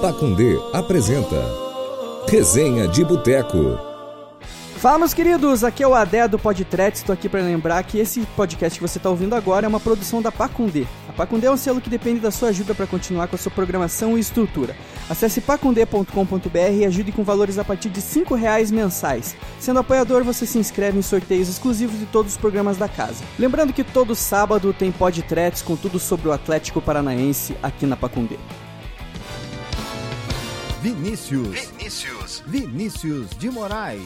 Pacundê apresenta Resenha de Boteco. Fala, meus queridos, aqui é o Adé do Podtret. Estou aqui para lembrar que esse podcast que você está ouvindo agora é uma produção da Pacundê. A Pacundê é um selo que depende da sua ajuda para continuar com a sua programação e estrutura. Acesse pacundê.com.br e ajude com valores a partir de R$ reais mensais. Sendo apoiador, você se inscreve em sorteios exclusivos de todos os programas da casa. Lembrando que todo sábado tem Podtrets com tudo sobre o Atlético Paranaense aqui na Pacundê. Vinícius. Vinícius. Vinícius de Moraes.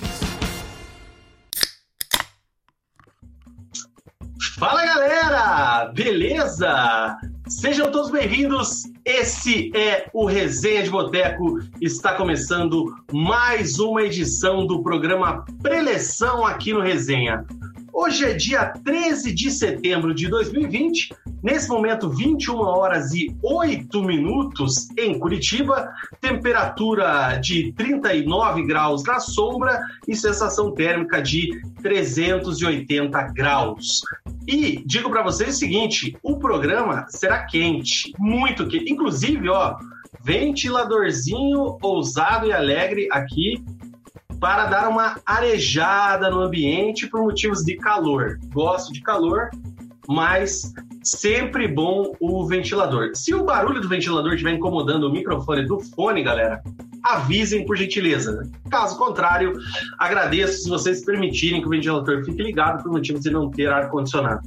Fala galera, beleza? Sejam todos bem-vindos. Esse é o Resenha de Boteco. Está começando mais uma edição do programa Preleção aqui no Resenha. Hoje é dia 13 de setembro de 2020, nesse momento 21 horas e 8 minutos em Curitiba, temperatura de 39 graus na sombra e sensação térmica de 380 graus. E digo para vocês o seguinte, o programa será quente, muito quente, inclusive, ó, ventiladorzinho ousado e alegre aqui para dar uma arejada no ambiente por motivos de calor. Gosto de calor, mas sempre bom o ventilador. Se o barulho do ventilador estiver incomodando o microfone do fone, galera, avisem por gentileza. Caso contrário, agradeço se vocês permitirem que o ventilador fique ligado por motivos de não ter ar-condicionado.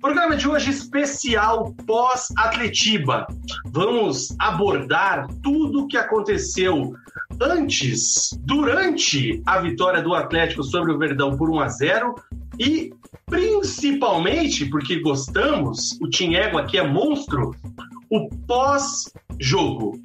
Programa de hoje especial pós-Atletiba. Vamos abordar tudo o que aconteceu antes, durante a vitória do Atlético sobre o Verdão por 1 a 0 e principalmente porque gostamos, o Tim Ego aqui é monstro, o pós-jogo,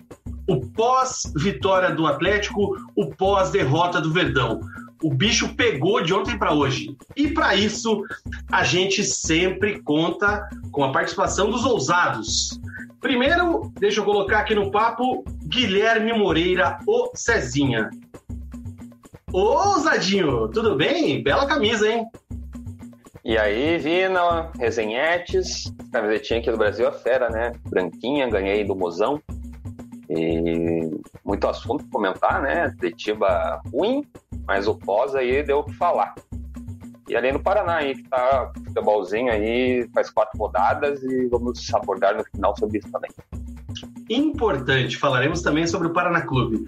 o pós-vitória do Atlético, o pós-derrota do Verdão. O bicho pegou de ontem para hoje. E para isso, a gente sempre conta com a participação dos ousados. Primeiro, deixa eu colocar aqui no papo Guilherme Moreira, o Cezinha. Ô, ousadinho, tudo bem? Bela camisa, hein? E aí, Vina, resenhetes, camisetinha aqui do Brasil é fera, né? Branquinha, ganhei do Mozão. E muito assunto pra comentar, né? Detiba ruim, mas o pós aí deu o que falar. E ali no Paraná aí, que tá futebolzinho aí, faz quatro rodadas e vamos abordar no final sobre isso também. Importante, falaremos também sobre o Paraná Clube.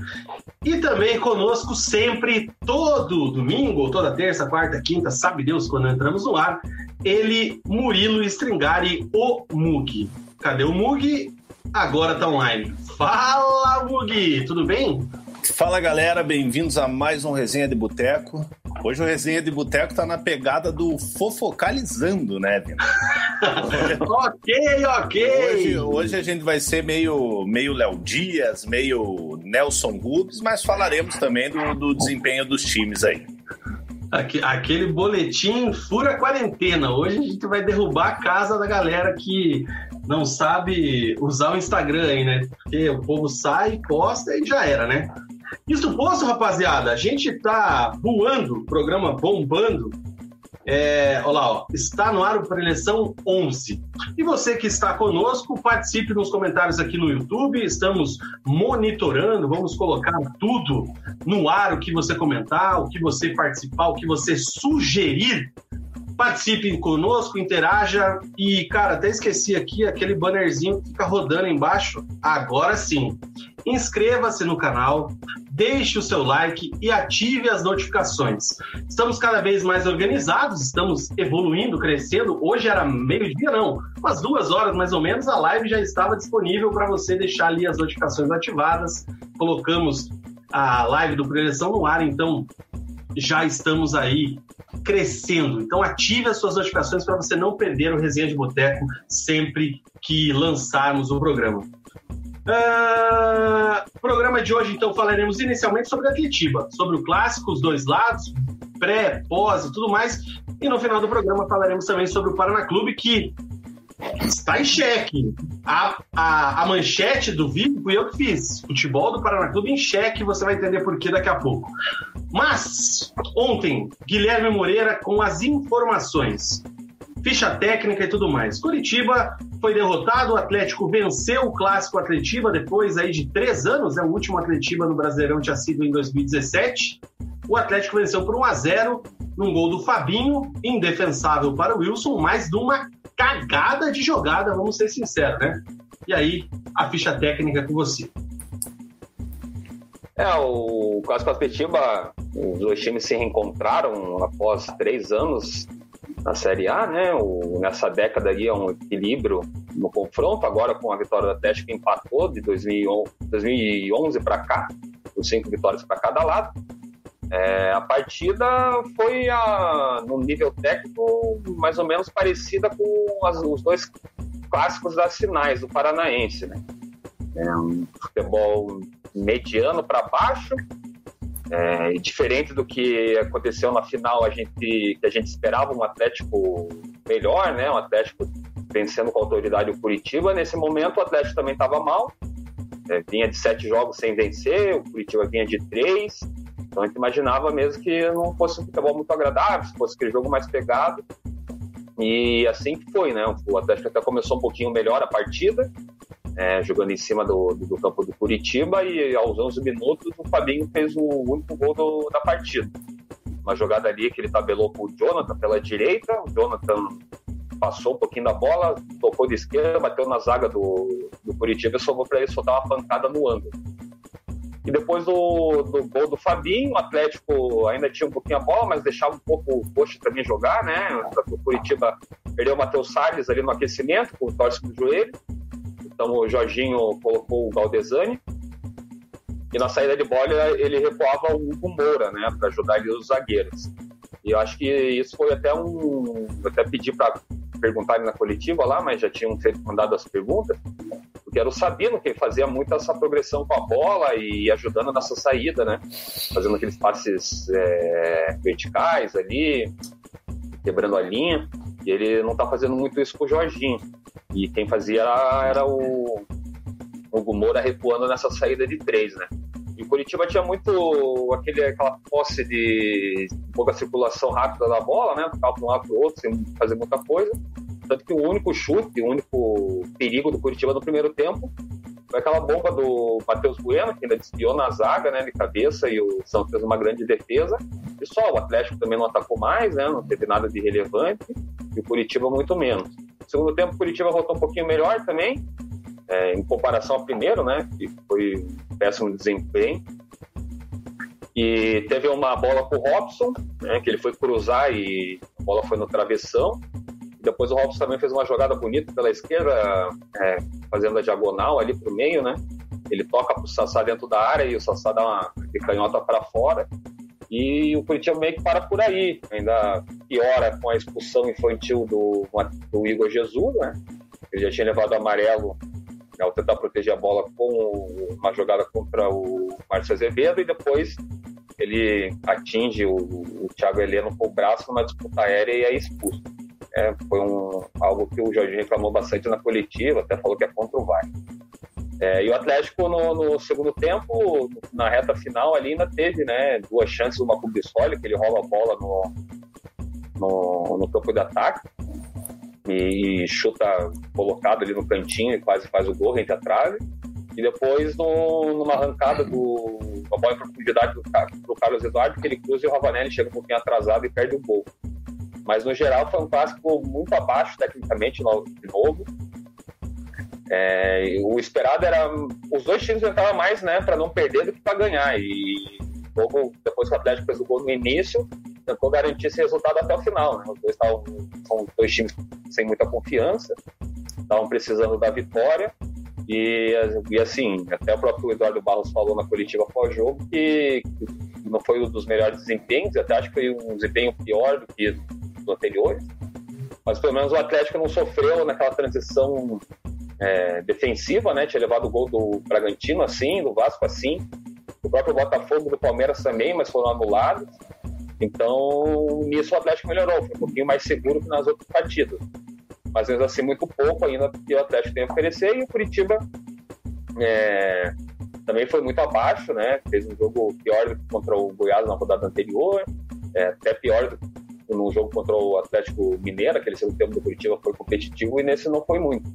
E também conosco sempre, todo domingo, toda terça, quarta, quinta, sabe Deus quando entramos no ar, ele, Murilo Stringari, o Mug. Cadê o Mug? Agora tá online. Fala, Mug! Tudo bem? Fala galera, bem-vindos a mais um Resenha de Boteco. Hoje o Resenha de Boteco tá na pegada do fofocalizando, né, Vina? ok, ok! Hoje, hoje, a gente vai ser meio meio Léo Dias, meio Nelson Rubens, mas falaremos também do, do desempenho dos times aí. Aquele boletim fura quarentena. Hoje a gente vai derrubar a casa da galera que não sabe usar o Instagram aí, né? Porque o povo sai, posta e já era, né? Isso posto, rapaziada, a gente tá voando, programa bombando. É, olha lá, ó, está no ar o Preleção 11. E você que está conosco, participe nos comentários aqui no YouTube. Estamos monitorando, vamos colocar tudo no ar, o que você comentar, o que você participar, o que você sugerir participe conosco, interaja e, cara, até esqueci aqui aquele bannerzinho que fica rodando embaixo. Agora sim, inscreva-se no canal, deixe o seu like e ative as notificações. Estamos cada vez mais organizados, estamos evoluindo, crescendo. Hoje era meio-dia, não, umas duas horas mais ou menos, a live já estava disponível para você deixar ali as notificações ativadas. Colocamos a live do Preleção no ar, então já estamos aí crescendo. Então ative as suas notificações para você não perder o Resenha de Boteco sempre que lançarmos o programa. Uh, programa de hoje, então, falaremos inicialmente sobre a Atletiba, sobre o clássico, os dois lados, pré, pós e tudo mais. E no final do programa falaremos também sobre o Paraná Clube, que está em xeque. A, a, a manchete do vídeo fui eu que fiz. Futebol do Paraná Clube em xeque, você vai entender por que daqui a pouco. Mas, ontem, Guilherme Moreira com as informações. Ficha técnica e tudo mais. Curitiba foi derrotado, o Atlético venceu o clássico Atletiba depois aí de três anos, né? o último Atletiba no Brasileirão tinha sido em 2017. O Atlético venceu por 1 a 0 num gol do Fabinho, indefensável para o Wilson, mas de uma cagada de jogada, vamos ser sinceros, né? E aí, a ficha técnica com você. É, o Clássico Atletiba, os dois times se reencontraram após três anos na Série A, né? O, nessa década aí é um equilíbrio no confronto, agora com a vitória do Atlético que empatou de 2011, 2011 para cá, com cinco vitórias para cada lado. É, a partida foi a, no nível técnico mais ou menos parecida com as, os dois clássicos das finais do Paranaense, né? É um futebol mediano para baixo, é, diferente do que aconteceu na final, a gente, que a gente esperava um Atlético melhor, né? Um Atlético vencendo com autoridade o Curitiba. Nesse momento, o Atlético também estava mal, é, vinha de sete jogos sem vencer, o Curitiba vinha de três. Então a gente imaginava mesmo que não fosse um futebol muito agradável, se fosse aquele jogo mais pegado. E assim que foi, né? O Atlético até começou um pouquinho melhor a partida, é, jogando em cima do, do, campo do Curitiba, e aos 11 minutos o Fabinho fez o único gol do, da partida. Uma jogada ali que ele tabelou com o Jonathan pela direita, o Jonathan passou um pouquinho da bola, tocou de esquerda, bateu na zaga do, do Curitiba e sobrou para ele soltar uma pancada no ângulo. E depois do, do gol do Fabinho, o Atlético ainda tinha um pouquinho a bola, mas deixava um pouco o Coxa também jogar, né? O Curitiba perdeu o Matheus Salles ali no aquecimento, com o torce do joelho. Então o Jorginho colocou o Galdesani. E na saída de bola ele recuava o Hugo Moura, né? Para ajudar ali os zagueiros. E eu acho que isso foi até um. Eu até pedi para perguntarem na coletiva lá, mas já tinham mandado as perguntas porque era o Sabino que fazia muito essa progressão com a bola e ajudando nessa saída, né? Fazendo aqueles passes é, verticais ali, quebrando a linha. Ele não tá fazendo muito isso com o Jorginho. E quem fazia era, era o, o Gumora recuando nessa saída de três, né? E o Curitiba tinha muito aquele, aquela posse de pouca circulação rápida da bola, né? Ficava de um lado para o outro, sem fazer muita coisa. Tanto que o único chute, o único perigo do Curitiba no primeiro tempo foi aquela bomba do Matheus Bueno, que ainda desviou na zaga, né, de cabeça, e o Santos fez uma grande defesa. E só, o Atlético também não atacou mais, né, não teve nada de relevante, e o Curitiba muito menos. No segundo tempo, o Curitiba voltou um pouquinho melhor também, é, em comparação ao primeiro, né, que foi um péssimo desempenho. E teve uma bola com o Robson, né, que ele foi cruzar e a bola foi no travessão. Depois o Robson também fez uma jogada bonita pela esquerda, é, fazendo a diagonal ali pro meio, né? Ele toca pro Sassá dentro da área e o Sassá dá uma canhota para fora. E o Curitiba meio que para por aí. Ainda piora com a expulsão infantil do, do Igor Jesus, né? Ele já tinha levado amarelo ao tentar proteger a bola com uma jogada contra o Márcio Azevedo e depois ele atinge o, o Thiago Heleno com o braço numa disputa aérea e é expulso. É, foi um, algo que o Jorginho reclamou bastante na coletiva, até falou que é contra o VAR. É, e o Atlético, no, no, segundo tempo, na reta final, ali ainda teve né, duas chances, uma com o Bissoli, que ele rola a bola no, no, no campo de ataque e, chuta colocado ali no cantinho e quase faz o gol entre a trave. E depois, no, numa arrancada do a bola em profundidade do, do Carlos Eduardo, que ele cruza e o Ravanelli chega um pouquinho atrasado e perde o gol. Mas no geral foi um clássico muito abaixo tecnicamente de novo. É, o esperado era os dois times entravam mais, né, para não perder do que para ganhar. E logo depois que o Atlético fez o gol no início, tentou garantir esse resultado até o final. Né? Os dois estavam, são dois times sem muita confiança, estavam precisando da vitória. E, e assim, até o próprio Eduardo Barros falou na coletiva pós-jogo que não foi um dos melhores desempenhos, até acho que foi um desempenho pior do que anteriores, mas pelo menos o Atlético não sofreu naquela transição é, defensiva, né? Tinha levado o gol do Bragantino assim, do Vasco assim, o próprio Botafogo do Palmeiras também, mas foram anulados. Então, nisso o Atlético melhorou, foi um pouquinho mais seguro que nas outras partidas. Mas mesmo assim, muito pouco ainda que o Atlético tem a oferecer. E o Curitiba é, também foi muito abaixo, né? Fez um jogo pior contra o Goiás na rodada anterior, é, até pior no jogo contra o Atlético Mineiro, aquele segundo tempo do Curitiba foi competitivo e nesse não foi muito.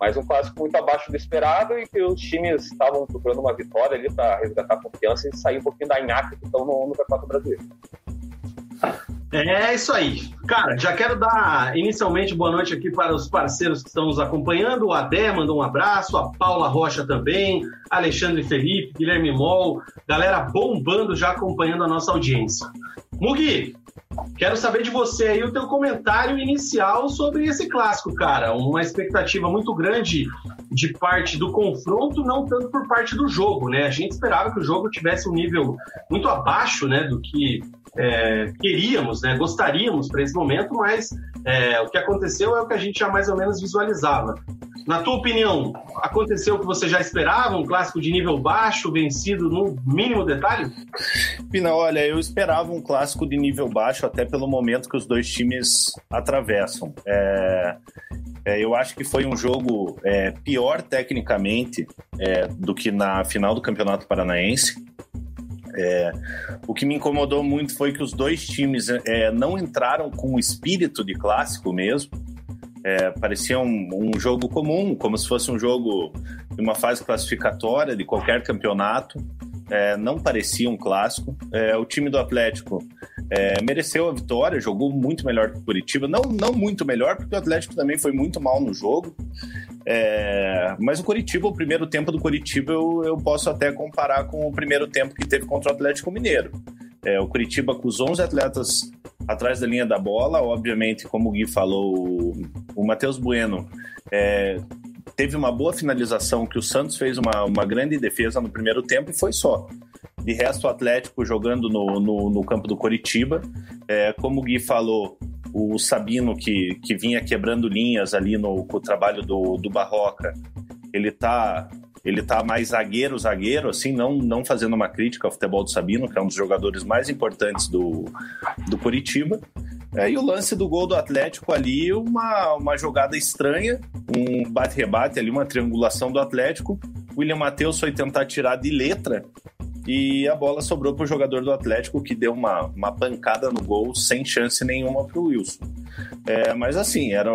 Mas um clássico muito abaixo do esperado e que os times estavam procurando uma vitória ali para resgatar a confiança e sair um pouquinho da nhaca que estão no, no Campeonato Brasileiro. É isso aí. Cara, já quero dar inicialmente boa noite aqui para os parceiros que estão nos acompanhando. O Adé mandou um abraço, a Paula Rocha também, Alexandre Felipe, Guilherme Mol, galera bombando já acompanhando a nossa audiência. Mugi, quero saber de você aí o teu comentário inicial sobre esse clássico, cara. Uma expectativa muito grande de parte do confronto, não tanto por parte do jogo, né? A gente esperava que o jogo tivesse um nível muito abaixo, né, do que é, queríamos, né, gostaríamos para esse momento, mas é, o que aconteceu é o que a gente já mais ou menos visualizava. Na tua opinião, aconteceu o que você já esperava? Um clássico de nível baixo, vencido no mínimo detalhe? Pina, olha, eu esperava um clássico de nível baixo, até pelo momento que os dois times atravessam. É, é, eu acho que foi um jogo é, pior tecnicamente é, do que na final do Campeonato Paranaense. É, o que me incomodou muito foi que os dois times é, não entraram com o espírito de clássico mesmo. É, parecia um, um, jogo comum, como se fosse um jogo de uma fase classificatória de qualquer campeonato. É, não parecia um clássico. É, o time do Atlético é, mereceu a vitória, jogou muito melhor que o Curitiba. Não, não muito melhor, porque o Atlético também foi muito mal no jogo. É, mas o Curitiba, o primeiro tempo do Curitiba, eu, eu posso até comparar com o primeiro tempo que teve contra o Atlético Mineiro. É, o Curitiba com os 11 atletas atrás da linha da bola, obviamente, como o Gui falou, o, o Matheus Bueno é, teve uma boa finalização, que o Santos fez uma, uma grande defesa no primeiro tempo e foi só. De resto, o Atlético jogando no, no, no campo do Curitiba. É, como o Gui falou, o Sabino, que, que vinha quebrando linhas ali no, com o trabalho do, do Barroca, ele tá, ele tá mais zagueiro, zagueiro, assim, não, não fazendo uma crítica ao futebol do Sabino, que é um dos jogadores mais importantes do, do Curitiba. É, e o lance do gol do Atlético ali, uma, uma jogada estranha, um bate-rebate ali, uma triangulação do Atlético. William Matheus foi tentar tirar de letra e a bola sobrou para o jogador do Atlético que deu uma, uma pancada no gol sem chance nenhuma para o Wilson. É, mas assim, era,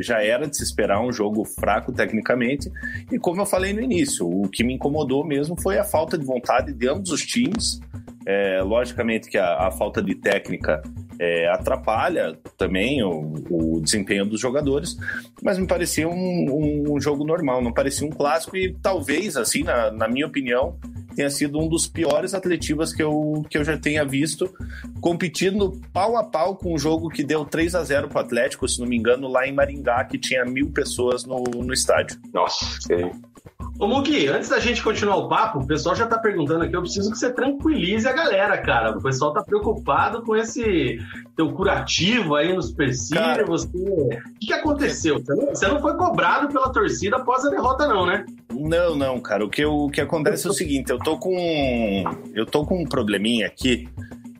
já, era de se esperar um jogo fraco tecnicamente. E como eu falei no início, o que me incomodou mesmo foi a falta de vontade de ambos os times. É, logicamente que a, a, falta de técnica é, atrapalha também o, o, desempenho dos jogadores, mas me parecia um, um, um, jogo normal, não parecia um clássico e talvez, assim, na, na minha opinião, tenha sido um dos piores atletivas que eu, que eu já tenha visto, competindo pau a pau com um jogo que deu 3 a 0 para o Atlético, se não me engano, lá em Maringá, que tinha mil pessoas no, no estádio. Nossa, que Ô Mugi, antes da gente continuar o papo, o pessoal já tá perguntando aqui, eu preciso que você tranquilize a galera, cara. O pessoal tá preocupado com esse teu curativo aí no Supercílio, você... O que, que aconteceu? Você não, você não, foi cobrado pela torcida após a derrota não, né? Não, não, cara. O que, o que acontece é o seguinte, eu tô com... Eu tô com um probleminha aqui,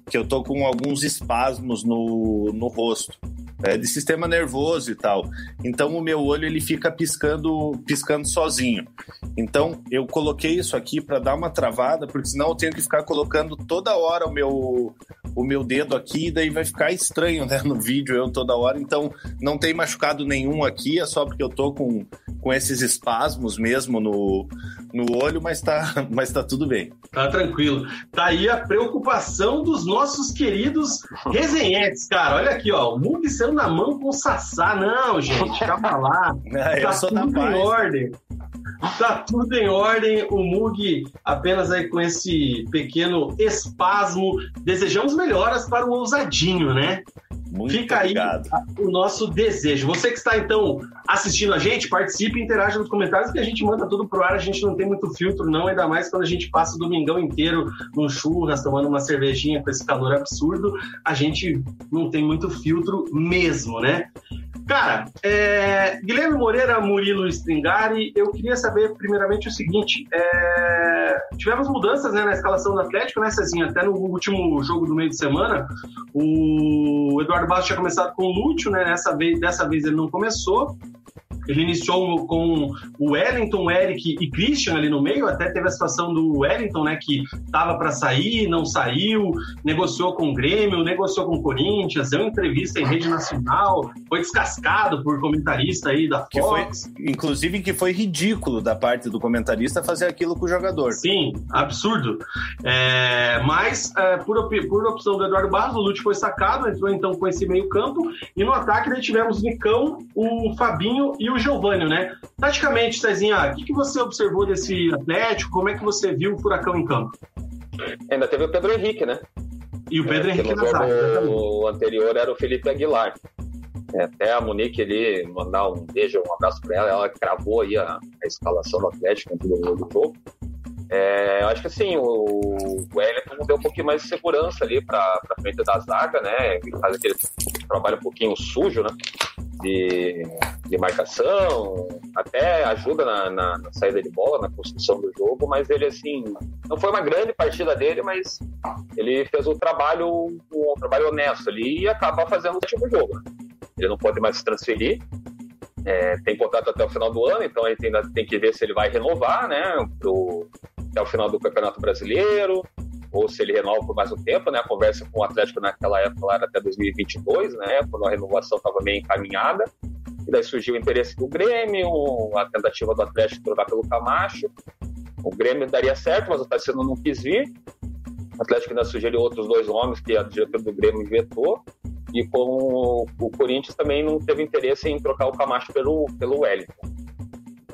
que eu tô com alguns espasmos no, no rosto é, de sistema nervoso e tal. Então o meu olho ele fica piscando, piscando sozinho. Então eu coloquei isso aqui para dar uma travada, porque senão eu tenho que ficar colocando toda hora o meu o meu dedo aqui, daí vai ficar estranho, né, no vídeo eu toda hora. Então não tem machucado nenhum aqui, é só porque eu tô com, com esses espasmos mesmo no, no olho, mas tá, mas tá tudo bem. Tá tranquilo. Tá aí a preocupação dos nossos queridos resenhetes, cara. Olha aqui, ó, o Mug sendo na mão com o Sassá. Não, gente, calma lá. É, tá tudo em paz. ordem. Tá tudo em ordem. O Mug apenas aí com esse pequeno espasmo. Desejamos melhoras para o ousadinho, né? Muito Fica obrigado. aí o nosso desejo. Você que está, então, assistindo a gente, participe interaja nos comentários que a gente manda tudo pro ar. A gente não tem muito filtro, não, ainda mais quando a gente passa o domingão inteiro num churras, tomando uma cervejinha com esse calor absurdo. A gente não tem muito filtro mesmo, né? Cara, é... Guilherme Moreira, Murilo Stringari, eu queria saber primeiramente o seguinte: é... tivemos mudanças né, na escalação do Atlético, né, Cezinha? Até no último jogo do meio de semana, o Eduardo Bastos tinha começado com o Lúcio, né? Nessa vez, dessa vez ele não começou. Ele iniciou com o Wellington, Eric e Christian ali no meio. Até teve a situação do Wellington, né? Que tava para sair, não saiu, negociou com o Grêmio, negociou com o Corinthians, deu entrevista em rede nacional, foi descascado por comentarista aí da que Fox. Foi, inclusive que foi ridículo da parte do comentarista fazer aquilo com o jogador. Sim, absurdo. É, mas é, por, por opção do Eduardo Barros, o Lute foi sacado, entrou então com esse meio campo. E no ataque daí tivemos o Nicão, o Fabinho e o o Giovanni, né? Taticamente, Cezinha, o que, que você observou desse Atlético? Como é que você viu o Furacão em campo? Ainda teve o Pedro Henrique, né? E o Pedro é, Henrique zaga. O anterior era o Felipe Aguilar. É, até a Monique ali mandar um beijo, um abraço para ela, ela cravou aí a, a escalação do Atlético dentro do, do jogo. É, eu acho que assim, o, o Wellington deu um pouquinho mais de segurança ali para frente da zaga, né? Ele faz aquele trabalho um pouquinho sujo, né? De, de marcação, até ajuda na, na, na, saída de bola, na construção do jogo, mas ele, assim, não foi uma grande partida dele, mas ele fez um trabalho, um trabalho honesto ali e acaba fazendo o último jogo. Né? Ele não pode mais se transferir, é, tem contrato até o final do ano, então gente ainda tem que ver se ele vai renovar, né, pro, até o final do Campeonato Brasileiro, ou se ele renova por mais um tempo, né? A conversa com o Atlético naquela época era até 2022, né? Quando a renovação estava meio encaminhada. E daí surgiu o interesse do Grêmio, a tentativa do Atlético trocar pelo Camacho. O Grêmio daria certo, mas o Tassino não quis vir. O Atlético ainda sugeriu outros dois nomes que a diretora do Grêmio vetou. E com o Corinthians também não teve interesse em trocar o Camacho pelo, pelo Wellington.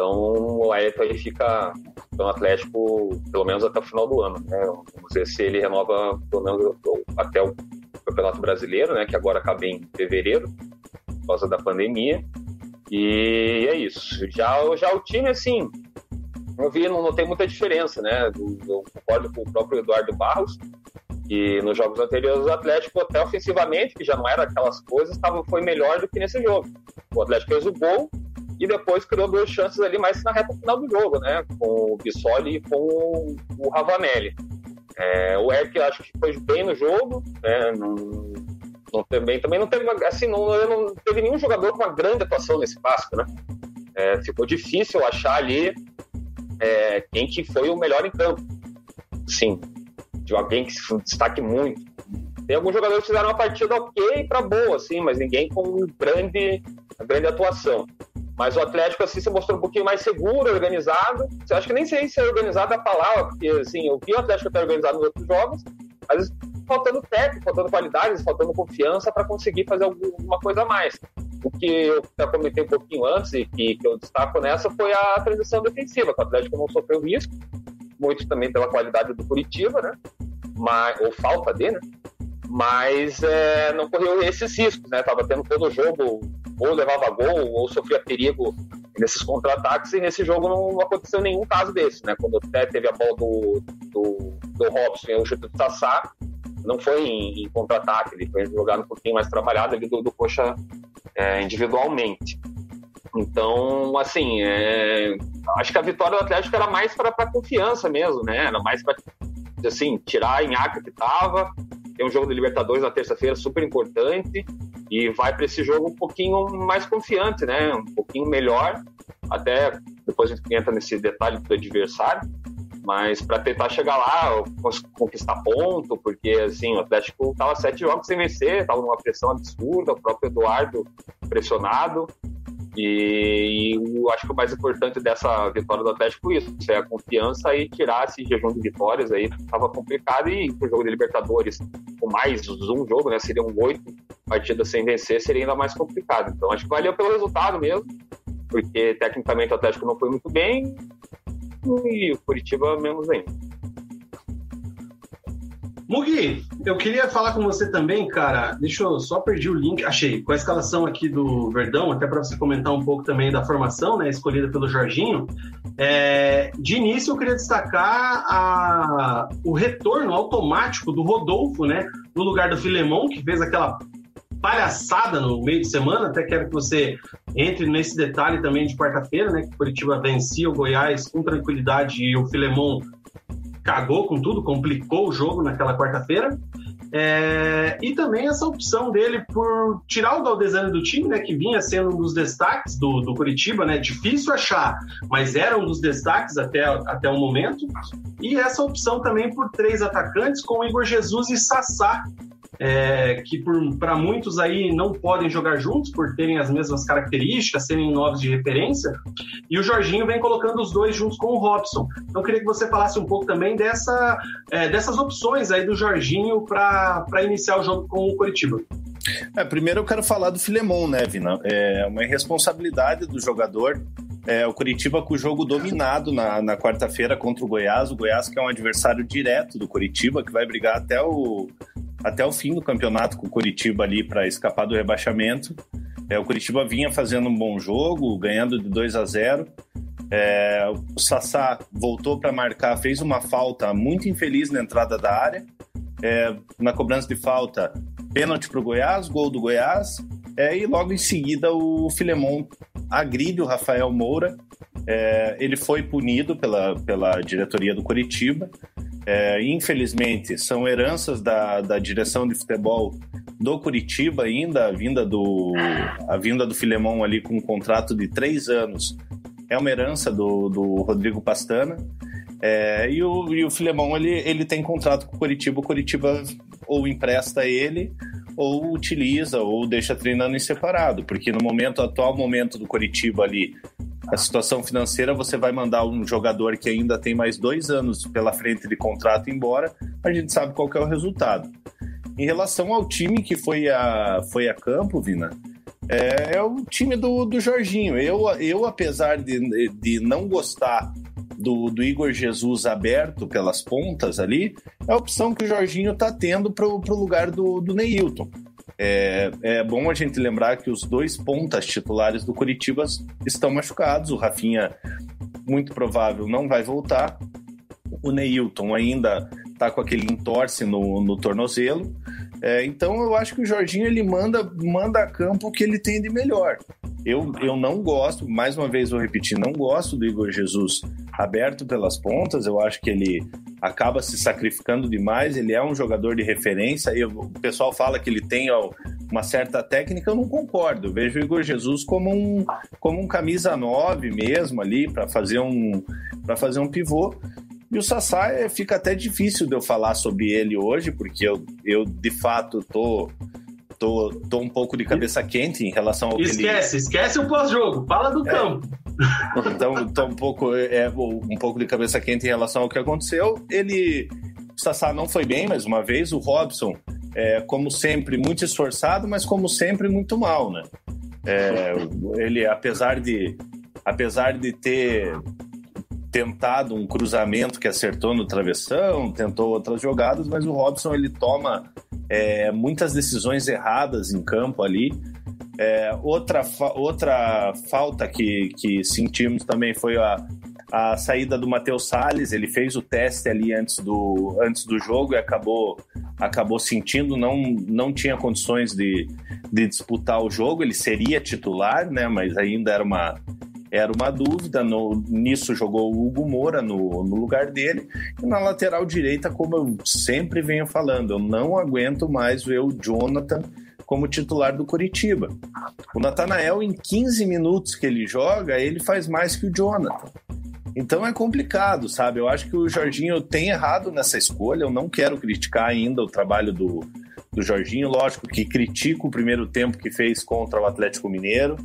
Então o Wellington aí fica no Atlético pelo menos até o final do ano. Né? Vamos ver se ele renova pelo menos até o Campeonato Brasileiro, né? que agora acaba em fevereiro, por causa da pandemia. E é isso. Já, já o time, assim, eu vi, não, não tem muita diferença, né? Eu concordo com o próprio Eduardo Barros, que nos jogos anteriores o Atlético, até ofensivamente, que já não era aquelas coisas, tava, foi melhor do que nesse jogo. O Atlético fez o gol, e depois criou duas chances ali mais na reta final do jogo, né? Com o Bissoli e com o Ravanelli. É, o Eric acho que foi bem no jogo, né? Não, não também, também não teve assim, não, não teve nenhum jogador com uma grande atuação nesse Vasco, né? É, ficou difícil achar ali é, quem que foi o melhor em campo. Sim, de alguém que se destaque muito. Tem alguns jogadores que fizeram uma partida ok para boa, assim, mas ninguém com grande, grande atuação. Mas o Atlético, assim, se mostrou um pouquinho mais seguro, organizado. Eu acho que nem sei se é organizado a palavra, porque, assim, eu vi o Atlético até organizado nos outros jogos, às vezes faltando técnico, faltando qualidades, faltando confiança para conseguir fazer alguma coisa a mais. O que eu já comentei um pouquinho antes e que, que eu destaco nessa foi a transição defensiva, que o Atlético não sofreu risco, muito também pela qualidade do Curitiba, né? Mas, ou falta de, né? Mas é, não correu esses riscos, né? Tava tendo todo o jogo ou levava gol ou sofria perigo nesses contra-ataques e nesse jogo não aconteceu nenhum caso desse, né? Quando até teve a bola do, do, do Robson e o chute do Sassá, não foi em, em contra-ataque, ele foi jogado um pouquinho mais trabalhado ali do, do Coxa é, individualmente. Então, assim, é, acho que a vitória do Atlético era mais para confiança mesmo, né? Era mais para assim, tirar a Inhaca que estava. Tem um jogo de Libertadores na terça-feira super importante e vai para esse jogo um pouquinho mais confiante, né? Um pouquinho melhor. Até depois a gente entra nesse detalhe do adversário, mas para tentar chegar lá, conquistar ponto, porque assim, o Atlético estava sete jogos sem vencer, estava numa pressão absurda, o próprio Eduardo pressionado. E, e eu acho que o mais importante dessa vitória do Atlético isso, é a confiança e tirar esse jejum de vitórias aí, estava complicado e o jogo de Libertadores com mais um jogo, né, seriam oito partidas sem vencer, seria ainda mais complicado. Então acho que valeu pelo resultado mesmo, porque tecnicamente o Atlético não foi muito bem e o Curitiba menos ainda. Mugi, eu queria falar com você também, cara. Deixa eu só perdi o link, achei, com a escalação aqui do Verdão, até para você comentar um pouco também da formação, né, escolhida pelo Jorginho. É, de início, eu queria destacar a, o retorno automático do Rodolfo, né, no lugar do Filemão, que fez aquela palhaçada no meio de semana. Até quero que você entre nesse detalhe também de quarta-feira, né, que Curitiba vencia o Goiás com tranquilidade e o Filemão cagou com tudo, complicou o jogo naquela quarta-feira. É, e também essa opção dele por tirar o Galdesani do time, né, que vinha sendo um dos destaques do, do Curitiba, né, difícil achar, mas era um dos destaques até, até o momento. E essa opção também por três atacantes, com Igor Jesus e Sassá, é, que para muitos aí não podem jogar juntos por terem as mesmas características, serem novos de referência, e o Jorginho vem colocando os dois juntos com o Robson. Então queria que você falasse um pouco também dessa, é, dessas opções aí do Jorginho para iniciar o jogo com o Coritiba. É, primeiro eu quero falar do Filemon, né, Vina? É uma irresponsabilidade do jogador. É, o Curitiba com o jogo dominado na, na quarta-feira contra o Goiás. O Goiás que é um adversário direto do Curitiba, que vai brigar até o, até o fim do campeonato com o Curitiba ali para escapar do rebaixamento. É, o Curitiba vinha fazendo um bom jogo, ganhando de 2 a 0. É, o Sassá voltou para marcar, fez uma falta muito infeliz na entrada da área. É, na cobrança de falta, pênalti para o Goiás, gol do Goiás. É, e logo em seguida o Filemon agride o Rafael Moura. É, ele foi punido pela, pela diretoria do Curitiba. É, infelizmente, são heranças da, da direção de futebol do Curitiba ainda, a vinda do, a vinda do Filemão ali com um contrato de três anos é uma herança do, do Rodrigo Pastana. É, e, o, e o Filemão ele, ele tem contrato com o Curitiba, o Curitiba ou empresta ele ou utiliza ou deixa treinando em separado, porque no momento atual momento do Curitiba ali a situação financeira, você vai mandar um jogador que ainda tem mais dois anos pela frente de contrato embora, a gente sabe qual é o resultado. Em relação ao time que foi a, foi a campo, Vina, é, é o time do, do Jorginho. Eu, eu apesar de, de não gostar do, do, Igor Jesus aberto pelas pontas ali, é a opção que o Jorginho está tendo para o lugar do, do Neilton. É, é, bom a gente lembrar que os dois pontas titulares do Curitiba estão machucados. O Rafinha, muito provável, não vai voltar. O Neilton ainda está com aquele entorce no, no tornozelo. É, então eu acho que o Jorginho ele manda, manda a campo o que ele tem de melhor. Eu, eu não gosto, mais uma vez vou repetir, não gosto do Igor Jesus aberto pelas pontas. Eu acho que ele acaba se sacrificando demais. Ele é um jogador de referência. E o pessoal fala que ele tem uma certa técnica. Eu não concordo. Eu vejo o Igor Jesus como um, como um camisa 9 mesmo ali para fazer um para fazer um pivô. E o Sassá é, fica até difícil de eu falar sobre ele hoje, porque eu, eu de fato tô tô, tô um pouco de cabeça quente em relação ao esquece, ele... Esquece o pós-jogo, fala do é. campo. Então, tô um pouco, é, um pouco de cabeça quente em relação ao que aconteceu. Ele, o Sassá não foi bem, mais uma vez. O Robson, é, como sempre, muito esforçado, mas como sempre, muito mal, né? É, ele, apesar de, apesar de ter tentado um cruzamento que acertou no travessão, tentou outras jogadas, mas o Robson ele toma é, muitas decisões erradas em campo ali. É, outra, fa outra falta que, que sentimos também foi a, a saída do Matheus Salles. Ele fez o teste ali antes do, antes do jogo e acabou, acabou sentindo, não, não tinha condições de, de disputar o jogo. Ele seria titular, né? mas ainda era uma, era uma dúvida. No, nisso jogou o Hugo Moura no, no lugar dele. E na lateral direita, como eu sempre venho falando, eu não aguento mais ver o Jonathan como titular do Curitiba. O Natanael, em 15 minutos que ele joga, ele faz mais que o Jonathan. Então é complicado, sabe? Eu acho que o Jorginho tem errado nessa escolha. Eu não quero criticar ainda o trabalho do, do Jorginho. Lógico que critico o primeiro tempo que fez contra o Atlético Mineiro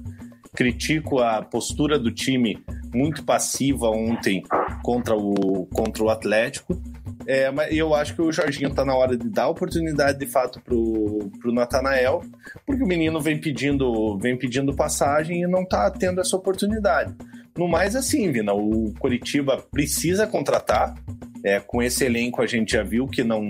critico a postura do time muito passiva ontem contra o, contra o Atlético. É, mas eu acho que o Jorginho está na hora de dar oportunidade de fato pro, pro Natanael, porque o menino vem pedindo, vem pedindo passagem e não está tendo essa oportunidade. No mais, assim, Vina, o Curitiba precisa contratar. É, com esse elenco a gente já viu que não,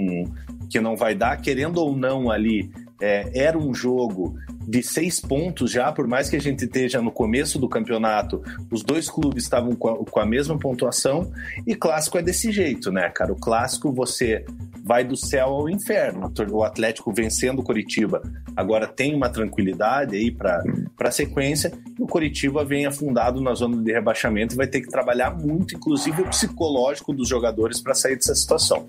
que não vai dar, querendo ou não ali, é, era um jogo de seis pontos já, por mais que a gente esteja no começo do campeonato, os dois clubes estavam com a, com a mesma pontuação, e clássico é desse jeito, né, cara? O clássico você vai do céu ao inferno. O Atlético vencendo o Coritiba agora tem uma tranquilidade aí para a sequência, e o Coritiba vem afundado na zona de rebaixamento e vai ter que trabalhar muito, inclusive o psicológico dos jogadores para sair dessa situação.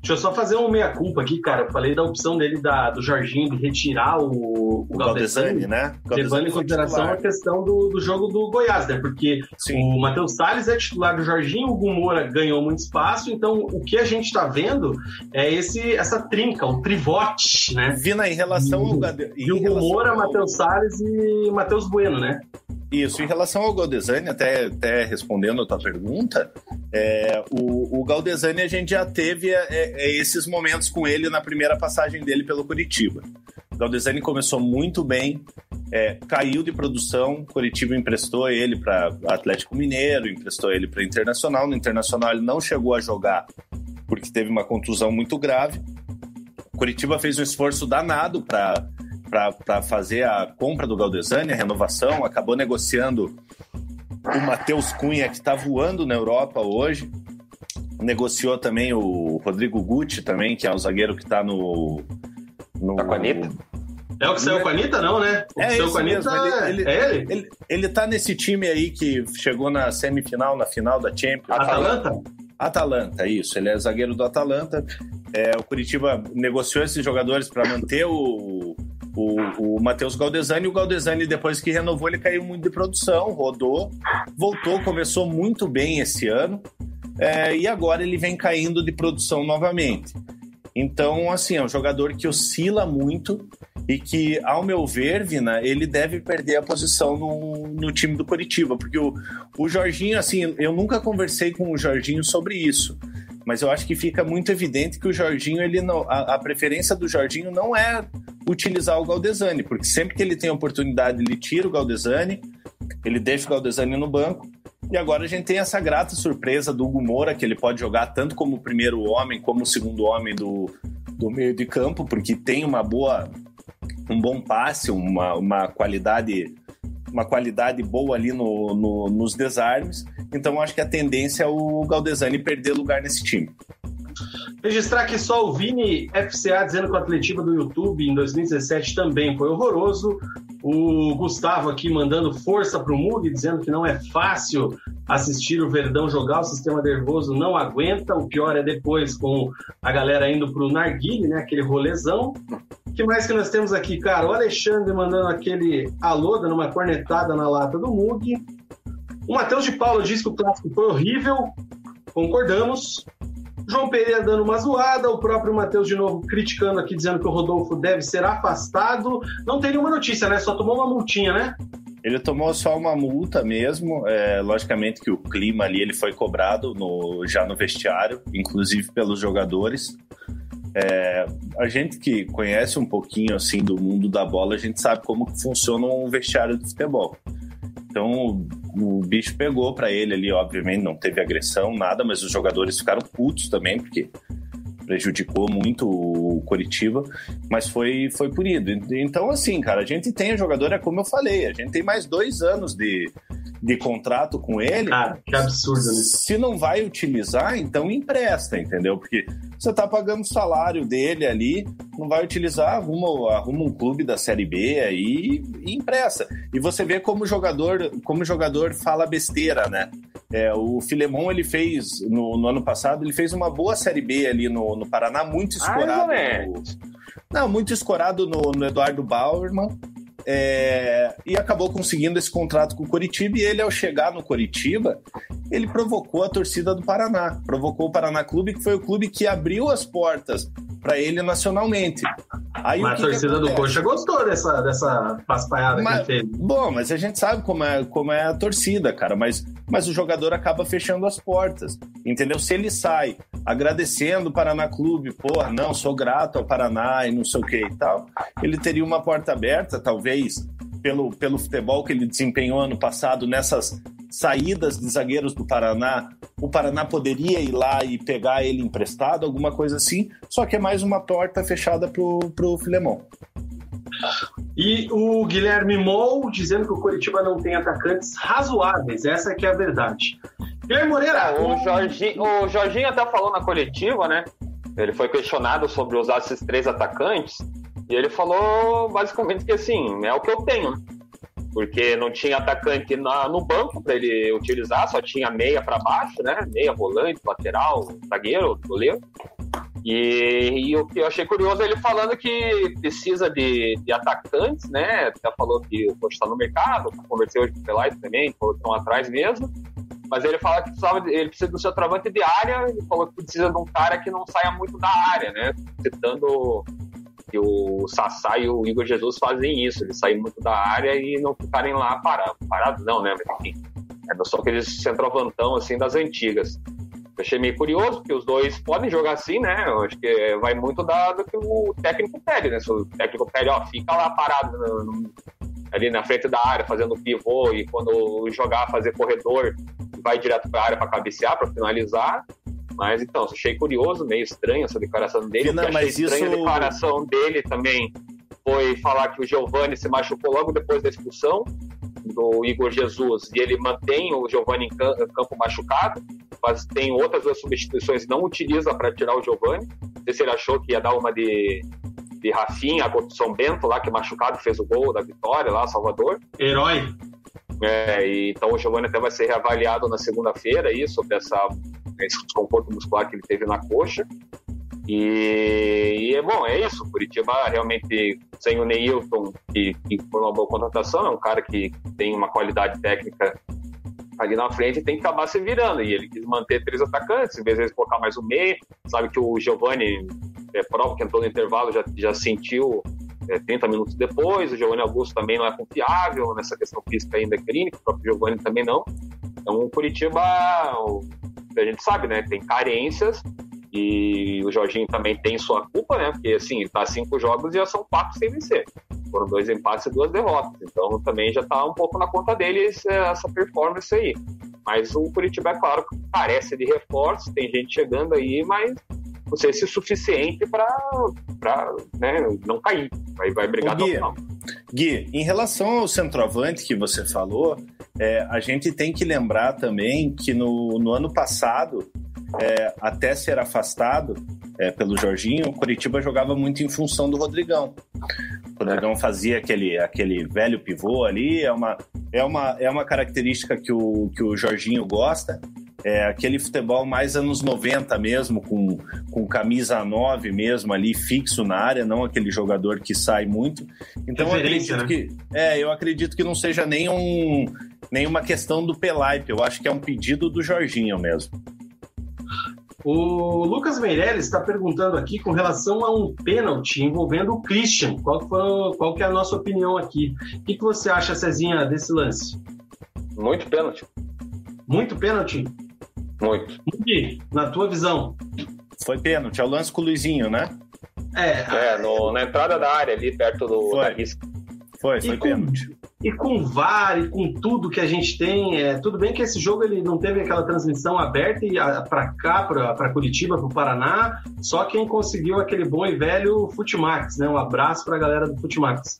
Deixa eu só fazer uma meia-culpa aqui, cara. Eu falei da opção dele, da, do Jorginho, de retirar o, o Galdesani, né? Levando em consideração a questão do, do jogo do Goiás, né? Porque Sim. o Matheus Salles é titular do Jorginho, o Gumora ganhou muito espaço, então o que a gente está vendo é esse, essa trinca, o trivote, né? Vina, em relação ao. E o Gumora, ao... Matheus Salles e Matheus Bueno, né? Isso, em relação ao Galdesani, até, até respondendo a tua pergunta, é, o, o Galdesani a gente já teve é, é, esses momentos com ele na primeira passagem dele pelo Curitiba. Galdesani começou muito bem, é, caiu de produção, Curitiba emprestou ele para Atlético Mineiro, emprestou ele para Internacional. No Internacional ele não chegou a jogar porque teve uma contusão muito grave. Curitiba fez um esforço danado para fazer a compra do Galdesani, a renovação, acabou negociando o Matheus Cunha, que está voando na Europa hoje. Negociou também o Rodrigo Guti, também, que é o zagueiro que está no. No tá com a Anitta? É o que saiu com a Anitta, não, né? O é saiu com a Anitta ele, ele, é ele? ele? Ele tá nesse time aí que chegou na semifinal, na final da Champions. Atalanta? Atalanta, isso. Ele é zagueiro do Atalanta. É, o Curitiba negociou esses jogadores para manter o, o, o Matheus Galdesani. O Galdesani, depois que renovou, ele caiu muito de produção, rodou, voltou, começou muito bem esse ano. É, e agora ele vem caindo de produção novamente. Então, assim, é um jogador que oscila muito e que, ao meu ver, Vina, ele deve perder a posição no, no time do Curitiba, porque o, o Jorginho, assim, eu nunca conversei com o Jorginho sobre isso, mas eu acho que fica muito evidente que o Jorginho, ele não, a, a preferência do Jorginho não é utilizar o Galdesani, porque sempre que ele tem oportunidade, ele tira o Galdesani, ele deixa o Galdesani no banco, e agora a gente tem essa grata surpresa do Hugo Moura, que ele pode jogar tanto como o primeiro homem, como o segundo homem do, do meio de campo, porque tem uma boa um bom passe, uma, uma qualidade uma qualidade boa ali no, no, nos desarmes. Então acho que a tendência é o Galdesani perder lugar nesse time. Registrar aqui só o Vini FCA dizendo que o Atletiba do YouTube em 2017 também foi horroroso. O Gustavo aqui mandando força para o dizendo que não é fácil assistir o Verdão jogar, o sistema nervoso não aguenta. O pior é depois com a galera indo para o Narguile, né? Aquele rolezão. O que mais que nós temos aqui, cara? O Alexandre mandando aquele alô, dando uma cornetada na lata do Mug. O Matheus de Paulo diz que o clássico foi horrível. Concordamos. João Pereira dando uma zoada, o próprio Matheus de novo criticando aqui, dizendo que o Rodolfo deve ser afastado. Não tem nenhuma notícia, né? Só tomou uma multinha, né? Ele tomou só uma multa mesmo. É, logicamente que o clima ali ele foi cobrado no, já no vestiário, inclusive pelos jogadores. É, a gente que conhece um pouquinho assim do mundo da bola, a gente sabe como funciona um vestiário de futebol. Então o bicho pegou para ele ali, obviamente não teve agressão, nada, mas os jogadores ficaram putos também, porque prejudicou muito o Coritiba, mas foi, foi punido. Então, assim, cara, a gente tem jogador, é como eu falei, a gente tem mais dois anos de, de contrato com ele. Cara, que absurdo, né? Se não vai utilizar, então empresta, entendeu? Porque você tá pagando o salário dele ali, não vai utilizar, arruma, arruma um clube da Série B aí e empresta. E você vê como jogador, como jogador fala besteira, né? É, o Filemon, ele fez, no, no, ano passado, ele fez uma boa Série B ali no, no Paraná, muito escorado. no, não, muito escorado no, no Eduardo Bauerman. É, e acabou conseguindo esse contrato com o Coritiba. E ele, ao chegar no Coritiba, ele provocou a torcida do Paraná, provocou o Paraná Clube, que foi o clube que abriu as portas para ele nacionalmente. Aí, mas a torcida do Coxa gostou dessa, dessa paspaiada mas, que ele fez. Bom, mas a gente sabe como é, como é a torcida, cara. Mas, mas o jogador acaba fechando as portas, entendeu? Se ele sai agradecendo o Paraná Clube, porra, não, sou grato ao Paraná e não sei o que e tal, ele teria uma porta aberta, talvez, pelo, pelo futebol que ele desempenhou ano passado nessas saídas de zagueiros do Paraná, o Paraná poderia ir lá e pegar ele emprestado, alguma coisa assim, só que é mais uma porta fechada pro, pro Filemon. E o Guilherme Mol dizendo que o Curitiba não tem atacantes razoáveis, essa que é a verdade. Guilherme Moreira, é, o, Jorginho, o Jorginho até falou na coletiva, né? Ele foi questionado sobre usar esses três atacantes e ele falou basicamente que assim, é o que eu tenho, né? Porque não tinha atacante na, no banco para ele utilizar, só tinha meia para baixo, né? Meia, volante, lateral, zagueiro, goleiro. E, e, o que eu achei curioso é ele falando que precisa de, de atacantes, né? Até falou que o coach está no mercado, conversei hoje com o Pelai também, estão atrás mesmo. Mas ele fala que precisava, ele precisa do seu travante de área, ele falou que precisa de um cara que não saia muito da área, né? Citando que o Sassá e o Igor Jesus fazem isso, eles saem muito da área e não ficarem lá parados. Parados não, né? Mas, enfim, é só aqueles centroavantão assim das antigas. Eu achei meio curioso, porque os dois podem jogar assim, né? Eu acho que vai muito da, do que o técnico pede, né? Se o técnico pede, ó, fica lá parado no, no, ali na frente da área, fazendo pivô, e quando jogar, fazer corredor, vai direto para a área para cabecear, para finalizar. Mas então, achei curioso, meio estranho essa declaração dele. Vina, mas isso... a declaração dele também foi falar que o Giovani se machucou logo depois da expulsão do Igor Jesus e ele mantém o Giovani em campo machucado, mas tem outras duas substituições não utiliza para tirar o Giovani. Não sei se ele achou que ia dar uma de, de Rafinha contra o São Bento lá, que machucado fez o gol da vitória lá, Salvador. Herói. É, e, então o Giovani até vai ser reavaliado na segunda-feira aí sobre essa, esse desconforto muscular que ele teve na coxa. E, e é bom, é isso. Curitiba realmente, sem o Neilton, que, que foi uma boa contratação, é um cara que tem uma qualidade técnica ali na frente tem que acabar se virando. E ele quis manter três atacantes, em vez de colocar mais um meio. Sabe que o Giovani, é prova que entrou no intervalo, já, já sentiu é, 30 minutos depois. O Giovanni Augusto também não é confiável nessa questão física ainda é clínica, o próprio Giovanni também não. Então o Curitiba, a gente sabe, né, tem carências e o Jorginho também tem sua culpa, né, porque assim, tá cinco jogos e já são quatro sem vencer. Foram dois empates e duas derrotas. Então também já tá um pouco na conta deles essa performance aí. Mas o Curitiba, é claro, carece de reforços, tem gente chegando aí, mas não sei se é suficiente para né, não cair. Vai, vai brigar Gui, final. Gui, em relação ao centroavante que você falou, é, a gente tem que lembrar também que no, no ano passado, é, até ser afastado é, pelo Jorginho, o Curitiba jogava muito em função do Rodrigão. O Rodrigão fazia aquele, aquele velho pivô ali, é uma, é, uma, é uma característica que o, que o Jorginho gosta é, aquele futebol mais anos 90 mesmo, com, com camisa 9 mesmo ali, fixo na área, não aquele jogador que sai muito. Então eu acredito, né? que, é, eu acredito que não seja nenhum, nenhuma questão do Pelaipe, eu acho que é um pedido do Jorginho mesmo. O Lucas Meirelles está perguntando aqui com relação a um pênalti envolvendo o Christian. Qual, foi, qual que é a nossa opinião aqui? O que, que você acha, Cezinha, desse lance? Muito pênalti. Muito pênalti? Muito. Na tua visão? Foi pênalti, é o lance com o Luizinho, né? É, é no, na entrada da área ali, perto do, foi. da risca. Foi, foi e pênalti. E com VAR e com tudo que a gente tem, é, tudo bem que esse jogo ele não teve aquela transmissão aberta para cá, para Curitiba, para o Paraná, só quem conseguiu aquele bom e velho Futimax, né? Um abraço para a galera do Futimax.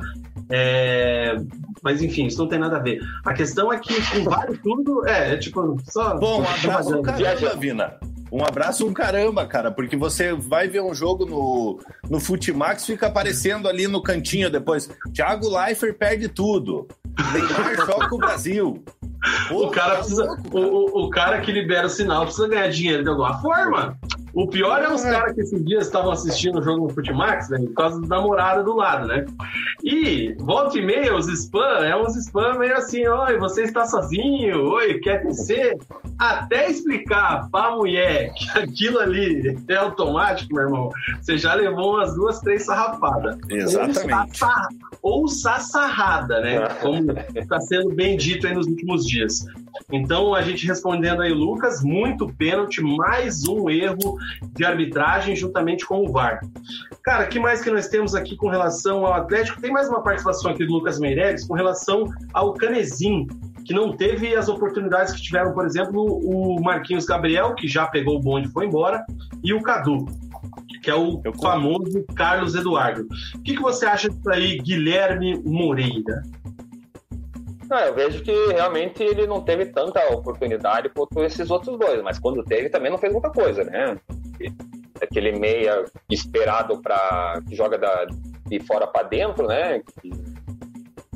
É, mas enfim, isso não tem nada a ver. A questão é que com VAR e tudo, é, é tipo, só. Bom, um abraço caramba, Vina. Um abraço um caramba, cara, porque você vai ver um jogo no, no Futimax, fica aparecendo ali no cantinho depois. Thiago Leifert perde tudo. Neymar choca o Brasil. Pô, o cara tá precisa. Louco, o, o, cara que libera o sinal precisa ganhar dinheiro de alguma forma. O pior é os é. caras que esses dias estavam assistindo o jogo no Futimax, né? Por causa da namorada do lado, né? E volta e meia, os spam, é uns spam meio assim, oi, você está sozinho, oi, quer descer? Até explicar pra mulher que aquilo ali é automático, meu irmão, você já levou umas duas, três sarrafadas. Exatamente. Ou sassarrada, né? Como está sendo bem dito aí nos últimos dias. Então, a gente respondendo aí, Lucas, muito pênalti, mais um erro de arbitragem juntamente com o VAR. Cara, o que mais que nós temos aqui com relação ao Atlético? Tem mais uma participação aqui do Lucas Meireles com relação ao Canezinho, que não teve as oportunidades que tiveram, por exemplo, o Marquinhos Gabriel, que já pegou o bonde e foi embora, e o Cadu, que é o famoso Carlos Eduardo. O que, que você acha disso aí, Guilherme Moreira? Não, eu vejo que realmente ele não teve tanta oportunidade quanto esses outros dois, mas quando teve também não fez muita coisa, né? Aquele meia esperado para que joga da, de fora para dentro, né? Que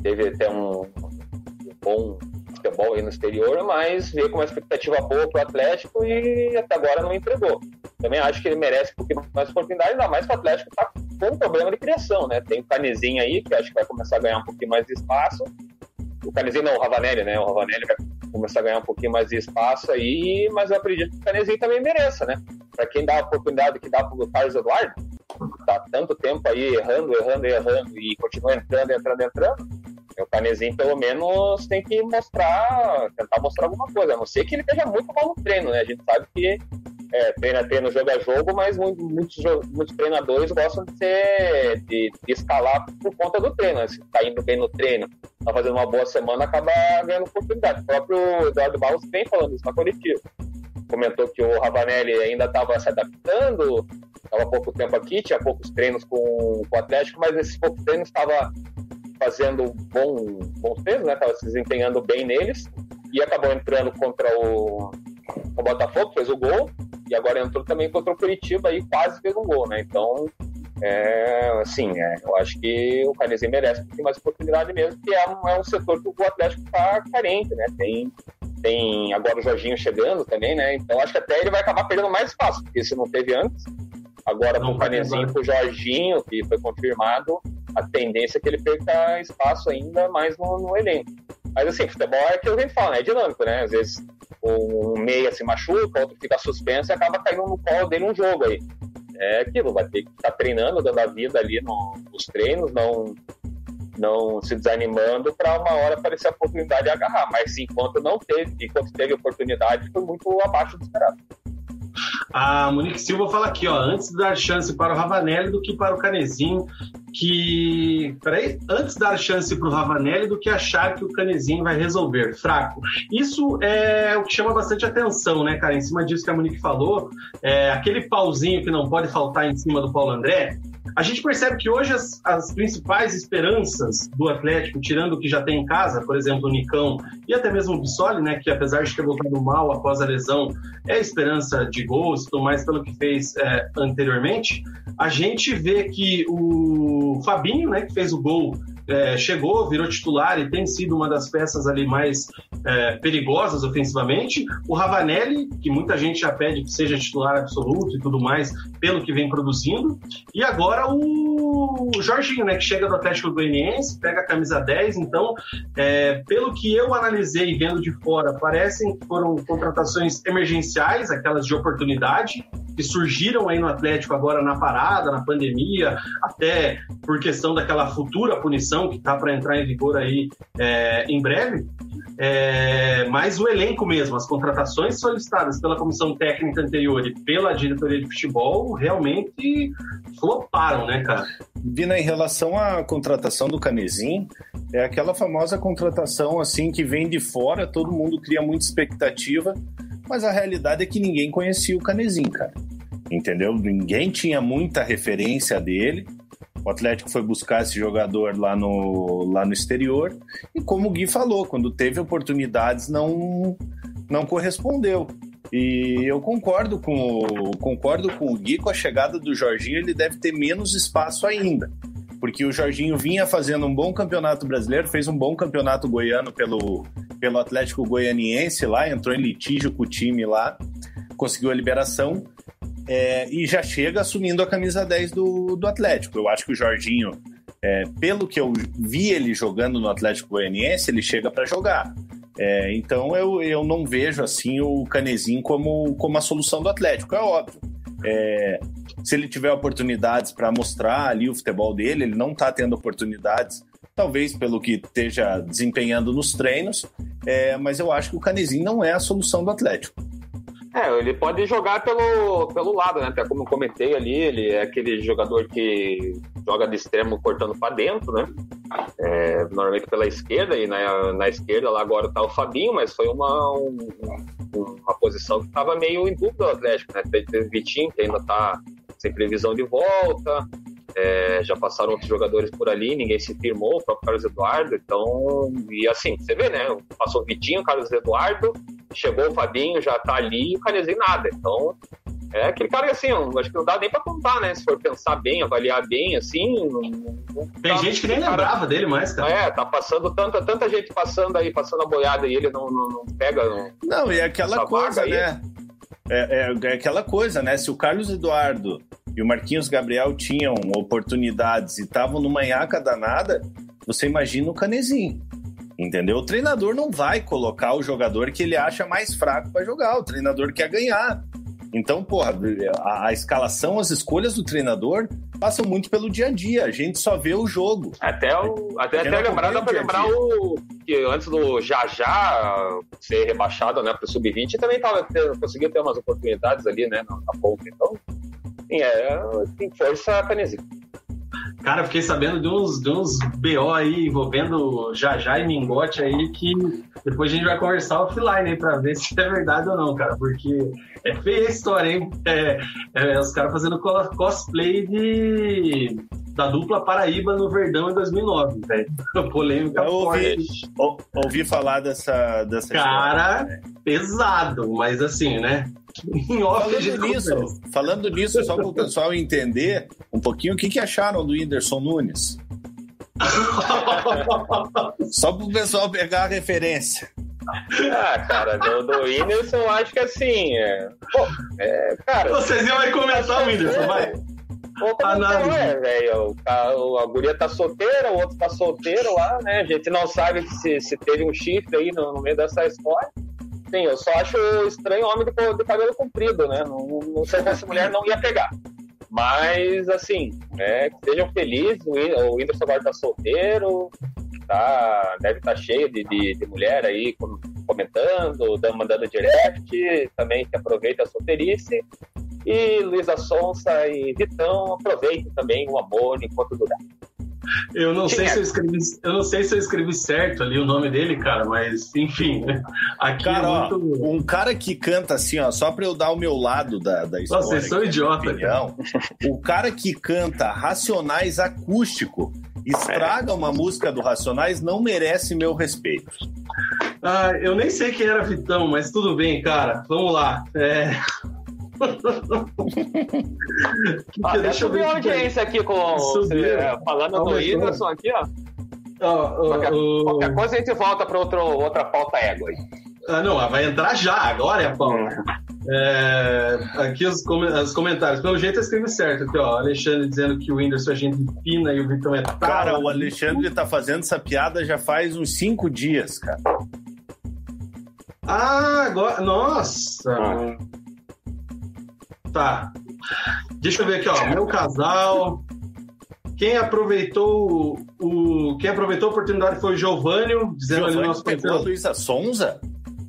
teve até um, um bom futebol aí no exterior, mas veio com uma expectativa boa para o Atlético e até agora não entregou. Também acho que ele merece um pouquinho mais oportunidade, ainda mais que o Atlético está com um problema de criação, né? Tem o Canezinho aí, que acho que vai começar a ganhar um pouquinho mais de espaço. O Canezinho não, o Ravanelli, né? O Ravanelli vai começar a ganhar um pouquinho mais de espaço aí, mas eu acredito que o Canezinho também mereça, né? Para quem dá a oportunidade que dá para o Carlos Eduardo, tá tanto tempo aí errando, errando, errando e continua entrando, entrando, entrando o Canezinho, pelo menos, tem que mostrar, tentar mostrar alguma coisa. A não ser que ele esteja muito mal no treino, né? A gente sabe que é, treina, treino, jogo a jogo, mas muitos, muitos treinadores gostam de, ser, de, de, escalar por conta do treino. Né? Se está indo bem no treino, está fazendo uma boa semana, acaba ganhando oportunidade. O próprio Eduardo Barros vem falando isso na coletiva. Comentou que o Ravanelli ainda estava se adaptando, estava pouco tempo aqui, tinha poucos treinos com, com o Atlético, mas esses poucos treinos estava fazendo bom, bons treinos, né? Tava se desempenhando bem neles e acabou entrando contra o, o Botafogo, fez o gol e agora entrou também contra o Curitiba e quase fez um gol, né? Então, é, assim, é, eu acho que o Canezinho merece um pouquinho mais oportunidade mesmo, porque é um, é um setor que o Atlético está carente, né? Tem, tem agora o Jorginho chegando também, né? Então acho que até ele vai acabar perdendo mais espaço, porque se não teve antes, agora com o Canezinho com o Jorginho, que foi confirmado, a tendência é que ele perca espaço ainda mais no, no elenco. Mas assim, futebol é aquilo que a gente fala, né? é dinâmico, né? Às vezes um meia se machuca, outro fica suspenso e acaba caindo no colo dele um jogo aí. É aquilo, vai ter que estar tá treinando, dando a vida ali no, nos treinos, não, não se desanimando para uma hora aparecer a oportunidade de agarrar. Mas enquanto não teve, enquanto teve oportunidade, foi muito abaixo do esperado. A Monique Silva fala aqui, ó, antes de dar chance para o Ravanelli do que para o Canezinho, que. Peraí, antes dar chance para o Ravanelli do que achar que o Canezinho vai resolver. Fraco. Isso é o que chama bastante atenção, né, cara? Em cima disso que a Monique falou, é, aquele pauzinho que não pode faltar em cima do Paulo André. A gente percebe que hoje as, as, principais esperanças do Atlético, tirando o que já tem em casa, por exemplo, o Nicão e até mesmo o Bissoli, né, que apesar de ter voltado mal após a lesão, é esperança de gols, tudo mais pelo que fez é, anteriormente, a gente vê que o Fabinho, né, que fez o gol é, chegou, virou titular e tem sido uma das peças ali mais é, perigosas ofensivamente. O Ravanelli, que muita gente já pede que seja titular absoluto e tudo mais, pelo que vem produzindo. E agora o Jorginho, né, que chega do Atlético Goianiense, pega a camisa 10. Então, é, pelo que eu analisei vendo de fora, parecem que foram contratações emergenciais, aquelas de oportunidade, que surgiram aí no Atlético agora na parada, na pandemia, até por questão daquela futura punição que está para entrar em vigor aí é, em breve. É, mas o elenco mesmo, as contratações solicitadas pela comissão técnica anterior e pela diretoria de futebol realmente floparam, né, cara? Vina, em relação à contratação do Canezinho, é aquela famosa contratação assim que vem de fora, todo mundo cria muita expectativa, mas a realidade é que ninguém conhecia o Canezinho, cara. Entendeu? Ninguém tinha muita referência dele. O Atlético foi buscar esse jogador lá no, lá no exterior. E como o Gui falou, quando teve oportunidades, não, não correspondeu. E eu concordo com, concordo com o Gui, com a chegada do Jorginho, ele deve ter menos espaço ainda. Porque o Jorginho vinha fazendo um bom campeonato brasileiro, fez um bom campeonato goiano pelo, pelo Atlético Goianiense lá, entrou em litígio com o time lá, conseguiu a liberação é, e já chega assumindo a camisa 10 do, do Atlético. Eu acho que o Jorginho, é, pelo que eu vi ele jogando no Atlético Goianiense, ele chega para jogar. É, então eu, eu não vejo assim o Canezinho como, como a solução do Atlético, é óbvio. É, se ele tiver oportunidades para mostrar ali o futebol dele, ele não está tendo oportunidades, talvez pelo que esteja desempenhando nos treinos, é, mas eu acho que o Canezinho não é a solução do Atlético. É, ele pode jogar pelo, pelo lado, né? Até como eu comentei ali, ele é aquele jogador que joga de extremo cortando para dentro, né? é, normalmente pela esquerda, e na, na esquerda lá agora está o Fabinho, mas foi uma, um, uma posição que estava meio em dúvida o Atlético, né? Teve o Vitinho, que ainda está sem previsão de volta, é, já passaram outros jogadores por ali, ninguém se firmou, o próprio Carlos Eduardo, então, e assim, você vê, né? Passou o Vitinho, Carlos Eduardo, chegou o Fabinho, já tá ali, e o Canezinho nada, então é aquele cara que assim, eu acho que não dá nem pra contar, né? Se for pensar bem, avaliar bem, assim. Não, não Tem tá, gente que nem cara, lembrava dele mais, cara. É, tá passando tanta, tanta gente passando aí, passando a boiada e ele não, não, não pega. Não, não, e é aquela coisa, né? É, é, é, aquela coisa, né? Se o Carlos Eduardo e o Marquinhos Gabriel tinham oportunidades e estavam numa nhaca danada, você imagina o Canezinho. Entendeu? O treinador não vai colocar o jogador que ele acha mais fraco para jogar. O treinador quer ganhar. Então, porra, a, a, escalação, as escolhas do treinador passam muito pelo dia a dia. A gente só vê o jogo. Até, o, até, até lembrar, dá pra lembrar o, que antes do Jajá ser rebaixado né, pro Sub-20, também tava, conseguiu ter umas oportunidades ali, né, na, na ponta. Então, sim, é, tem força Canezinho. Cara, fiquei sabendo de uns, de uns BO aí envolvendo Jajá e Mingote aí que depois a gente vai conversar offline aí pra ver se é verdade ou não, cara, porque é feia a história, hein? É, é, os caras fazendo cosplay de da dupla Paraíba no Verdão em 2009, velho. Polêmica Eu ouvi, ou, ouvi falar dessa, dessa Cara, história, né? pesado, mas assim, né? Falando, nisso, falando nisso, só para o pessoal entender um pouquinho o que, que acharam do Whindersson Nunes. só para o pessoal pegar a referência. Ah, cara, do, do Whindersson, eu acho que assim. É... Pô, é, cara, Vocês iam comentar o Whindersson, vai. Análise. É, velho. A, a guria tá solteira, o outro tá solteiro lá, né? A gente não sabe se, se teve um chifre aí no, no meio dessa história. Sim, eu só acho estranho homem de, de cabelo comprido, né? Não, não sei se essa mulher não ia pegar. Mas, assim, é, que sejam felizes. O Whindersson agora tá solteiro, tá, deve estar tá cheio de, de, de, mulher aí comentando, dando, mandando direct, também que aproveita a solteirice. E Luísa Sonsa e Vitão aproveitem também o amor enquanto durar. Eu não sei se eu escrevi, eu não sei se eu escrevi certo ali o nome dele, cara, mas enfim, aqui cara, é muito... ó, um cara que canta assim, ó, só para eu dar o meu lado da, da história. Nossa, vocês são idiota, opinião, O cara que canta Racionais acústico estraga uma música do Racionais não merece meu respeito. Ah, eu nem sei quem era Vitão, mas tudo bem, cara. Vamos lá. É... ah, deixa eu ver a audiência aqui com é, falando do Whindersson aqui, ó. Oh, qualquer, qualquer, coisa a gente volta para outra pauta égua aí. Ah, não, vai entrar já, agora é a pauta. É, aqui os, com, os, comentários. Pelo jeito eu escrevi certo aqui, ó. Alexandre dizendo que o Whindersson é gente fina e o Vitão é. Cara, o Alexandre tá fazendo essa piada já faz uns cinco dias, cara. Ah, agora. Nossa! Ah. Tá. Deixa eu ver aqui, ó. Meu casal. Quem aproveitou o, quem aproveitou a oportunidade foi o Giovânio, dizendo Giovânio ali nosso a Luísa Sonza?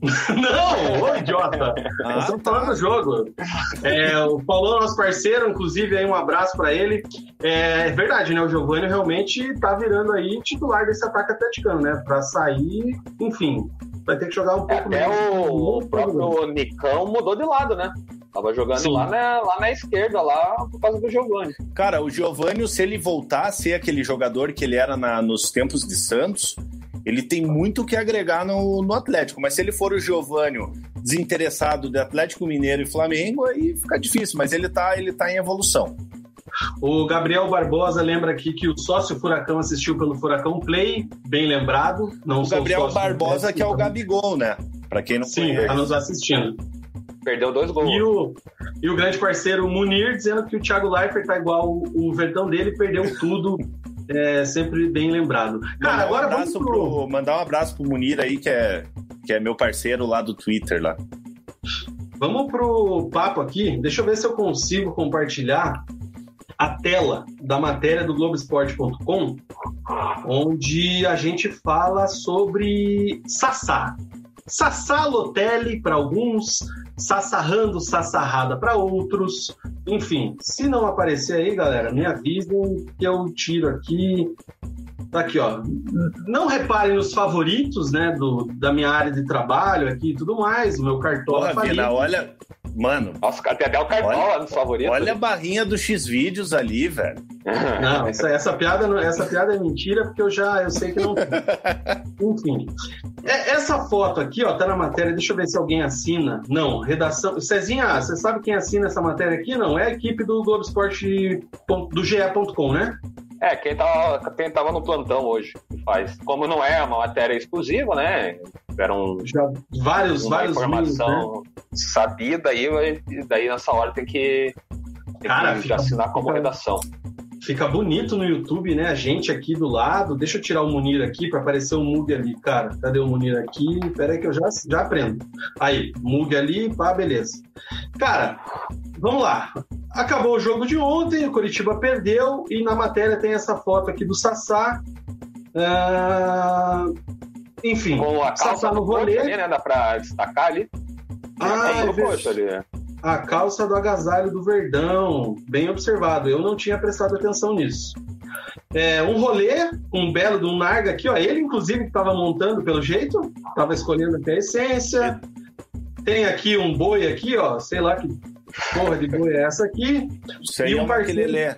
Não, ô idiota! Ah, Estamos tá. falando do jogo. É, o Paulão, nosso parceiro, inclusive, aí um abraço para ele. É, é, verdade, né? O Giovanni realmente tá virando aí titular desse ataque atleticano, né? Para sair, enfim, vai ter que jogar um pouco Até o, o próprio Nicão mudou de lado, né? Tava jogando lá na, lá na esquerda, lá por causa do Giovanni. Cara, o Giovanni, se ele voltar a ser aquele jogador que ele era na, nos tempos de Santos, ele tem muito que agregar no, no Atlético. Mas se ele for o Giovanni desinteressado de Atlético Mineiro e Flamengo, aí fica difícil. Mas ele tá, ele tá em evolução. O Gabriel Barbosa lembra aqui que o sócio Furacão assistiu pelo Furacão Play, bem lembrado. Não o Gabriel Barbosa, que é o Gabigol, né? Para quem não Sim, conhece. Sim, tá nos assistindo. Perdeu dois gols. E o, e o grande parceiro Munir dizendo que o Thiago Leifert tá igual o, o Verdão dele, perdeu tudo. É sempre bem lembrado. Cara, mandar agora um abraço pro... pro... Mandar um abraço pro Munir aí, que é, que é meu parceiro lá do Twitter lá. Vamos pro papo aqui. Deixa eu ver se eu consigo compartilhar a tela da matéria do Globoesporte.com, onde a gente fala sobre Sassá. Sassá Lotelli para alguns, Sassarrando Sassarrada para outros. Enfim, se não aparecer aí, galera, me avisem que eu tiro aqui Tá aqui, ó. Não reparem nos favoritos, né, do, da minha área de trabalho aqui e tudo mais, o meu cartola Porra, Vina, olha, Mano. Nossa, o cara tem até o cartão olha, lá nos favoritos. Olha a barrinha do X-Vídeos ali, velho. Não, essa, essa, piada, essa piada é mentira, porque eu já eu sei que não. Enfim. É, essa foto aqui, ó, tá na matéria. Deixa eu ver se alguém assina. Não, redação. Cezinha, você sabe quem assina essa matéria aqui? Não, é a equipe do Globo Esporte do GE.com, né? É, quem tava, quem tava no plantão hoje faz. Como não é uma matéria exclusiva, né? Tiveram Já vários, uma vários informação né? sabida aí, daí nessa hora tem que, tem Cara, que assinar como fica, redação. Fica bonito no YouTube, né? A gente aqui do lado. Deixa eu tirar o Munir aqui para aparecer o Mug ali, cara. Cadê o Munir aqui? Pera aí que eu já, já aprendo. Aí, Mug ali, pá, beleza. Cara, vamos lá. Acabou o jogo de ontem, o Curitiba perdeu e na matéria tem essa foto aqui do Sassá. Uh... Enfim, com a calça Sassá no rolê. Ali, né? Dá pra destacar ali. Ah, é, é ali. A calça do agasalho do Verdão, bem observado. Eu não tinha prestado atenção nisso. É, um rolê, um belo de um Narga aqui, ó. Ele, inclusive, que estava montando pelo jeito, estava escolhendo até a essência. Tem aqui um boi aqui, ó. Sei lá que porra de boi é essa aqui? Isso e um é parceiro...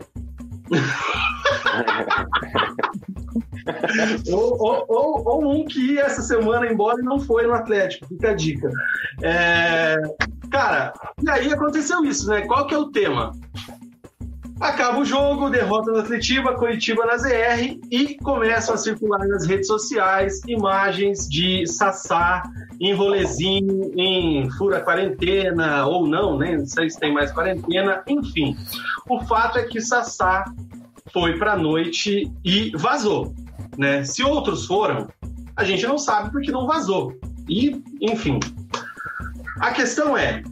ou, ou, ou, ou, um que ia essa semana embora e não foi no Atlético, fica a dica. É... Cara, e aí aconteceu isso, né? Qual que é o tema? Acaba o jogo, derrota do Atletiba, Curitiba na ZR e começam a circular nas redes sociais imagens de Sassá em rolezinho, em fura quarentena ou não, né? Não sei se tem mais quarentena, enfim. O fato é que Sassá foi para a noite e vazou, né? Se outros foram, a gente não sabe porque não vazou. E, enfim. A questão é,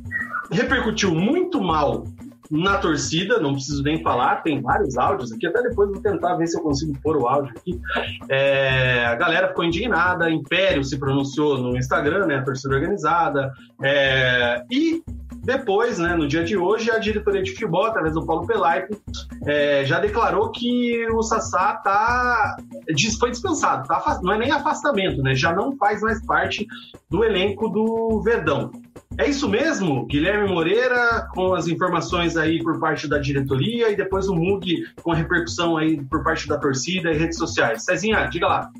repercutiu muito mal na torcida, não preciso nem falar, tem vários áudios aqui, até depois vou tentar ver se eu consigo pôr o áudio aqui. É, a galera ficou indignada, Império se pronunciou no Instagram, né, a torcida organizada, é, e depois, né, no dia de hoje, a diretoria de futebol, através do Paulo Pelaipe, é, já declarou que o Sassá tá, foi dispensado, tá, não é nem afastamento, né, já não faz mais parte do elenco do Verdão. É isso mesmo? Guilherme Moreira com as informações aí por parte da diretoria e depois o Mug com a repercussão aí por parte da torcida e redes sociais. Cezinha, diga lá.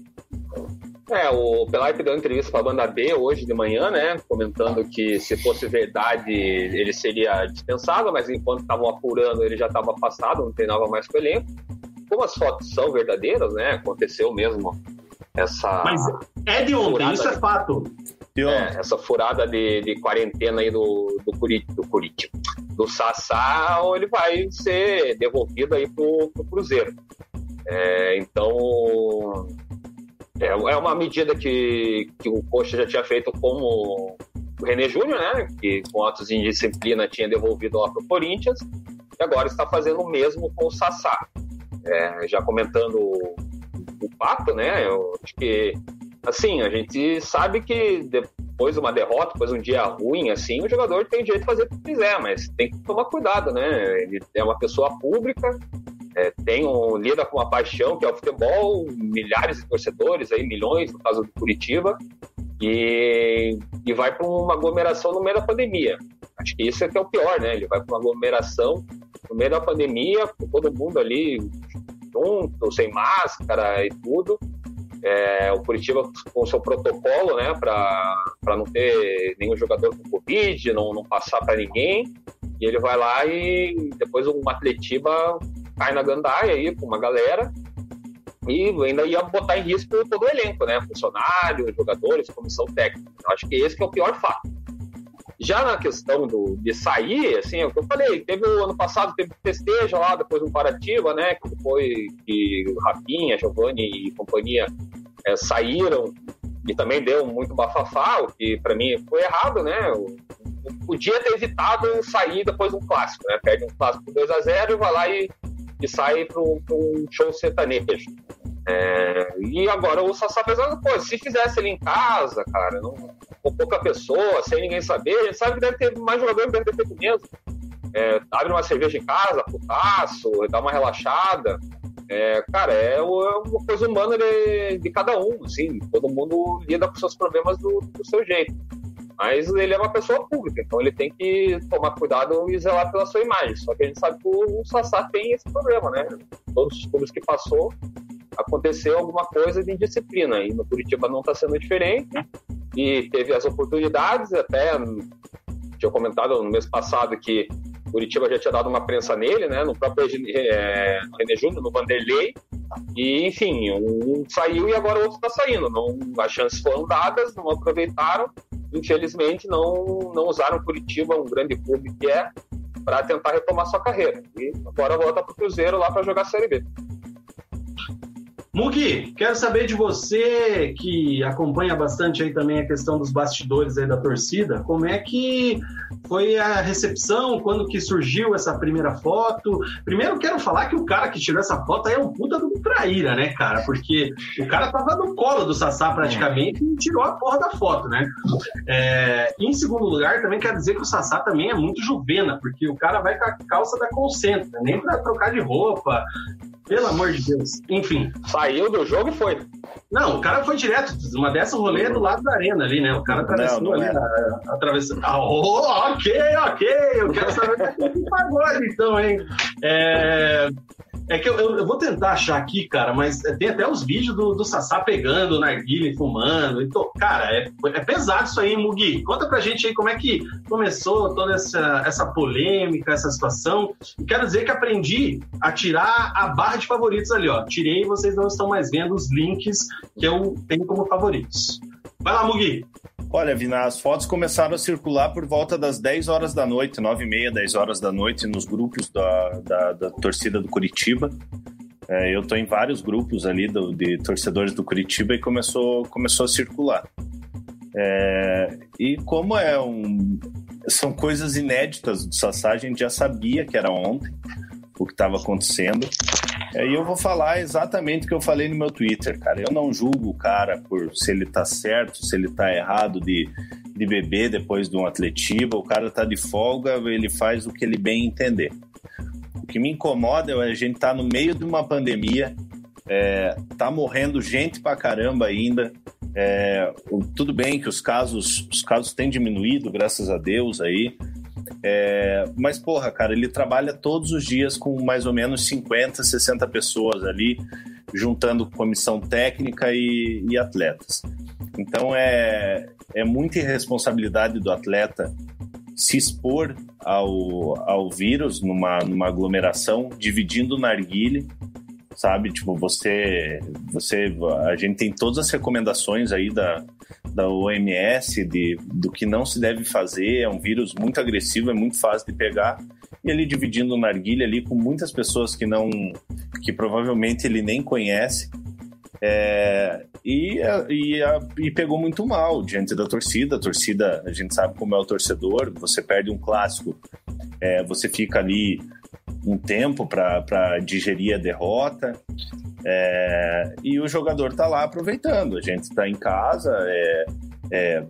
É, o Pelaipe deu entrevista para a banda B hoje de manhã, né? Comentando que se fosse verdade ele seria dispensado, mas enquanto estavam apurando ele já estava afastado, não treinava mais com o elenco. Como as fotos são verdadeiras, né? Aconteceu mesmo essa. Mas é de ontem, isso é fato. É, essa furada de, de quarentena aí do, do, Curit, do Curitiba, do Sassá, ele vai ser devolvido aí pro, pro Cruzeiro. É, então, é, é uma medida que, que o Coxa já tinha feito com o, René Júnior, né? Que com atos de indisciplina tinha devolvido lá para o Corinthians, e agora está fazendo o mesmo com o Sassá. É, já comentando o, o Pato, né? Eu acho que, assim, a gente sabe que depois de uma derrota, depois de um dia ruim, assim, o jogador tem direito de fazer o que quiser, mas tem que tomar cuidado, né? Ele é uma pessoa pública, é, tem um, lida com uma paixão que é o futebol, milhares de torcedores, aí, milhões no caso do Curitiba, e, e vai para uma aglomeração no meio da pandemia. Acho que isso é que é o pior, né? Ele vai para uma aglomeração no meio da pandemia, com todo mundo ali junto, sem máscara e tudo. É, o Curitiba com seu protocolo, né, para não ter nenhum jogador com Covid, não, não passar para ninguém. E ele vai lá e depois o Atletiba cai na gandaia aí com uma galera e ainda ia botar em risco todo o elenco, né? Funcionários, jogadores, comissão técnica. Eu acho que esse que é o pior fato. Já na questão do, de sair, assim, é o que eu falei, teve o ano passado, teve festejo lá, depois um Parativa, né? Que foi que o Rafinha, Giovanni e companhia é, saíram e também deu muito bafafá, o que para mim foi errado, né? O, podia ter evitado sair depois de um clássico, né? Perde um clássico 2 a 0 e vai lá e que sai para um show sertanejo. É, e agora o Sassá fez a coisa. Se fizesse ele em casa, cara, não, com pouca pessoa, sem ninguém saber, a gente sabe que deve ter mais jogadores, deve ter feito mesmo. É, abre uma cerveja em casa, putaço, dá uma relaxada. É, cara, é uma coisa humana de, de, cada um, assim, todo mundo lida com seus problemas do, do, seu jeito. Mas ele é uma pessoa pública, então ele tem que tomar cuidado e zelar pela sua imagem. Só que a gente sabe que o, o Sassá tem esse problema, né? Todos os clubes que passou, aconteceu alguma coisa de indisciplina. E no Curitiba não está sendo diferente. E teve as oportunidades, até tinha comentado no mês passado que Curitiba já tinha dado uma prensa nele, né? No próprio é, René Júnior, no Vanderlei. E, enfim, um saiu e agora o outro está saindo. Não, as chances foram dadas, não aproveitaram. Infelizmente, não, não usaram Curitiba, um grande clube que é, para tentar retomar sua carreira. E agora volta para o Cruzeiro lá para jogar a Série B. Mugi, quero saber de você que acompanha bastante aí também a questão dos bastidores aí da torcida, como é que foi a recepção, quando que surgiu essa primeira foto? Primeiro quero falar que o cara que tirou essa foto aí é um puta do traíra, né, cara? Porque o cara tava no colo do Sassá praticamente e tirou a porra da foto, né? É, em segundo lugar, também quero dizer que o Sassá também é muito juvena, porque o cara vai com a calça da Concentra, nem pra trocar de roupa, pelo amor de Deus. Enfim. Saiu do jogo e foi. Não, o cara foi direto. Uma dessa rolê do lado da arena ali, né? O cara atravessou não, não ali, é. atravessou. Ah, oh, ok, ok. Eu quero saber o pagode, então, hein? É. É que eu, eu, eu, vou tentar achar aqui, cara, mas tem até os vídeos do, do Sassá pegando na narguilha fumando. Então, cara, é, é pesado isso aí, Mugi. Conta pra gente aí como é que começou toda essa, essa polêmica, essa situação. E quero dizer que aprendi a tirar a barra de favoritos ali, ó. Tirei e vocês não estão mais vendo os links que eu tenho como favoritos. Vai lá, Mugi. Olha, Vina, as fotos começaram a circular por volta das 10 horas da noite, 9 e meia, 10 horas da noite, nos grupos da, da, da torcida do Curitiba. É, eu estou em vários grupos ali do, de torcedores do Curitiba e começou, começou a circular. É, e como é um, são coisas inéditas do Sassá, a gente já sabia que era ontem o que estava acontecendo. E eu vou falar exatamente o que eu falei no meu Twitter, cara. Eu não julgo o cara por se ele tá certo, se ele tá errado de, de beber depois de um atletiba. O cara tá de folga, ele faz o que ele bem entender. O que me incomoda é a gente tá no meio de uma pandemia, é, tá morrendo gente pra caramba ainda. É, tudo bem que os casos, os casos têm diminuído, graças a Deus aí. É, mas, porra, cara, ele trabalha todos os dias com mais ou menos 50, 60 pessoas ali, juntando comissão técnica e, e atletas. Então é, é muita irresponsabilidade do atleta se expor ao, ao vírus numa, numa aglomeração, dividindo narguile, sabe? Tipo, você, você, a gente tem todas as recomendações aí da, da OMS de, do que não se deve fazer. É um vírus muito agressivo, é muito fácil de pegar. E ele dividindo o narguilha ali com muitas pessoas que não, que provavelmente ele nem conhece. É, e, e, e, pegou muito mal diante da torcida. A torcida, a gente sabe como é o torcedor. Você perde um clássico, é, você fica ali um tempo para digerir a derrota. É, e o jogador está lá aproveitando. A gente está em casa, é, é,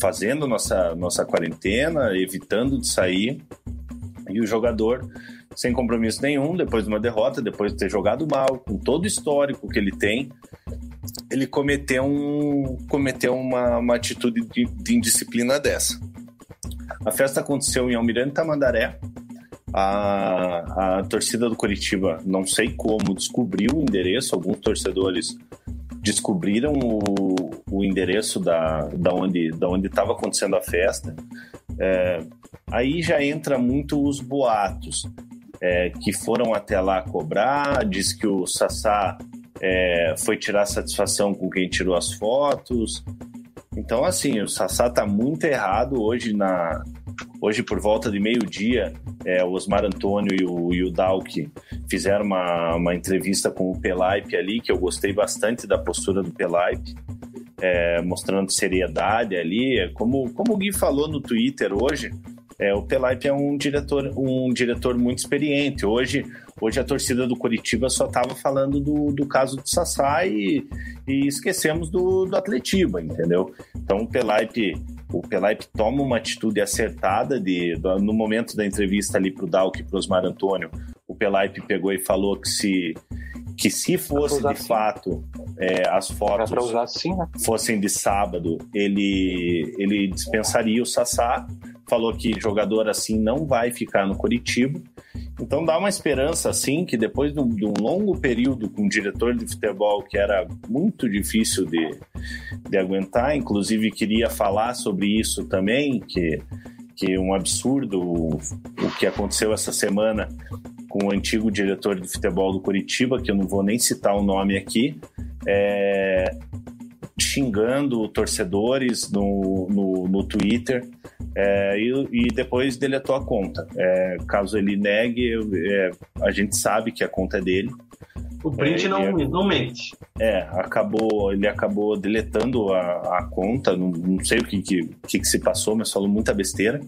fazendo nossa, nossa quarentena, evitando de sair. E o jogador, sem compromisso nenhum, depois de uma derrota, depois de ter jogado mal, com todo o histórico que ele tem, ele cometeu, um, cometeu uma, uma atitude de, de indisciplina dessa. A festa aconteceu em Almirante Tamandaré, a, a torcida do Curitiba, não sei como, descobriu o endereço, alguns torcedores descobriram o, o endereço da, da onde da onde estava acontecendo a festa. É, aí já entra muito os boatos é, que foram até lá cobrar, diz que o Sassá é, foi tirar satisfação com quem tirou as fotos. Então, assim, o Sassá tá muito errado hoje na, Hoje, por volta de meio-dia, é, o Osmar Antônio e o, e o Dalk fizeram uma, uma entrevista com o Pelaipe ali, que eu gostei bastante da postura do Pelaipe, é, mostrando seriedade ali. É, como, como o Gui falou no Twitter hoje, é, o Pelaipe é um diretor, um diretor muito experiente. Hoje, hoje a torcida do Curitiba só estava falando do, do caso do Sassá e, e esquecemos do, do Atletiba, entendeu? Então o Pelaipe o Pelaipe toma uma atitude acertada de, no momento da entrevista ali para o Dalk e para o Osmar Antônio, o Pelaipe pegou e falou que se que se fosse de fato é, as fotos assim, né? fossem de sábado, ele, ele dispensaria o Sassá. Falou que jogador assim não vai ficar no Curitiba. Então dá uma esperança assim que depois de um, de um longo período com um diretor de futebol que era muito difícil de, de aguentar, inclusive queria falar sobre isso também, que que um absurdo o, o que aconteceu essa semana com o antigo diretor de futebol do Curitiba, que eu não vou nem citar o nome aqui, é, xingando torcedores no, no, no Twitter é, e, e, depois deletou a conta. É, caso ele negue, é, a gente sabe que a conta é dele. O print é, não, não mente. É, acabou, ele acabou deletando a, a conta, não, não, sei o que, que, que, se passou, mas falou muita besteira.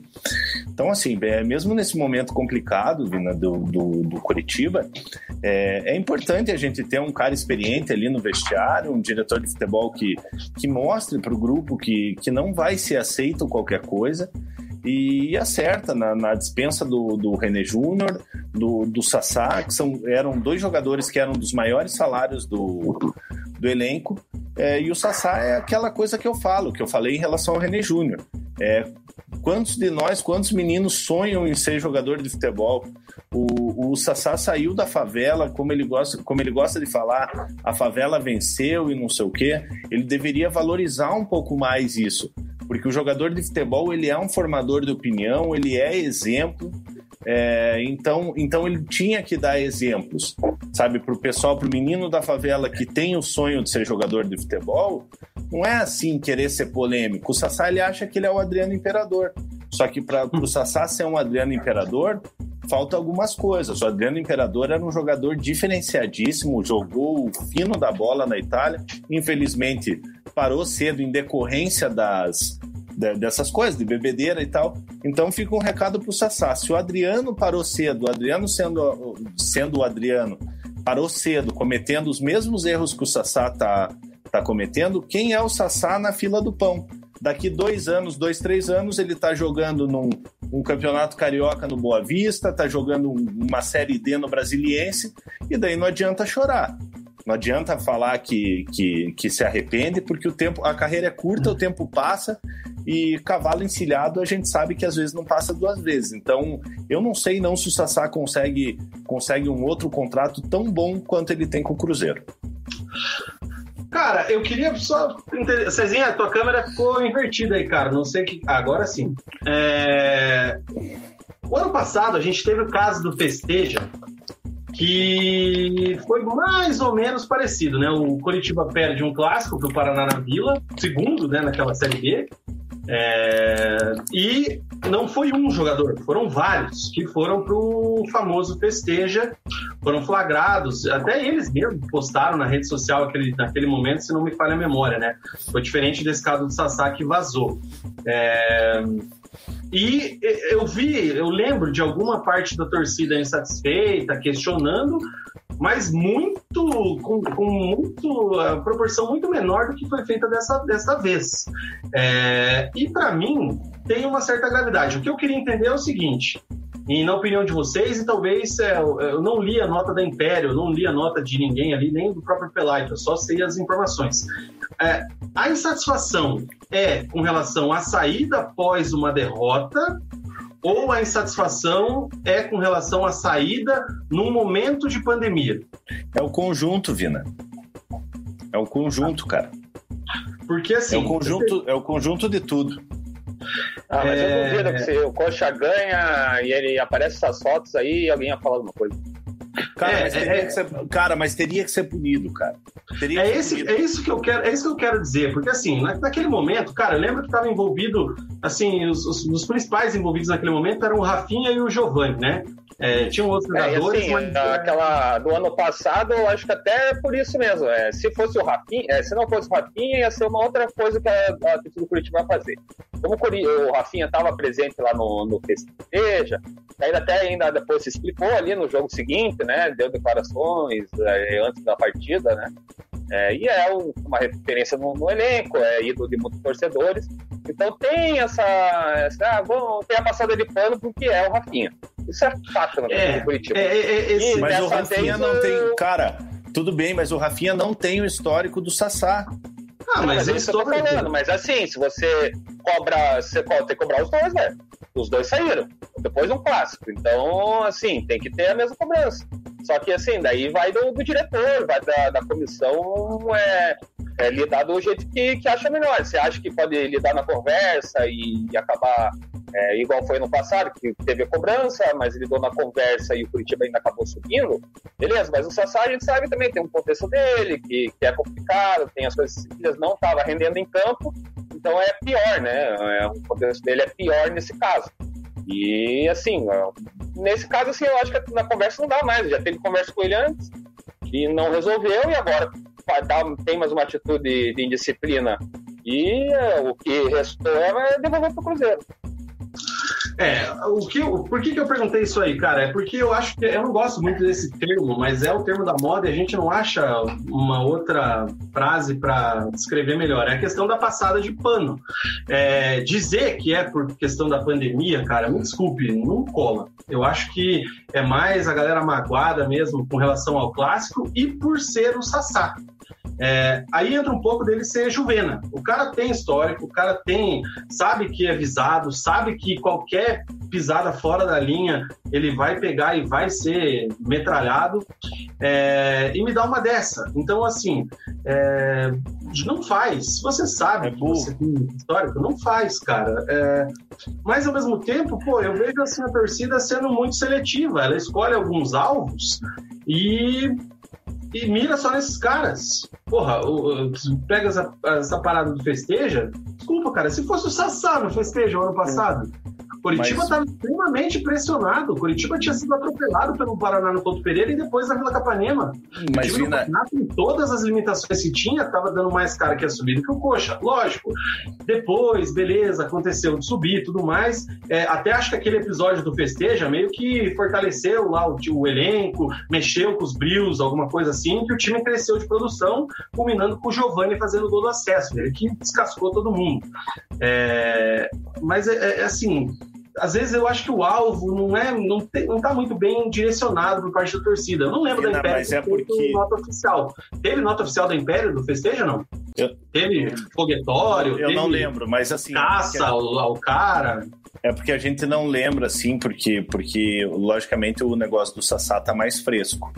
Então, assim, é, mesmo nesse momento complicado Vina, do, do, do Curitiba, é, é, importante a gente ter um cara experiente ali no vestiário, um diretor de futebol que, que mostre para o grupo que, que não vai ser aceito qualquer coisa e acerta na, na dispensa do, do René Júnior, do, do Sassá, que são, eram dois jogadores que eram dos maiores salários do, do elenco. É, e o Sassá é aquela coisa que eu falo, que eu falei em relação ao René Júnior. É, quantos de nós, quantos meninos sonham em ser jogador de futebol? O, o Sassá saiu da favela, como ele, gosta, como ele gosta de falar, a favela venceu e não sei o quê. Ele deveria valorizar um pouco mais isso porque o jogador de futebol ele é um formador de opinião, ele é exemplo, é, então, então ele tinha que dar exemplos, sabe, para o pessoal, para o menino da favela que tem o sonho de ser jogador de futebol, não é assim querer ser polêmico. O Sassá ele acha que ele é o Adriano Imperador, só que para o Sassá ser um Adriano Imperador, falta algumas coisas. O Adriano Imperador era um jogador diferenciadíssimo, jogou o fino da bola na Itália, infelizmente parou cedo em decorrência das dessas coisas, de bebedeira e tal. Então fica um recado pro Sassá. Se o Adriano parou cedo, o Adriano sendo, sendo o Adriano, parou cedo, cometendo os mesmos erros que o Sassá tá, tá cometendo, quem é o Sassá na fila do pão? Daqui dois anos, dois, três anos, ele tá jogando num um campeonato carioca no Boa Vista, tá jogando uma Série D no Brasiliense, e daí não adianta chorar. Não adianta falar que, que, que se arrepende, porque o tempo, a carreira é curta, o tempo passa e cavalo encilhado a gente sabe que às vezes não passa duas vezes. Então, eu não sei não se o Sassá consegue, consegue um outro contrato tão bom quanto ele tem com o Cruzeiro. Cara, eu queria só. Cezinha, tua câmera ficou invertida aí, cara. Não sei que. agora sim. É... O ano passado a gente teve o caso do Festeja, que foi mais ou menos parecido, né? O Curitiba perde um clássico pro Paraná na Vila, segundo, né, naquela Série B. É... E não foi um jogador, foram vários que foram pro famoso festeja, foram flagrados, até eles mesmos postaram na rede social aquele, naquele momento, se não me falha a memória, né? Foi diferente desse caso do Sassá que vazou. É... E eu vi, eu lembro de alguma parte da torcida insatisfeita, questionando, mas muito, com, com muito, a proporção muito menor do que foi feita dessa, dessa vez. É, e para mim, tem uma certa gravidade. O que eu queria entender é o seguinte: e na opinião de vocês, e talvez é, eu não li a nota da Império, não li a nota de ninguém ali, nem do próprio Pelaito, eu só sei as informações. É, a insatisfação é com relação à saída após uma derrota ou a insatisfação é com relação à saída num momento de pandemia? É o conjunto, Vina. É o conjunto, cara. Porque assim. É o conjunto, é o conjunto de tudo. Ah, mas é... eu duvido que se o Coxa ganha e ele aparece essas fotos aí, alguém ia falar alguma coisa. Cara, é, mas teria é, que ser, cara, mas teria que ser punido, cara. Teria é, esse, punido. é isso que eu quero, é isso que eu quero dizer, porque assim, naquele momento, cara, eu lembro que estava envolvido, assim, os, os, os, principais envolvidos naquele momento eram o Rafinha e o Giovanni, né? É, tinham outros é, jogadores, assim, mas... aquela do ano passado, eu acho que até é por isso mesmo. É, se fosse o Rafinha, é, se não fosse o Rafinha, ia ser uma outra coisa que a, a do Curitiba vai fazer. Como o, o Rafinha estava presente lá no, no Festeja, ainda até ainda depois se explicou ali no jogo seguinte, né? Deu declarações é, antes da partida, né? É, e é uma referência no, no, elenco, é ídolo de muitos torcedores. Então tem essa. essa ah, bom, tem a passada de pano porque é o Rafinha. Isso é fato no é, Curitiba. É, é, esse, mas o Rafinha não tem. Cara, Tudo bem, mas o Rafinha não tem o histórico do Sassá. Ah, mas, mas é isso que eu tô falando. Mas assim, se você cobra, você tem que cobrar os dois, né? Os dois saíram. Depois um clássico. Então, assim, tem que ter a mesma cobrança. Só que, assim, daí vai do, do diretor, vai da, da comissão é, é, lidar do jeito que, que acha melhor. Você acha que pode lidar na conversa e, e acabar é, igual foi no passado, que teve a cobrança, mas lidou na conversa e o Curitiba ainda acabou subindo, beleza, mas o Sassá a gente sabe também, tem um contexto dele, que, que é complicado, tem as coisas seguidas, não estava rendendo em campo, então é pior, né? É, o contexto dele é pior nesse caso. E assim, nesse caso, assim, eu acho que na conversa não dá mais. Já teve conversa com ele antes e não resolveu, e agora tem mais uma atitude de indisciplina. E é, o que restou é devolver para o Cruzeiro. É, o que eu, por que, que eu perguntei isso aí, cara? É porque eu acho que eu não gosto muito desse termo, mas é o termo da moda e a gente não acha uma outra frase para descrever melhor. É a questão da passada de pano. É, dizer que é por questão da pandemia, cara, me desculpe, não cola. Eu acho que é mais a galera magoada mesmo com relação ao clássico e por ser o Sassá. É, aí entra um pouco dele ser juvena. O cara tem histórico, o cara tem, sabe que é visado, sabe que qualquer pisada fora da linha ele vai pegar e vai ser metralhado. É, e me dá uma dessa. Então, assim, é, não faz. Se você sabe é que você tem histórico, não faz, cara. É, mas ao mesmo tempo, pô, eu vejo assim a torcida sendo muito seletiva. Ela escolhe alguns alvos e e mira só nesses caras. Porra, o, o, pega essa, essa parada do festeja. Desculpa, cara, se fosse o Sassá no festeja o ano passado, Curitiba estava Mas... extremamente pressionado. Curitiba tinha sido atropelado pelo Paraná no Couto Pereira e depois na Vila Capanema. Mas, Vina... com todas as limitações que tinha, estava dando mais cara que a subida que o Coxa. Lógico. Depois, beleza, aconteceu de subir e tudo mais. É, até acho que aquele episódio do Festeja meio que fortaleceu lá o, o elenco, mexeu com os brios, alguma coisa assim, que o time cresceu de produção, culminando com o Giovanni fazendo o gol do acesso. Ele que descascou todo mundo. É, mas é, é assim, às vezes eu acho que o alvo não é não, te, não tá muito bem direcionado por parte da torcida. Eu não lembro da Império mas é porque... nota oficial. Teve nota oficial da Império do festeja, não? Eu... Teve foguetório? Eu não lembro, mas assim... Caça ao, ao cara... É porque a gente não lembra, assim, porque, porque logicamente o negócio do Sassá tá mais fresco.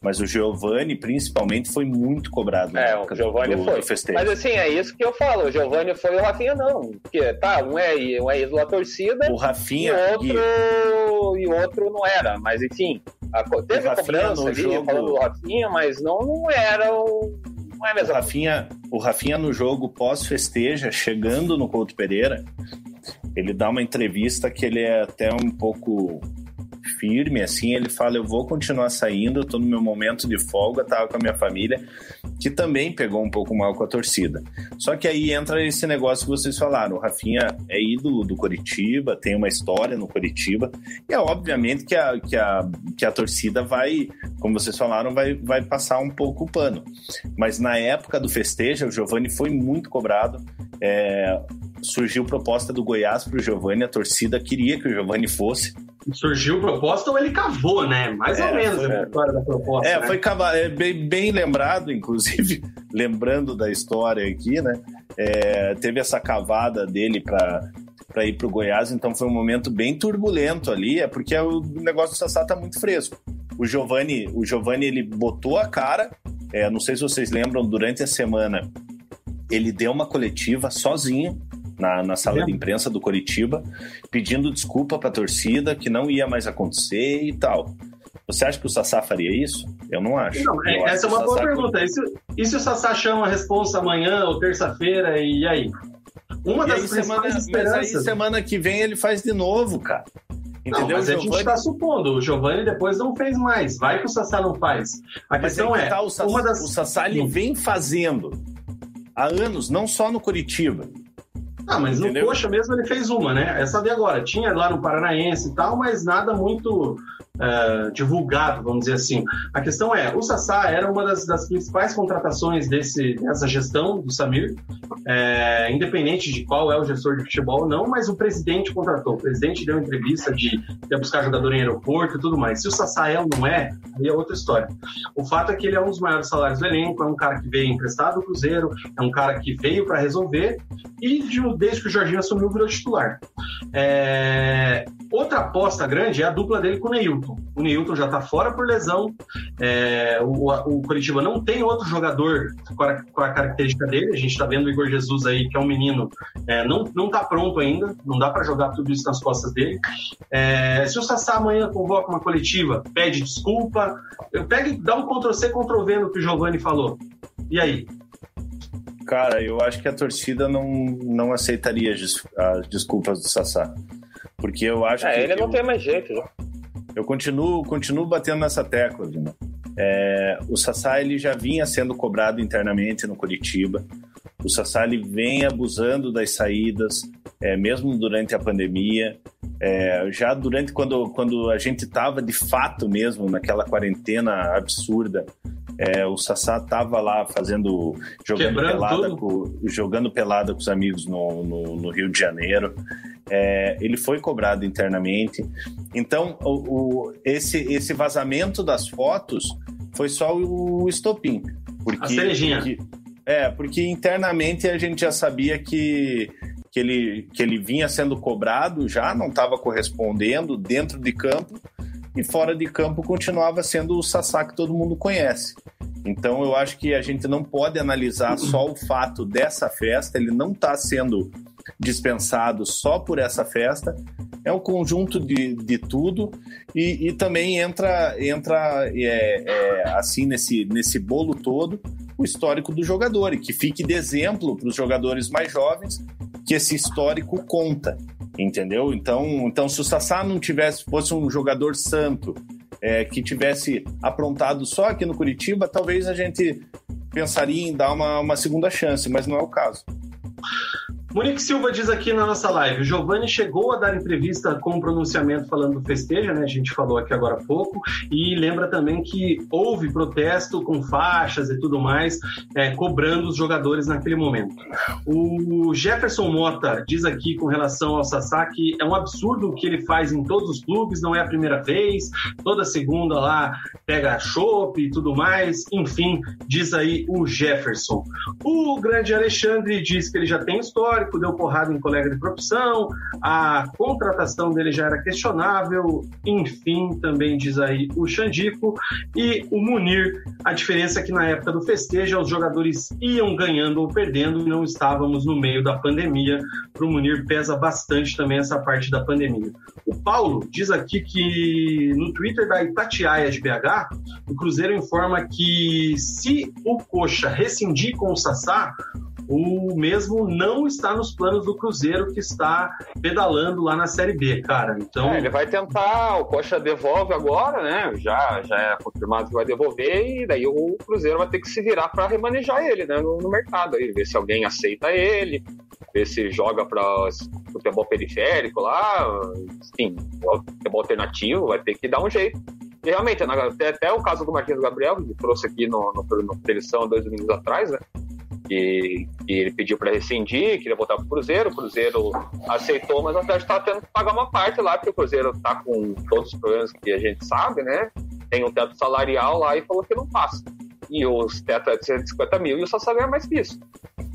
Mas o Giovanni, principalmente, foi muito cobrado. É, o Giovanni do, foi. Do Mas assim, é isso que eu falo. O Giovanni foi o Rafinha, não. Porque, tá, um é, um é ídolo da torcida. O Rafinha. E outro, e... e outro não era. Mas enfim, a, teve a cobrança ali, jogo... falando do Rafinha, mas não, não era o. Não é mesmo. O Rafinha, o Rafinha no jogo pós-festeja, chegando no Couto Pereira, ele dá uma entrevista que ele é até um pouco firme, assim, ele fala, eu vou continuar saindo, eu tô no meu momento de folga, tava com a minha família, que também pegou um pouco mal com a torcida. Só que aí entra esse negócio que vocês falaram, o Rafinha é ídolo do Coritiba, tem uma história no Coritiba, e é obviamente que a, que a, que a torcida vai, como vocês falaram, vai, vai passar um pouco o pano. Mas na época do festejo, o Giovani foi muito cobrado, é, surgiu proposta do Goiás para o Giovani, a torcida queria que o Giovani fosse, surgiu proposta ou ele cavou, né? Mais é, ou menos foi, a história da proposta. É, né? foi cavar, é, bem, bem, lembrado, inclusive, lembrando da história aqui, né? É, teve essa cavada dele para para ir para o Goiás, então foi um momento bem turbulento ali, é porque o negócio do Sassá tá muito fresco. O Giovani, o Giovani ele botou a cara, é, não sei se vocês lembram, durante a semana ele deu uma coletiva sozinho na, na sala é. de imprensa do Coritiba, pedindo desculpa para a torcida, que não ia mais acontecer e tal. Você acha que o Sassá faria isso? Eu não acho. Não, é, essa é uma boa pergunta. E se, e se o Sassá chama a responsa amanhã ou terça-feira, e aí? Uma e das aí, semana, Mas aí semana que vem ele faz de novo, cara. Entendeu? Não, mas Giovani... a gente está supondo, o Giovanni depois não fez mais. Vai que o Sassá não faz. A mas questão é, tá, o Sassá, das... o Sassá ele vem fazendo há anos, não só no Curitiba. Ah, mas Entendeu? no Coxa mesmo ele fez uma, né? Essa de agora. Tinha lá no Paranaense e tal, mas nada muito uh, divulgado, vamos dizer assim. A questão é, o Sassá era uma das, das principais contratações desse, dessa gestão do Samir, é, independente de qual é o gestor de futebol ou não, mas o presidente contratou. O presidente deu entrevista de, buscar jogador em aeroporto e tudo mais. Se o Sassá é ou não é, aí é outra história. O fato é que ele é um dos maiores salários do elenco, é um cara que veio emprestado do Cruzeiro, é um cara que veio para resolver e de, desde que o Jorginho assumiu virou titular. É, outra aposta grande é a dupla dele com o Neilton. O Neilton já está fora por lesão. É, o, o Curitiba não tem outro jogador com a, com a característica dele. A gente está vendo o Igor Jesus aí, que é um menino, é, não, não tá pronto ainda. Não dá para jogar tudo isso nas costas dele. É, se o Sassá amanhã convoca uma coletiva, pede desculpa, pega e dá um Ctrl-C, Ctrl-V no que o Giovanni falou. E aí? Cara, eu acho que a torcida não, não aceitaria as desculpas do Sassá. Porque eu acho é, que. ele eu, não tem mais jeito, né? Eu continuo, continuo batendo nessa tecla, Vina. É, o Sassá ele já vinha sendo cobrado internamente no Curitiba. O Sassá ele vem abusando das saídas, é, mesmo durante a pandemia. É, já durante quando, quando a gente estava de fato mesmo naquela quarentena absurda, é, o Sassá estava lá fazendo jogando pelada, com, jogando pelada com os amigos no, no, no Rio de Janeiro. É, ele foi cobrado internamente. Então, o, o, esse, esse vazamento das fotos foi só o estopim. Porque, a cerejinha. Porque, é, porque internamente a gente já sabia que, que, ele, que ele vinha sendo cobrado, já não estava correspondendo dentro de campo, e fora de campo continuava sendo o Sassá que todo mundo conhece. Então eu acho que a gente não pode analisar só o fato dessa festa, ele não está sendo dispensado só por essa festa, é um conjunto de, de tudo e, e também entra, entra é, é, assim nesse, nesse bolo todo o histórico do jogador e que fique de exemplo para os jogadores mais jovens que esse histórico conta, entendeu? Então, então se o Sassá não tivesse fosse um jogador santo é, que tivesse aprontado só aqui no Curitiba, talvez a gente pensaria em dar uma, uma segunda chance, mas não é o caso. Monique Silva diz aqui na nossa live: o Giovanni chegou a dar entrevista com um pronunciamento falando do festeja, né? A gente falou aqui agora há pouco, e lembra também que houve protesto com faixas e tudo mais, é, cobrando os jogadores naquele momento. O Jefferson Mota diz aqui com relação ao Sassá que é um absurdo o que ele faz em todos os clubes, não é a primeira vez, toda segunda lá pega chopp e tudo mais, enfim, diz aí o Jefferson. O grande Alexandre diz que ele já tem história histórico, deu porrada em colega de profissão, a contratação dele já era questionável, enfim, também diz aí o Xandico. E o Munir, a diferença é que na época do festejo os jogadores iam ganhando ou perdendo e não estávamos no meio da pandemia. Para o Munir pesa bastante também essa parte da pandemia. O Paulo diz aqui que no Twitter da Itatiaia de BH, o Cruzeiro informa que se o Coxa rescindir com o Sassá, o mesmo não está nos planos do Cruzeiro que está pedalando lá na Série B, cara. Então é, ele vai tentar, o Coxa devolve agora, né? Já já é confirmado que vai devolver e daí o Cruzeiro vai ter que se virar para remanejar ele, né, no, no, mercado aí, ver se alguém aceita ele, ver se joga para futebol periférico lá, enfim, futebol alternativo, vai ter que dar um jeito. E realmente, até, até o caso do Marquinhos Gabriel, que trouxe aqui no, no, no Televisão dois domingos atrás, né? Que, que ele pediu para rescindir, queria voltar para o Cruzeiro, o Cruzeiro aceitou, mas o Atlético está tendo que pagar uma parte lá, porque o Cruzeiro está com todos os problemas que a gente sabe, né? Tem um teto salarial lá e falou que não passa. E os tetos é de 150 mil e o só ganha mais que isso.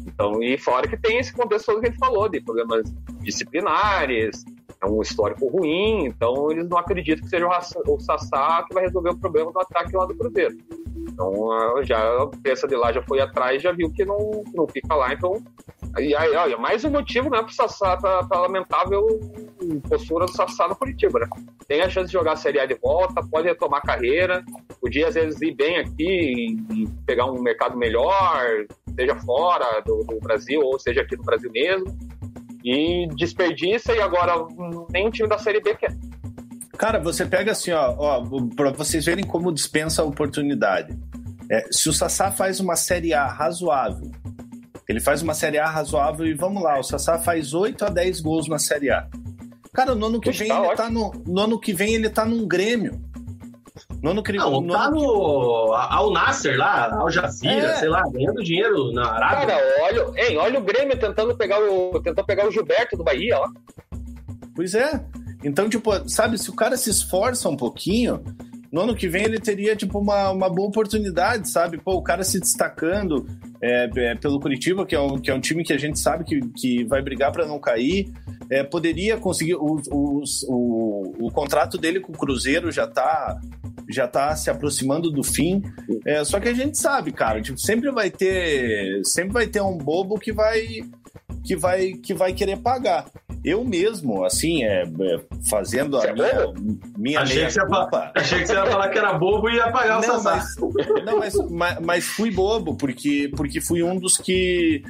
Então, e fora que tem esse contexto que a gente falou, de problemas disciplinares, é um histórico ruim, então eles não acreditam que seja o Sassá que vai resolver o problema do ataque lá do Cruzeiro. Então já a peça de lá já foi atrás já viu que não, não fica lá, então. E aí, olha, mais um motivo, né, pro Sassá, pra, pra lamentável postura do Sassá no Curitiba, né? Tem a chance de jogar a Série A de volta, pode retomar a carreira, podia às vezes ir bem aqui e pegar um mercado melhor, seja fora do, do Brasil ou seja aqui no Brasil mesmo. E desperdiça e agora nem o time da Série B quer. Cara, você pega assim, ó, ó para vocês verem como dispensa a oportunidade. É, se o Sassá faz uma Série A razoável, ele faz uma Série A razoável e vamos lá, o Sassá faz 8 a 10 gols na Série A. Cara, no ano que vem tá ele tá no, no ano que vem ele tá num Grêmio. Nono cri... Não, nono... tá no Al Nasser lá, Al Jazeera, É. sei lá, ganhando dinheiro na Arábia. Cara, olha, hein, olha o Grêmio tentando pegar o. Tentou pegar o Gilberto do Bahia, ó. Pois é. Então, tipo, sabe, se o cara se esforça um pouquinho, no ano que vem ele teria, tipo, uma, uma boa oportunidade, sabe? Pô, o cara se destacando é, é, pelo Curitiba, que é, um, que é um time que a gente sabe que, que vai brigar para não cair, é, poderia conseguir. O, o contrato dele com o Cruzeiro já tá, já tá se aproximando do fim. É, só que a gente sabe, cara, tipo, sempre vai ter. Sempre vai ter um bobo que vai. Que vai, que vai querer pagar. Eu mesmo, assim, é, é, fazendo Você a é minha, bobo? minha Achei que, você ia falar, culpa. achei que você ia falar que era bobo e ia pagar o Não, Sassá. mas, não mas, mas, mas fui bobo, porque, porque fui um dos que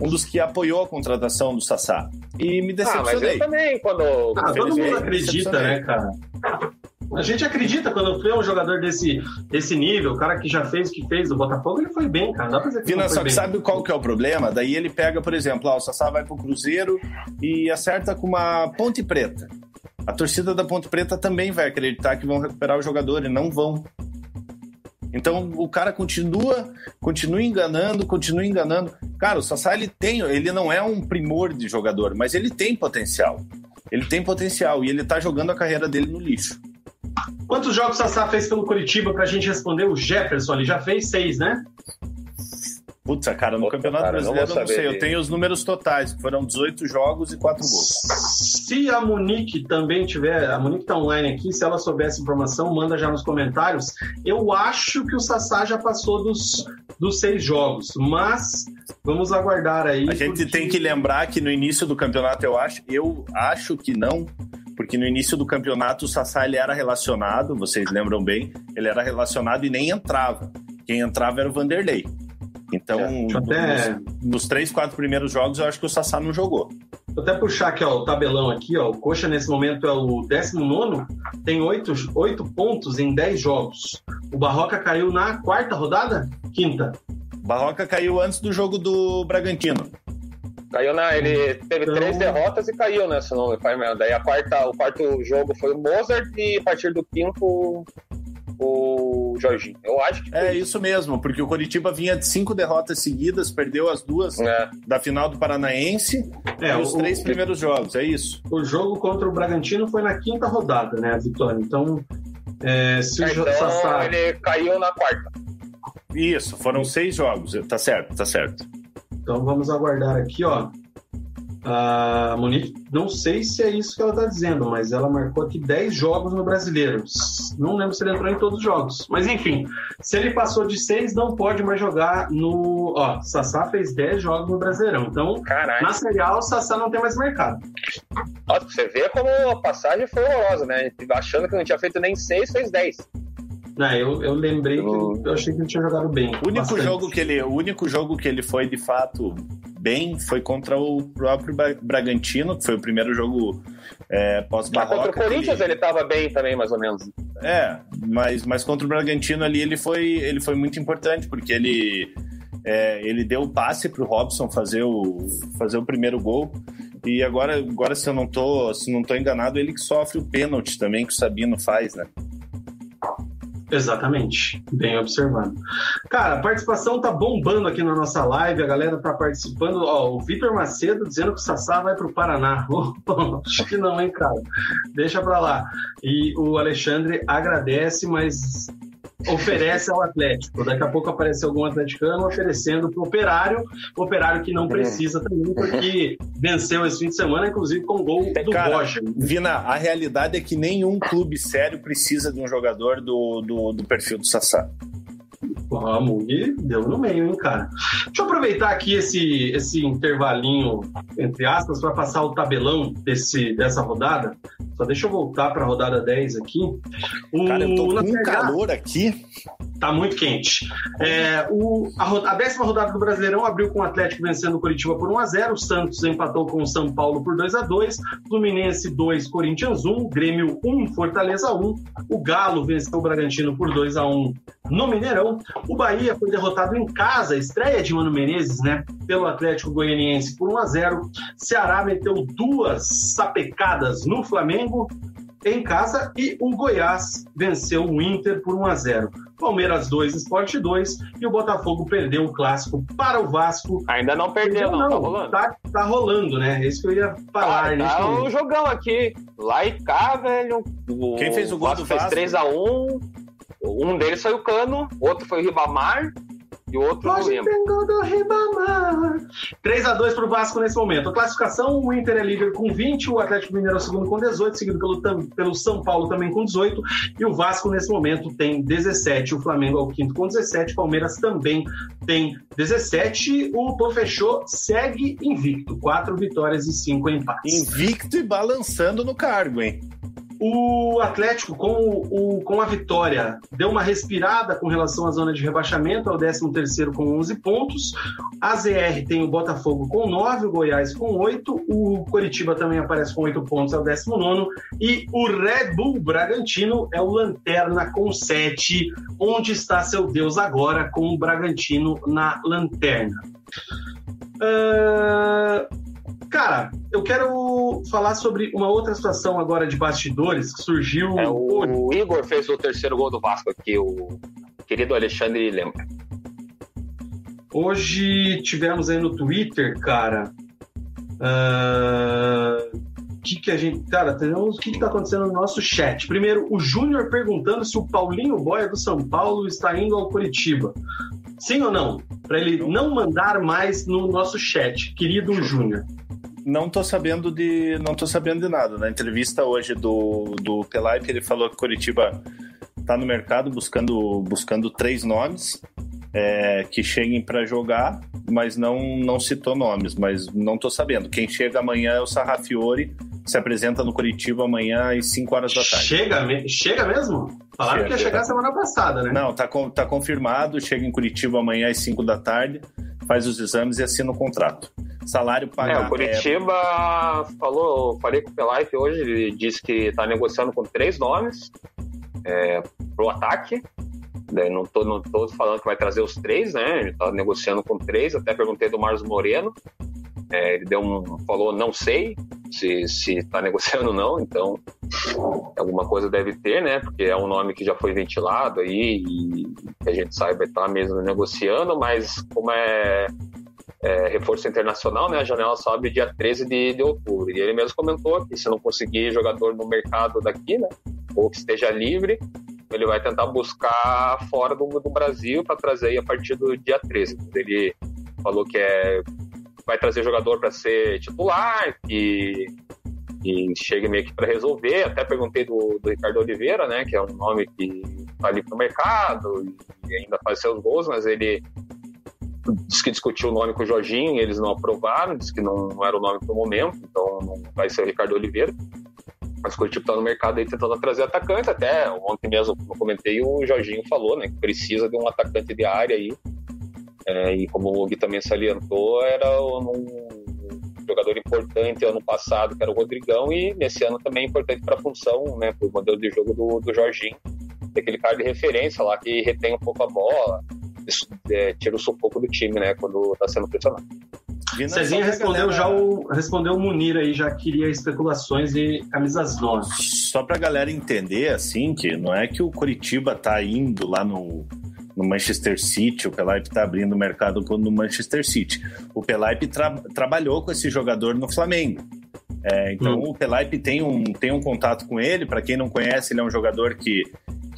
um dos que apoiou a contratação do Sassá. E me Ah, mas decepcionei. eu também, quando. Ah, todo mundo acredita, decepcionei. né, cara? A gente acredita quando vê um jogador desse, desse nível, o cara que já fez o que fez do Botafogo, ele foi bem, cara. Dá pra dizer que Vina, só que sabe qual que é o problema? Daí ele pega, por exemplo, ah, o Sassá vai pro Cruzeiro e acerta com uma Ponte Preta. A torcida da Ponte Preta também vai acreditar que vão recuperar o jogador e não vão. Então o cara continua, continua enganando, continua enganando. Cara, o Sassá ele tem, ele não é um primor de jogador, mas ele tem potencial. Ele tem potencial e ele tá jogando a carreira dele no lixo. Quantos jogos o Sassá fez pelo Curitiba pra gente responder? O Jefferson ali já fez seis, né? Putz, cara, no Puta, Campeonato cara, não vou Brasileiro eu não saber sei. Eu tenho os números totais, foram 18 jogos e 4 gols. Se a Monique também tiver, a Monique tá online aqui, se ela souber essa informação, manda já nos comentários. Eu acho que o Sassá já passou dos, dos seis jogos, mas vamos aguardar aí. A gente porque- tem que lembrar que no início do campeonato, eu acho, eu acho que não, porque no início do campeonato o Sassá ele era relacionado, vocês lembram bem, ele era relacionado e nem entrava. Quem entrava era o Vanderlei. Então, É, eu até- nos, nos três, quatro primeiros jogos, eu acho que o Sassá não jogou. Vou até puxar aqui ó, o tabelão aqui, ó. O Coxa nesse momento é o 19, tem oito, oito pontos em 10 jogos. O Barroca caiu na quarta rodada? Quinta. Barroca caiu antes do jogo do Bragantino. Caiu na. Ele teve Então- três derrotas e caiu, né? Se não me falha mesmo. Daí a quarta, o quarto jogo foi o Mozart e a partir do quinto o Jorginho. Eu acho que. É isso mesmo, porque o Coritiba vinha de cinco derrotas seguidas, perdeu as duas É. da final do Paranaense É, e os o, três primeiros jogos, é isso. o jogo contra o Bragantino foi na quinta rodada, né? A vitória. Então, é, se o Então Sassá. ele caiu na quarta. Isso, foram seis jogos, tá certo, tá certo. Então vamos aguardar aqui, ó. A Monique, não sei se é isso que ela está dizendo, mas ela marcou aqui 10 jogos no brasileiro. Não lembro se ele entrou em todos os jogos. Mas enfim, se ele passou de 6, não pode mais jogar no. Ó, Sassá fez 10 jogos no Brasileirão. Então, na Série A, o Sassá não tem mais mercado. Nossa, você vê como a passagem foi horrorosa, né? Achando que não tinha feito nem 6, fez 10. Ah, eu, eu lembrei eu... que eu achei que ele tinha jogado bem. O único, jogo que ele, o único jogo que ele foi de fato bem foi contra o próprio Bragantino, que foi o primeiro jogo é, pós-barroca. Contra o Corinthians ele... ele tava bem também, mais ou menos. É, mas, mas contra o Bragantino ali ele foi, ele foi muito importante, porque ele, é, ele deu o passe o Robson fazer o, fazer o primeiro gol. E agora, agora se eu não tô, se não tô enganado, ele que sofre o pênalti também que o Sabino faz, né? Exatamente, bem observado. Cara, a participação tá bombando aqui na nossa live, a galera tá participando. Ó, o Vitor Macedo dizendo que o Sassá vai pro Paraná. Acho que não, hein, cara? Deixa pra lá. E o Alexandre agradece, mas oferece ao Atlético. Daqui a pouco aparece algum atleticano oferecendo pro Operário, Operário que não precisa também, porque venceu esse fim de semana, inclusive com gol do Cara. Vina, a realidade é que nenhum clube sério precisa de um jogador do, do, do perfil do Sassá. Vamos, e deu no meio, hein, cara. Deixa eu aproveitar aqui esse, esse intervalinho, entre aspas, para passar o tabelão desse, dessa rodada. Só deixa eu voltar para a rodada 10 aqui. O, Cara, eu tô com um calor aqui. Tá muito quente. É, o, a, a décima rodada do Brasileirão abriu com o Atlético vencendo o Curitiba por 1x0. O Santos empatou com o São Paulo por 2x2. Fluminense 2, Corinthians 1. Grêmio 1, Fortaleza 1. O Galo venceu o Bragantino por 2x1 no Mineirão. O Bahia foi derrotado em casa, estreia de Mano Menezes, né? Pelo Atlético Goianiense por 1x0. Ceará meteu duas sapecadas no Flamengo. Em casa e o Goiás venceu o Inter por 1 a 0. Palmeiras 2, Sport 2 e o Botafogo perdeu o clássico para o Vasco. Ainda não perdeu, não, não, tá rolando. Tá, tá, rolando, né? É isso que eu ia falar. Ah, tá um jogão aqui. Lá e cá, velho. O Quem fez o gol Vasco do Vasco? fez 3x1. Um deles foi o Cano, outro foi o Ribamar e o outro Hoje não lembro. do Ribamar. 3x2 para o Vasco nesse momento. A classificação, o Inter é líder com 20, o Atlético Mineiro é o segundo com 18, seguido pelo, pelo São Paulo também com 18, e o Vasco nesse momento tem 17, o Flamengo é o quinto com 17, Palmeiras também tem 17, o Pô Fechou segue invicto, 4 vitórias e 5 empates. Invicto e balançando no cargo, hein? O Atlético, com, o, com a vitória, deu uma respirada com relação à zona de rebaixamento, é o 13 com 11 pontos. A ZR tem o Botafogo com 9, o Goiás com 8, o Coritiba também aparece com 8 pontos, é o 19. E o Red Bull Bragantino é o Lanterna com 7. Onde está seu Deus agora com o Bragantino na lanterna? Uh, Cara, eu quero falar sobre uma outra situação agora de bastidores que surgiu. É, o, o Igor fez o terceiro gol do Vasco aqui, o querido Alexandre lembra. Hoje tivemos aí no Twitter, cara. Uh, que que a gente. Cara, temos o que, que tá acontecendo no nosso chat. Primeiro, o Júnior perguntando se o Paulinho Boia do São Paulo está indo ao Curitiba. Sim ou não? Para ele não mandar mais no nosso chat, querido Júnior não tô sabendo de não tô sabendo de nada. Na entrevista hoje do, do Pelaipe, ele falou que Curitiba está no mercado buscando buscando três nomes é, que cheguem para jogar, mas não não citou nomes, mas não tô sabendo. Quem chega amanhã é o Sarrafiore, se apresenta no Curitiba amanhã às 5 horas da tarde. Chega, chega mesmo? Falaram chega, que ia chegar semana passada, né? Não, tá, tá confirmado, chega em Curitiba amanhã às 5 da tarde, faz os exames e assina o contrato salário pagado. É, o Curitiba é... falou, falei com o Pelife hoje, ele disse que está negociando com três nomes é, o ataque. Né, não estou não tô falando que vai trazer os três, né? Ele está negociando com três. Até perguntei do Marcos Moreno. É, ele deu um, falou, não sei se está negociando ou não, então alguma coisa deve ter, né? Porque é um nome que já foi ventilado aí e que a gente saiba está mesmo negociando, mas como é é, reforço internacional, né? A janela sobe dia 13 de, de outubro. E ele mesmo comentou que se não conseguir jogador no mercado daqui, né? Ou que esteja livre, ele vai tentar buscar fora do, do Brasil para trazer a partir do dia 13. Ele falou que é, vai trazer jogador para ser titular, que chega meio que para resolver. Até perguntei do, do, Ricardo Oliveira, né? Que é um nome que está ali no mercado e ainda faz seus gols, mas ele disse que discutiu o nome com o Jorginho, eles não aprovaram, disse que não, não era o nome para o momento, então não vai ser o Ricardo Oliveira. Mas o Curitiba está no mercado aí tentando trazer atacante, até ontem mesmo, como eu comentei, o Jorginho falou, né, que precisa de um atacante de área aí, é, e como o Gui também salientou, era um jogador importante ano passado, que era o Rodrigão, e nesse ano também importante para a função, né, para o modelo de jogo do, do Jorginho, aquele cara de referência lá que retém um pouco a bola, é, tira o sufoco do time, né, quando está sendo pressionado. Cezinha respondeu galera... já o respondeu o Munir aí, já queria especulações e camisas 9. Só pra galera entender, assim, que não é que o Curitiba tá indo lá no, no Manchester City, o Pelaipe tá abrindo o mercado no Manchester City. O Pelaipe tra trabalhou com esse jogador no Flamengo. É, então hum. o Pelaipe tem um, tem um contato com ele. Para quem não conhece, ele é um jogador que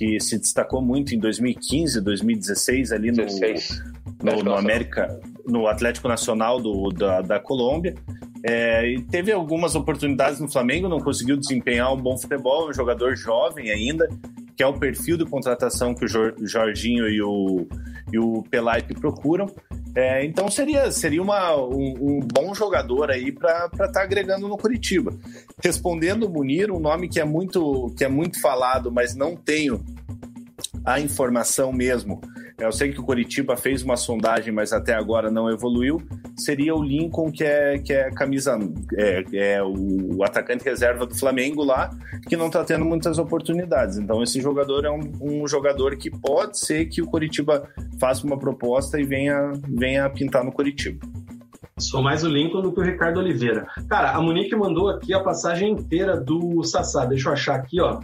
que se destacou muito em 2015, 2016 ali no, 16. no, no América, no Atlético Nacional do, da, da Colômbia. É, e teve algumas oportunidades no Flamengo, não conseguiu desempenhar um bom futebol, é um jogador jovem ainda, que é o perfil de contratação que o Jorginho e o, e o Pelaipe procuram. É, então seria, seria uma, um, um bom jogador aí para estar tá agregando no Curitiba. Respondendo o Munir, um nome que é muito, que é muito falado, mas não tenho a informação mesmo. Eu sei que o Curitiba fez uma sondagem, mas até agora não evoluiu. Seria o Lincoln, que é, que é camisa, é, é o atacante reserva do Flamengo lá, que não está tendo muitas oportunidades. Então, esse jogador é um, um, jogador que pode ser que o Curitiba faça uma proposta e venha, venha pintar no Curitiba. Sou mais o Lincoln do que o Ricardo Oliveira. Cara, a Monique mandou aqui a passagem inteira do Sassá. Deixa eu achar aqui, ó.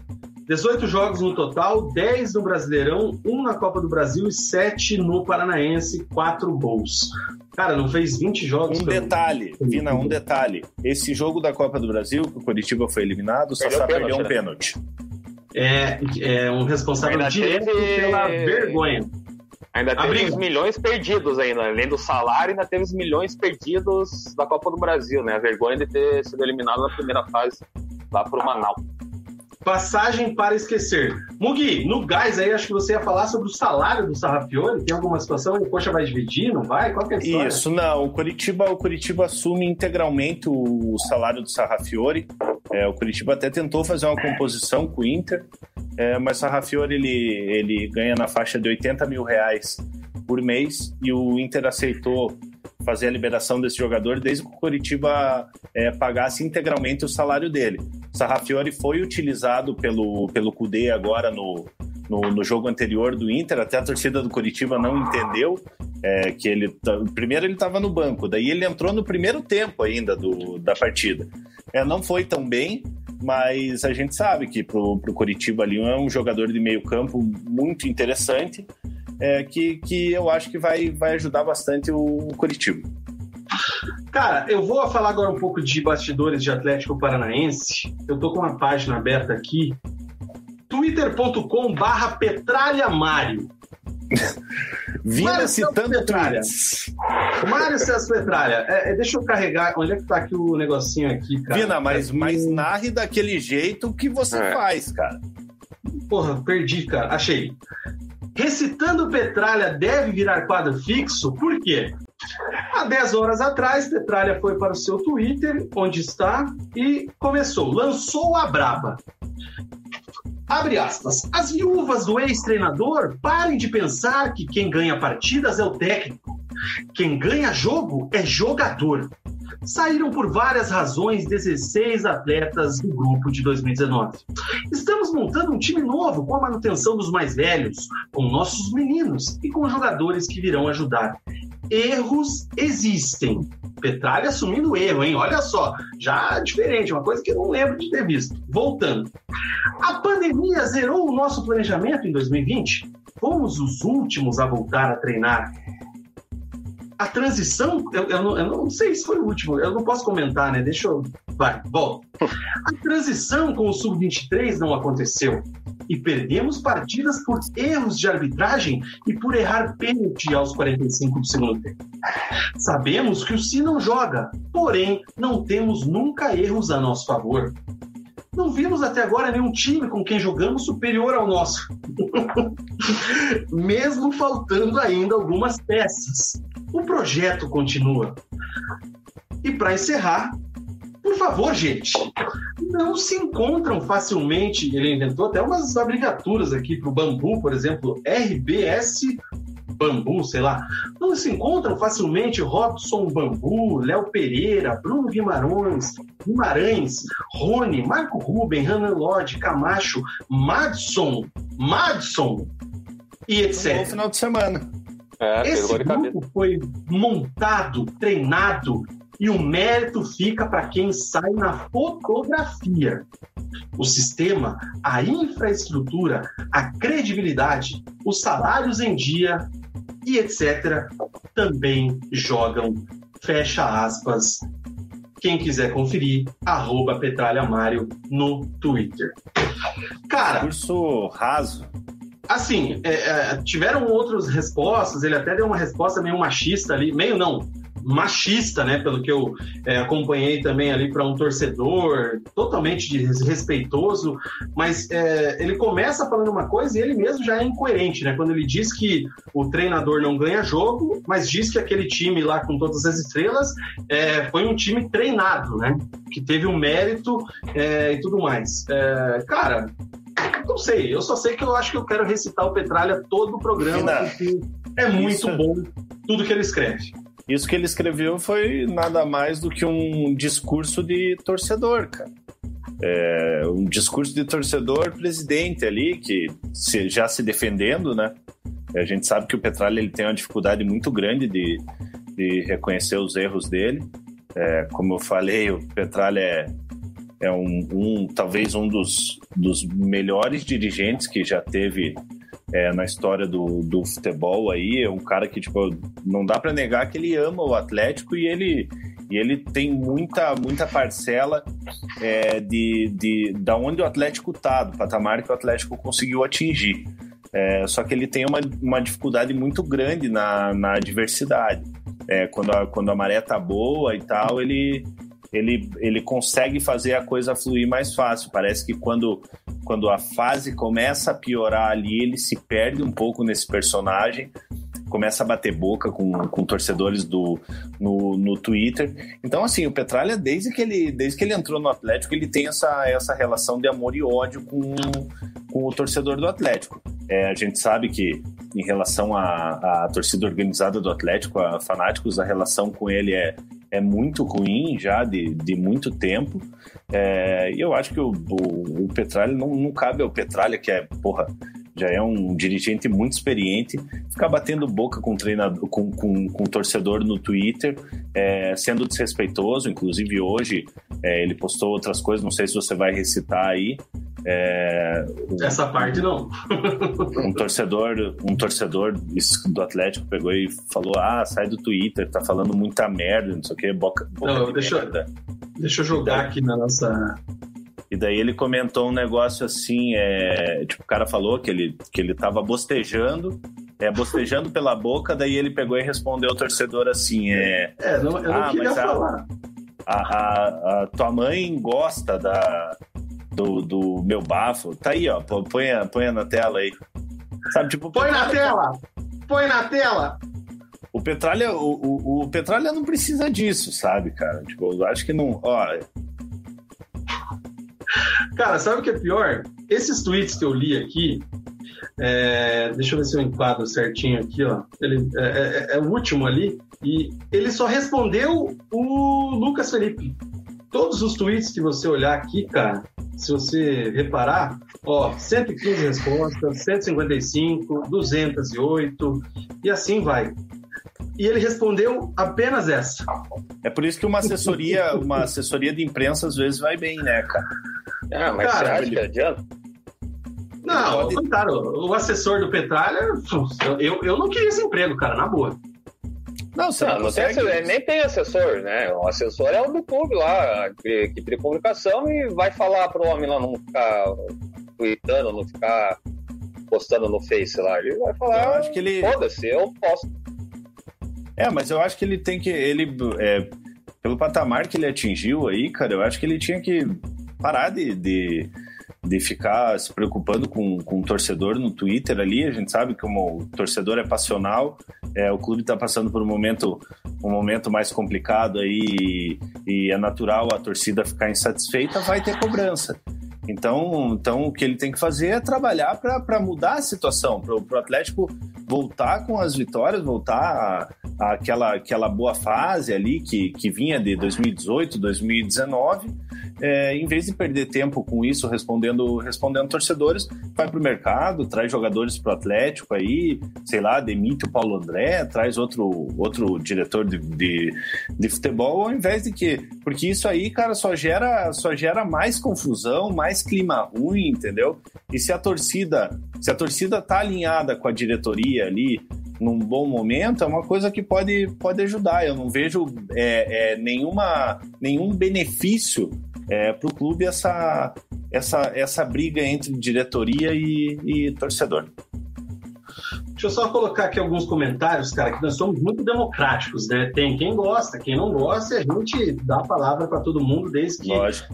18 jogos no total, 10 no Brasileirão, 1 na Copa do Brasil e 7 no Paranaense, 4 gols. Cara, não fez 20 jogos. Um pelo... detalhe, Vina, um detalhe. Esse jogo da Copa do Brasil, que o Curitiba foi eliminado, o Sassá perdeu, perdeu um pênalti. É, é um responsável ainda direto teve... pela vergonha. Ainda teve os milhões perdidos ainda, além do salário, ainda teve os milhões perdidos da Copa do Brasil, né? A vergonha de ter sido eliminado na primeira fase lá pro Manaus. Passagem para esquecer. Mugi, no gás aí, acho que você ia falar sobre o salário do Sarrafiore. Tem alguma situação? O Coxa vai dividir? Não vai? Qual que é a história? Isso, não. O Curitiba, o Curitiba assume integralmente o salário do Sarrafiore. É, o Curitiba até tentou fazer uma composição com o Inter, é, mas Sarrafiore ele, ele ganha na faixa de 80 mil reais por mês e o Inter aceitou fazer a liberação desse jogador desde que o Curitiba é, pagasse integralmente o salário dele. Sarrafiori foi utilizado pelo, pelo Cudê agora no, no, no, jogo anterior do Inter, até a torcida do Curitiba não entendeu é, que ele. Primeiro ele estava no banco, daí ele entrou no primeiro tempo ainda do, da partida. É, não foi tão bem, mas a gente sabe que pro, o Curitiba ali é um jogador de meio campo muito interessante, é, que, que eu acho que vai, vai ajudar bastante o Curitiba. Cara, eu vou falar agora um pouco de bastidores de Atlético Paranaense. Eu tô com uma página aberta aqui, twitter.com barra Petralha Mário. Vina citando Petralha. Mário César Petralha. É, é, deixa eu carregar. Onde é que tá aqui o negocinho aqui, cara? Vina, mas, mas narre daquele jeito que você é. faz, cara. Porra, perdi, cara. Achei. Recitando Petralha deve virar quadro fixo, por quê? Há 10 horas atrás, Petralha foi para o seu Twitter, onde está, e começou, lançou a braba. Abre aspas. As viúvas do ex-treinador parem de pensar que quem ganha partidas é o técnico. Quem ganha jogo é jogador. Saíram por várias razões 16 atletas do grupo de 2019. Estamos montando um time novo com a manutenção dos mais velhos, com nossos meninos e com jogadores que virão ajudar erros existem. Petralha assumindo erro, hein? Olha só, já diferente, uma coisa que eu não lembro de ter visto. Voltando. A pandemia zerou o nosso planejamento em 2020? Fomos os últimos a voltar a treinar. A transição, eu, eu, não, eu não sei se foi o último, eu não posso comentar, né? Deixa eu. Vai, volta. A transição com o Sub-23 não aconteceu e perdemos partidas por erros de arbitragem e por errar pênalti aos 45 do segundo tempo. Sabemos que o Si não joga, porém não temos nunca erros a nosso favor. Não vimos até agora nenhum time com quem jogamos superior ao nosso, mesmo faltando ainda algumas peças. O projeto continua. E para encerrar, por favor, gente, não se encontram facilmente. Ele inventou até umas abreviaturas aqui para o bambu, por exemplo, RBS Bambu, sei lá. Não se encontram facilmente Robson Bambu, Léo Pereira, Bruno Guimarães, Guimarães, Rony, Marco Ruben, Renan Lodge, Camacho, Madson, Madson e etc. Um bom final de semana. É, Esse grupo foi montado, treinado e o mérito fica para quem sai na fotografia. O sistema, a infraestrutura, a credibilidade, os salários em dia e etc. também jogam. Fecha aspas. Quem quiser conferir, arroba Petralha Mário no Twitter. Cara. Curso raso. Assim, é, é, tiveram outras respostas, ele até deu uma resposta meio machista ali, meio não, machista, né? Pelo que eu é, acompanhei também ali para um torcedor, totalmente desrespeitoso, mas é, ele começa falando uma coisa e ele mesmo já é incoerente, né? Quando ele diz que o treinador não ganha jogo, mas diz que aquele time lá com todas as estrelas é, foi um time treinado, né? Que teve um mérito é, e tudo mais. É, cara, não sei, eu só sei que eu acho que eu quero recitar o Petralha todo o programa, porque é muito Isso. bom tudo que ele escreve. Isso que ele escreveu foi nada mais do que um discurso de torcedor, cara. É, um discurso de torcedor presidente ali, que se, já se defendendo, né? A gente sabe que o Petralha ele tem uma dificuldade muito grande de, de reconhecer os erros dele. É, como eu falei, o Petralha é, é um, um, talvez um dos, dos melhores dirigentes que já teve é, na história do, do futebol aí. É um cara que, tipo, não dá para negar que ele ama o Atlético e ele, e ele tem muita, muita parcela é, de, de da onde o Atlético tá, do patamar que o Atlético conseguiu atingir. É, só que ele tem uma, uma dificuldade muito grande na, na adversidade. É, quando, a, quando a maré tá boa e tal, ele, ele, ele consegue fazer a coisa fluir mais fácil. Parece que quando, quando a fase começa a piorar ali, ele se perde um pouco nesse personagem, começa a bater boca com, com torcedores do, no, no Twitter. Então, assim, o Petralha, desde que, ele, desde que ele entrou no Atlético, ele tem essa, essa relação de amor e ódio com, com o torcedor do Atlético. É, a gente sabe que, em relação à, à torcida organizada do Atlético, a fanáticos, a relação com ele é, é muito ruim já de, de muito tempo. É, e eu acho que o, o, o Petralha não, não cabe ao Petralha, que é, porra, já é um dirigente muito experiente, ficar batendo boca com treinador, com, com, com torcedor no Twitter, é, sendo desrespeitoso. Inclusive hoje é, ele postou outras coisas, não sei se você vai recitar aí. É, Essa parte não. um torcedor, um torcedor do Atlético pegou e falou: Ah, sai do Twitter, tá falando muita merda, não sei o que, boca, boca não, deixa, merda. Deixa eu jogar aqui na nossa e daí ele comentou um negócio assim, é, tipo, o cara falou que ele, que ele tava bostejando, é, bostejando pela boca, daí ele pegou e respondeu ao torcedor assim, é... É, não, eu não ah, queria falar. A, a, a, tua mãe gosta da, do, do meu bafo. Tá aí, ó, põe, põe na tela aí. Sabe, tipo... Põe na tela! Põe na tela! O Petralha, o, o, o Petralha não precisa disso, sabe, cara? Tipo, eu acho que não... Ó, Cara, sabe o que é pior? Esses tweets que eu li aqui, é, deixa eu ver se eu enquadro certinho aqui, ó. Ele, é, é, é, o último ali. E ele só respondeu o Lucas Felipe. Todos os tweets que você olhar aqui, cara, se você reparar, ó, 115 respostas, 155, 208 e assim vai. E ele respondeu apenas essa. É por isso que uma assessoria, uma assessoria de imprensa às vezes vai bem, né, cara? Ah, mas cara, você acha que adianta? Não, pode... cara, o assessor do Petralha, eu, eu não queria esse emprego, cara, na boa. Não, você não, não, consegue... tem assessor, nem tem assessor, né? O assessor é o do clube lá, que cria comunicação e vai falar pro homem lá não ficar tweetando, não ficar postando no Face lá. Ele vai falar, eu acho que ele... foda-se, eu posto. É, mas eu acho que ele tem que. Ele, é, pelo patamar que ele atingiu aí, cara, eu acho que ele tinha que parar de, de, de ficar se preocupando com, com o torcedor no Twitter ali. A gente sabe como o torcedor é passional, é, o clube está passando por um momento, um momento mais complicado aí e, e é natural a torcida ficar insatisfeita, vai ter cobrança. Então, então o que ele tem que fazer é trabalhar para mudar a situação, para o Atlético voltar com as vitórias, voltar àquela aquela boa fase ali que, que vinha de 2018, 2019 é, em vez de perder tempo com isso, respondendo, respondendo torcedores, vai para o mercado, traz jogadores para o Atlético aí, sei lá, demite o Paulo André, traz outro, outro diretor de, de, de futebol, ao invés de que. Porque isso aí, cara, só gera, só gera mais confusão, mais clima ruim, entendeu? E se a torcida, se a torcida tá alinhada com a diretoria ali, num bom momento, é uma coisa que pode, pode ajudar. Eu não vejo é, é, nenhuma, nenhum benefício é, para o clube essa, essa, essa briga entre diretoria e, e torcedor. Deixa eu só colocar aqui alguns comentários, cara, que nós somos muito democráticos, né? Tem quem gosta, quem não gosta, a gente dá a palavra para todo mundo, desde que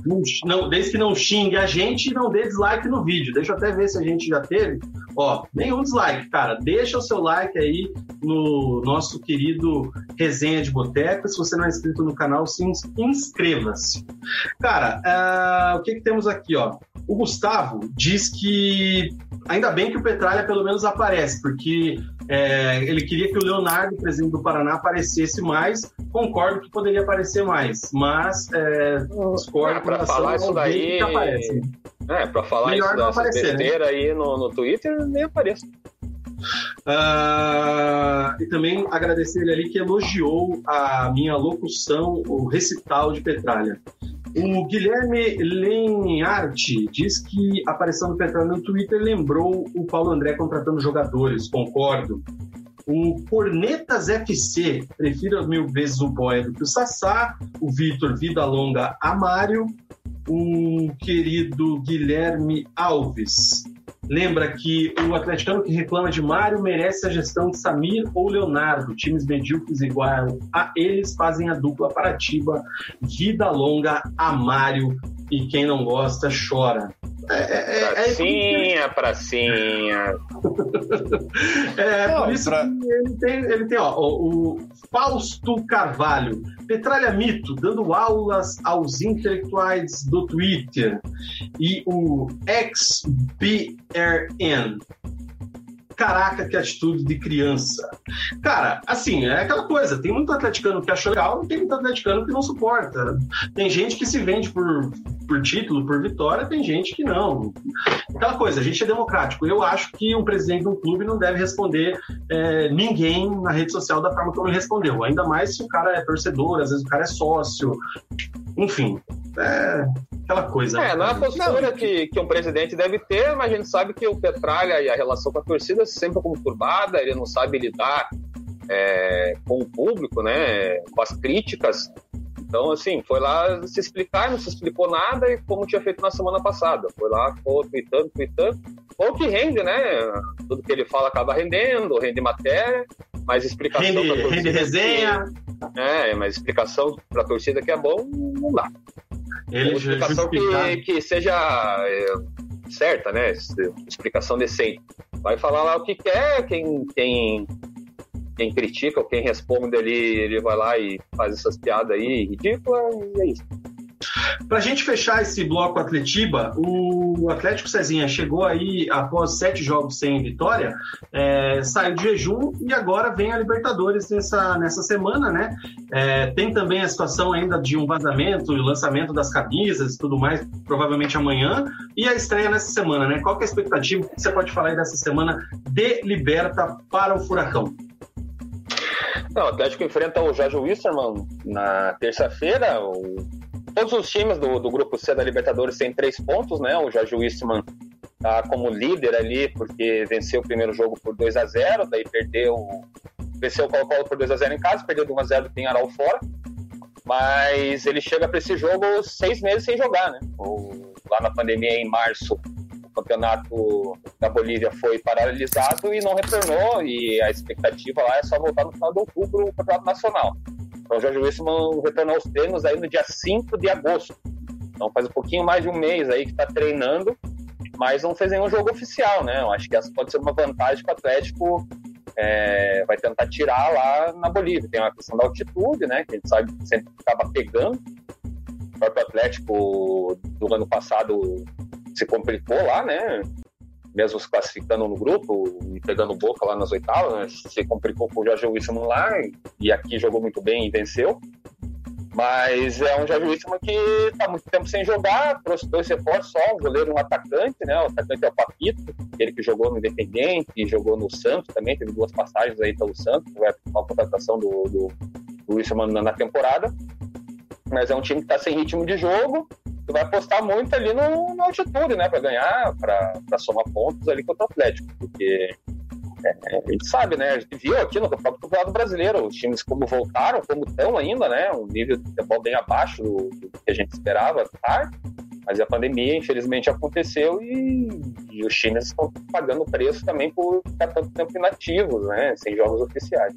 não, não, desde que não xingue a gente e não dê dislike no vídeo. Deixa eu até ver se a gente já teve. Ó, nenhum dislike, cara. Deixa o seu like aí no nosso querido Resenha de Boteco. Se você não é inscrito no canal, se inscreva-se. Cara, uh, o que, que temos aqui, ó? O Gustavo diz que ainda bem que o Petralha pelo menos aparece, porque é, ele queria que o Leonardo, presidente do Paraná, aparecesse mais. Concordo que poderia aparecer mais, mas é, discordo é, relação falar isso daí... que aparece. É, pra falar Melhor isso né? besteira né? aí no, no Twitter, nem apareço. Uh, e também agradecer ele ali que elogiou a minha locução, o recital de Petralha. O Guilherme Lenharte diz que a aparição do Petralha no Twitter lembrou o Paulo André contratando jogadores, concordo. O Cornetas FC, prefiro mil vezes o Boia do que o Sassá. O Vitor Vida Longa Amário. O querido Guilherme Alves lembra que o atleticano que reclama de Mário merece a gestão de Samir ou Leonardo. Times medíocres igual a eles fazem a dupla Paratiba. Vida longa a Mário. E quem não gosta, chora. É, é, é, pracinha, é, pracinha. é, Não, por isso pra... que ele tem, ele tem ó, o, o Fausto Carvalho, Petralha Mito, dando aulas aos intelectuais do Twitter. E o XBRN, Caraca, que atitude de criança. Cara, assim, é aquela coisa. Tem muito atleticano que acha legal e tem muito atleticano que não suporta. Tem gente que se vende por, por título, por vitória, tem gente que não. Aquela coisa, a gente é democrático. Eu acho que um presidente de um clube não deve responder é, ninguém na rede social da forma como ele respondeu. Ainda mais se o cara é torcedor, às vezes o cara é sócio. Enfim, é aquela coisa. É, não é a postura que, que um presidente deve ter, mas a gente sabe que o Petralha e a relação com a torcida é sempre conturbada, ele não sabe lidar é, com o público, né, com as críticas. Então, assim, foi lá se explicar, não se explicou nada, e como tinha feito na semana passada. Foi lá, ficou tweetando, tweetando. Ou que rende, né? Tudo que ele fala acaba rendendo, rende matéria, mas explicação. Rende, rende resenha. Que, é, mas explicação pra torcida que é bom, não dá. Ele Uma explicação que, que seja é, certa, né? Explicação decente. Vai falar lá o que quer, quem, quem, quem critica ou quem responde ali, ele vai lá e faz essas piadas aí ridículas e é isso. Para a gente fechar esse bloco Atletiba, o Atlético Cezinha chegou aí após sete jogos sem vitória, é, saiu de jejum e agora vem a Libertadores nessa, nessa semana, né? É, tem também a situação ainda de um vazamento, o lançamento das camisas e tudo mais, provavelmente amanhã, e a estreia nessa semana, né? Qual que é a expectativa? O que você pode falar aí dessa semana de Liberta para o Furacão? Não, o Atlético enfrenta o Jorge Wisterman na terça-feira. O Todos os times do, do grupo C da Libertadores têm três pontos, né? O Jorge Wissman tá como líder ali, porque venceu o primeiro jogo por 2 a 0 daí perdeu. Venceu o Colo-Colo por 2 a 0 em casa, perdeu de 1 a 0 do Penharol fora. Mas ele chega para esse jogo seis meses sem jogar, né? O, lá na pandemia, em março, o campeonato da Bolívia foi paralisado e não retornou. E a expectativa lá é só voltar no final de outubro o campeonato nacional. Então, Jorge Wilson retornou aos treinos aí no dia 5 de agosto. Então, faz um pouquinho mais de um mês aí que está treinando, mas não fez nenhum jogo oficial, né? Eu acho que essa pode ser uma vantagem que o Atlético é, vai tentar tirar lá na Bolívia. Tem a questão da altitude, né? Que a gente sabe que sempre acaba pegando. O próprio Atlético do ano passado se complicou lá, né? Mesmo se classificando no grupo e pegando boca lá nas oitavas, né? se complicou com o Jorge Wilson lá e aqui jogou muito bem e venceu. Mas é um Jorge Wilson que está muito tempo sem jogar, trouxe dois reforços só, um goleiro e um atacante, né? O atacante é o Papito, ele que jogou no Independente jogou no Santos também, teve duas passagens aí pelo Santos, foi a contratação do, do, do Wilson na temporada. Mas é um time que está sem ritmo de jogo, tu vai apostar muito ali no, na altitude, né? Para ganhar, para somar pontos ali contra o Atlético. Porque é, a gente sabe, né? A gente viu aqui no próprio Campeonato Brasileiro, os times como voltaram, como estão ainda, né? Um nível de futebol bem abaixo do, do que a gente esperava estar. Mas a pandemia, infelizmente, aconteceu e, e os times estão pagando preço também por ficar tanto tempo inativos, né? Sem jogos oficiais.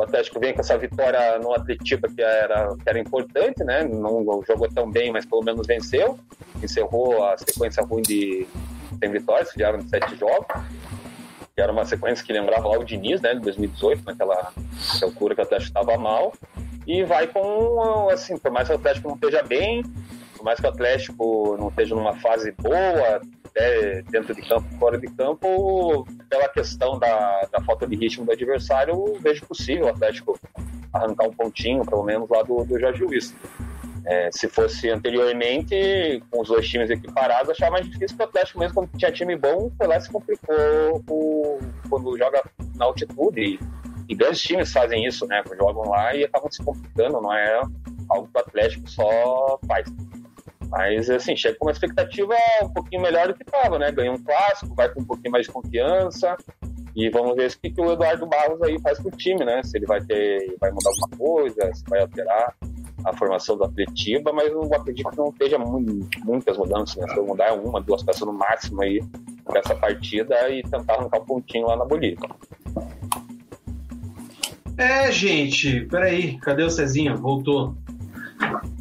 O Atlético vem com essa vitória no Atletiba que era, que era importante, né? Não jogou tão bem, mas pelo menos venceu. Encerrou a sequência ruim de sem vitórias, que eram sete jogos. Que era uma sequência que lembrava lá o Diniz, né? De 2018, naquela altura que o Atlético estava mal. E vai com, assim, por mais que o Atlético não esteja bem, por mais que o Atlético não esteja numa fase boa, até dentro de campo, fora de campo, pela questão da, da falta de ritmo do adversário, vejo possível o Atlético arrancar um pontinho, pelo menos, lá do, do Jorge Luiz. É, se fosse anteriormente, com os dois times equiparados, achava mais difícil que o Atlético, mesmo quando tinha time bom, foi lá e se complicou o, quando joga na altitude. E, e grandes times fazem isso, né? Jogam lá e acabam se complicando, não é algo que o Atlético só faz. Mas, assim, chega com uma expectativa um pouquinho melhor do que estava, né? Ganha um clássico, vai com um pouquinho mais de confiança. E vamos ver o que, que o Eduardo Barros aí faz pro time, né? Se ele vai ter, vai mudar alguma coisa, se vai alterar a formação do Atletiba, mas eu acredito que não esteja muitas mudanças, né? Se mudar uma, duas peças no máximo aí dessa partida e tentar arrancar um pontinho lá na Bolívia. É, gente, peraí, cadê o Cezinha? Voltou.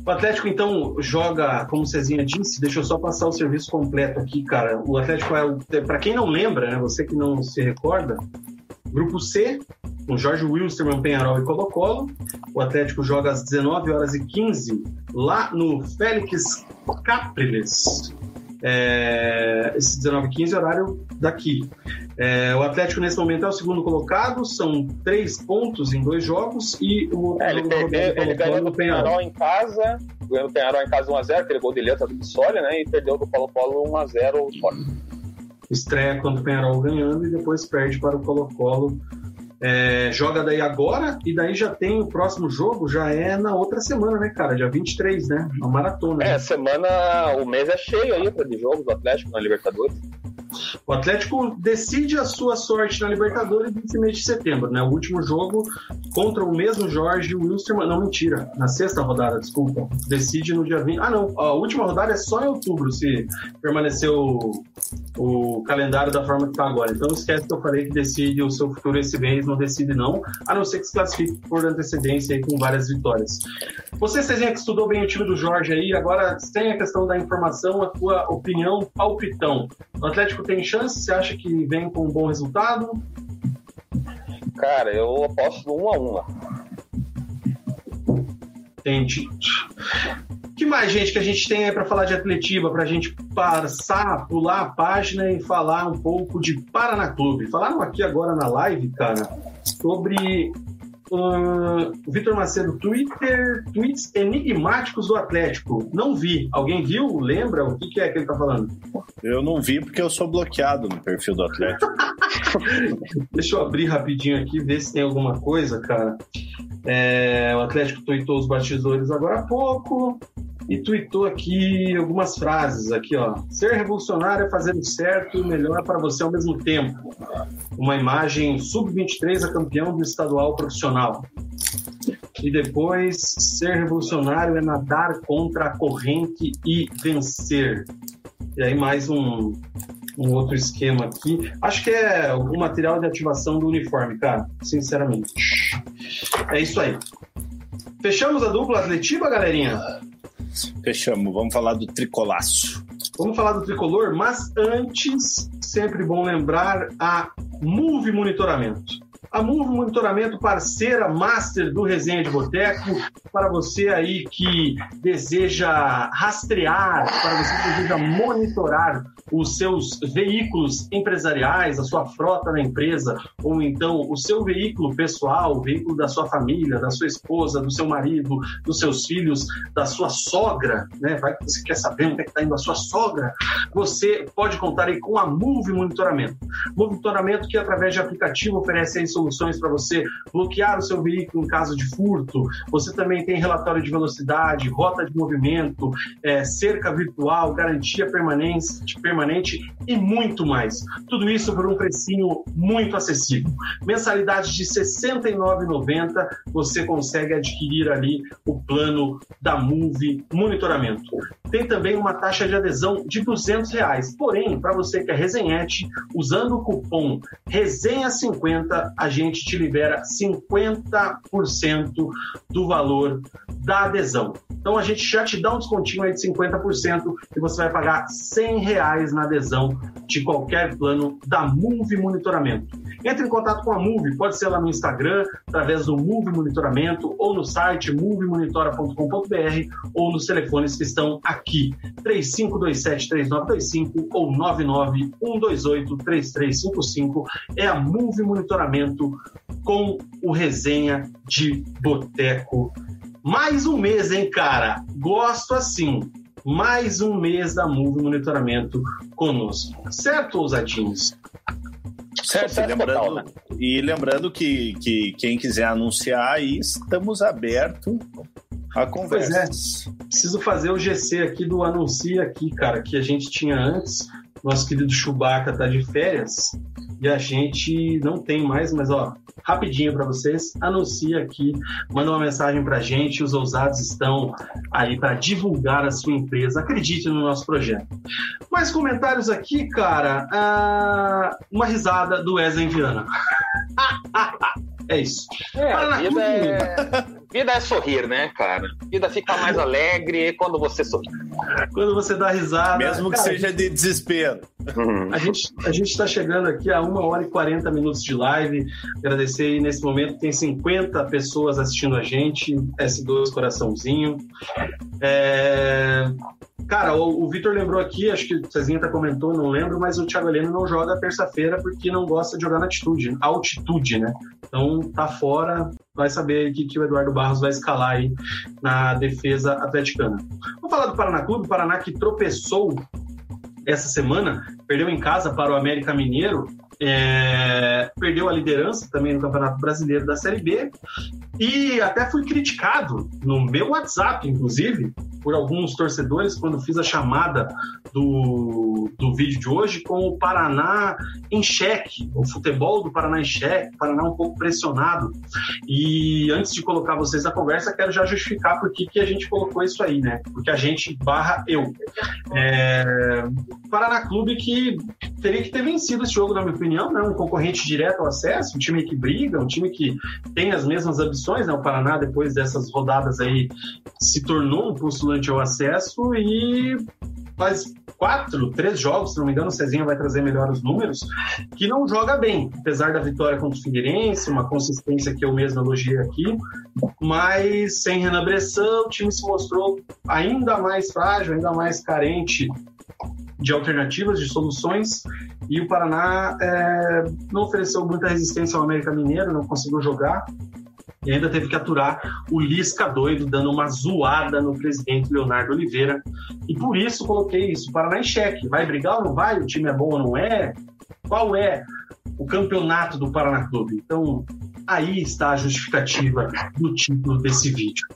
O Atlético, então, joga, como o Cezinha disse, deixa eu só passar o serviço completo aqui, cara. O Atlético é, para quem não lembra, né, você que não se recorda, grupo C, com Jorge Wilstermann, Penharol e Colo-Colo. O Atlético joga às 19 horas e 15 lá no Félix Capriles. É, esse 19h15 é horário daqui. É, o Atlético nesse momento é o segundo colocado, são três pontos em dois jogos e o é, ele, perdeu, ele ganhou do Penharol em casa, ganhou do Penharol em casa 1x0, aquele gol de letra do Bissoli, né? E perdeu do Colo-Colo 1x0 fora. Estreia contra o Penharol ganhando e depois perde para o Colo-Colo é, joga daí agora e daí já tem o próximo jogo, já é na outra semana, né, cara? Dia 23, né? Uma maratona. É, né? semana, o mês é cheio aí de jogos do Atlético na Libertadores. O Atlético decide a sua sorte na Libertadores nesse mês de setembro, né? O último jogo contra o mesmo Jorge Wilstermann. Não, mentira. Na sexta rodada, desculpa. Decide no dia 20. Ah, não. A última rodada é só em outubro, se permanecer o, o calendário da forma que está agora. Então esquece que eu falei que decide o seu futuro esse mês, não decide não, a não ser que se classifique por antecedência aí com várias vitórias. Você, Cezinha, que estudou bem o time do Jorge aí, agora sem a questão da informação, a tua opinião palpitão. O Atlético tem chance? Você acha que vem com um bom resultado? Cara, eu aposto um a uma. Entendi. que mais, gente, que a gente tem aí para falar de Atletiba, para a gente passar, pular a página e falar um pouco de Paraná Clube? Falaram aqui agora na live, cara, sobre Uh, Vitor Macedo, Twitter, tweets enigmáticos do Atlético. Não vi. Alguém viu? Lembra? O que, que é que ele tá falando? Eu não vi porque eu sou bloqueado no perfil do Atlético. Deixa eu abrir rapidinho aqui, ver se tem alguma coisa, cara. É, o Atlético tweetou os bastidores agora há pouco e tweetou aqui algumas frases aqui, ó. Ser revolucionário é fazer o certo e o melhor para você ao mesmo tempo. Uma imagem sub-23 a campeão do estadual profissional. E depois, ser revolucionário é nadar contra a corrente e vencer. E aí mais um, um outro esquema aqui. Acho que é o material de ativação do uniforme, cara. Sinceramente. É isso aí. Fechamos a dupla Atletiba, galerinha? Fechamos, vamos falar do tricolaço. Vamos falar do tricolor, mas antes, sempre bom lembrar a Move Monitoramento. A Move Monitoramento, parceira master do Resenha de Boteco, para você aí que deseja rastrear, para você que deseja monitorar os seus veículos empresariais, a sua frota na empresa, ou então o seu veículo pessoal, o veículo da sua família, da sua esposa, do seu marido, dos seus filhos, da sua sogra, né? Vai que você quer saber onde é que está indo a sua sogra, você pode contar aí com a Move Monitoramento. Monitoramento que através de aplicativo oferece soluções para você bloquear o seu veículo em caso de furto. Você também tem relatório de velocidade, rota de movimento, é, cerca virtual, garantia permanente, permanente permanente e muito mais. Tudo isso por um precinho muito acessível. Mensalidade de R$ 69,90 você consegue adquirir ali o plano da Move Monitoramento. Tem também uma taxa de adesão de 200 reais. Porém, para você que é resenhete, usando o cupom RESENHA50, a gente te libera 50% do valor da adesão. Então a gente já te dá um descontinho aí de 50% e você vai pagar 100 na adesão de qualquer plano da Move Monitoramento. Entre em contato com a Move, pode ser lá no Instagram, através do Move Monitoramento, ou no site movemonitora.com.br, ou nos telefones que estão aqui, 3527-3925 ou 99128-3355. É a Move Monitoramento com o resenha de Boteco mais um mês, hein, cara? Gosto assim. Mais um mês da Move Monitoramento conosco. Certo, ousadinhos? Certo, e lembrando, total, né? e lembrando que, que quem quiser anunciar aí, estamos abertos a conversa. Pois é, preciso fazer o GC aqui do Anuncia aqui, cara, que a gente tinha antes. Nosso querido Chewbacca tá de férias e a gente não tem mais, mas ó, rapidinho para vocês, anuncia aqui, manda uma mensagem para a gente, os ousados estão aí para divulgar a sua empresa, acredite no nosso projeto. Mais comentários aqui, cara, ah, uma risada do Wesley Viana. é isso. É, a vida é... Vida é sorrir, né, cara? Vida fica mais alegre quando você sorri. Quando você dá risada. Mesmo que cara, seja de desespero. Uhum. A gente a está chegando aqui a 1 hora e 40 minutos de live. Agradecer aí nesse momento, tem 50 pessoas assistindo a gente. S2 Coraçãozinho. É... Cara, o, o Vitor lembrou aqui, acho que o Cezinha até comentou, não lembro, mas o Thiago Heleno não joga terça-feira porque não gosta de jogar na altitude, altitude, né? Então tá fora, vai saber que, que o Eduardo Barros vai escalar aí na defesa atleticana. Vamos falar do Paraná Clube, o Paraná que tropeçou essa semana, perdeu em casa para o América Mineiro, é, perdeu a liderança também no Campeonato Brasileiro da Série B e até fui criticado no meu WhatsApp, inclusive, por alguns torcedores quando fiz a chamada do, do vídeo de hoje com o Paraná em xeque, o futebol do Paraná em xeque, o Paraná um pouco pressionado. E antes de colocar vocês na conversa, quero já justificar por que, que a gente colocou isso aí, né? Porque a gente barra eu. É... Paraná Clube que teria que ter vencido esse jogo, na minha opinião, né? Um concorrente direto ao acesso, um time que briga, um time que tem as mesmas ambições, né? O Paraná, depois dessas rodadas aí, se tornou um postulante ao acesso e faz quatro, três jogos, se não me engano, o Cezinha vai trazer melhor os números, que não joga bem, apesar da vitória contra o Figueirense, uma consistência que eu mesmo elogiei aqui, mas sem Renan Bressan, o time se mostrou ainda mais frágil, ainda mais carente de alternativas, de soluções, e o Paraná é, não ofereceu muita resistência ao América Mineiro, não conseguiu jogar, e ainda teve que aturar o Lisca doido, dando uma zoada no presidente Leonardo Oliveira. E por isso coloquei isso, Paraná em xeque. Vai brigar ou não vai? O time é bom ou não é? Qual é o campeonato do Paraná Clube? Então, aí está a justificativa do título desse vídeo.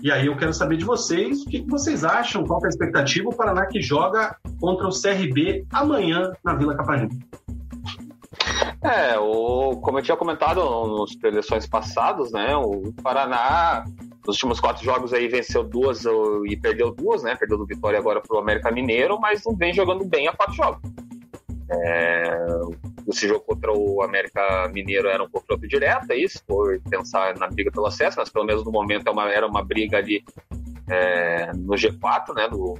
E aí eu quero saber de vocês, o que vocês acham, qual é a expectativa? O Paraná que joga contra o CRB amanhã na Vila Capanema. É, o, como eu tinha comentado nos eleições passadas, né, o Paraná, nos últimos quatro jogos aí venceu duas e perdeu duas, né, perdeu do Vitória agora pro América Mineiro, mas não vem jogando bem a quatro jogos. É, esse jogo contra o América Mineiro era um confronto direto, é isso, por pensar na briga pelo acesso, mas pelo menos no momento é era uma briga ali é, no G4, né, do,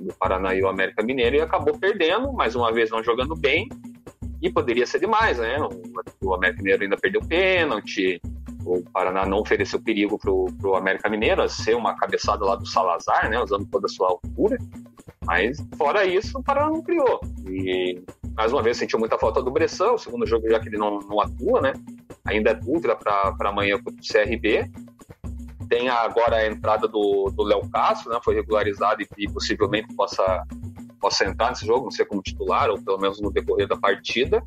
do Paraná e o América Mineiro, e acabou perdendo, mais uma vez não jogando bem, e poderia ser demais, né? O América Mineiro ainda perdeu pênalti, o Paraná não ofereceu perigo para o América Mineiro, a ser uma cabeçada lá do Salazar, né? Usando toda a sua altura. Mas, fora isso, o Paraná não criou. E, mais uma vez, sentiu muita falta do Bressan, o segundo jogo já que ele não, não atua, né? Ainda é dúvida para amanhã contra o CRB. Tem agora a entrada do Léo Castro, né? Foi regularizado e, e possivelmente possa possa entrar nesse jogo, não sei como titular, ou pelo menos no decorrer da partida.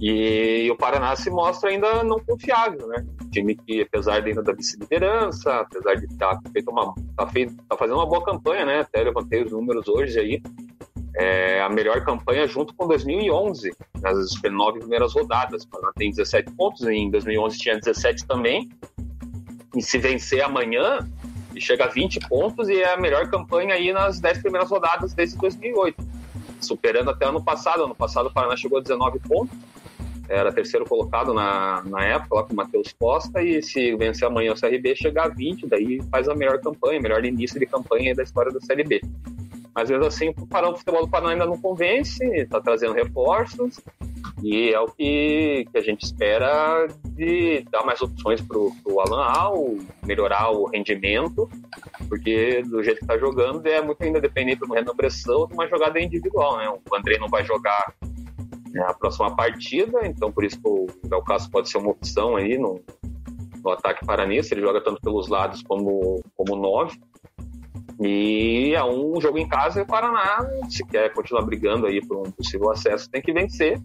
E, o Paraná se mostra ainda não confiável, né? time que, apesar de ainda da vice-liderança, apesar de estar tá feito uma, tá, feito, tá fazendo uma boa campanha, né? Até levantei os números hoje aí. É a melhor campanha junto com 2011, nas nove primeiras rodadas. Paraná tem 17 pontos, em 2011 tinha 17 também. E se vencer amanhã, chega a 20 pontos e é a melhor campanha aí nas 10 primeiras rodadas desde 2008, superando até ano passado. Ano passado o Paraná chegou a 19 pontos, era terceiro colocado na, na época, lá com o Matheus Costa, e se vencer amanhã o CRB, chegar a 20, daí faz a melhor campanha, melhor início de campanha da história da Série B. Mas mesmo assim, o futebol do Paraná ainda não convence, está trazendo reforços, e é o que, que a gente espera de dar mais opções para o Alan Al, melhorar o rendimento, porque do jeito que está jogando é muito ainda dependente do Renan Pressão de uma jogada individual. Né? O André não vai jogar né, a próxima partida, então por isso o Castro pode ser uma opção aí no, no ataque paranense, ele joga tanto pelos lados como, como nove. E é um jogo em casa e o Paraná, se quer continuar brigando aí por um possível acesso, tem que vencer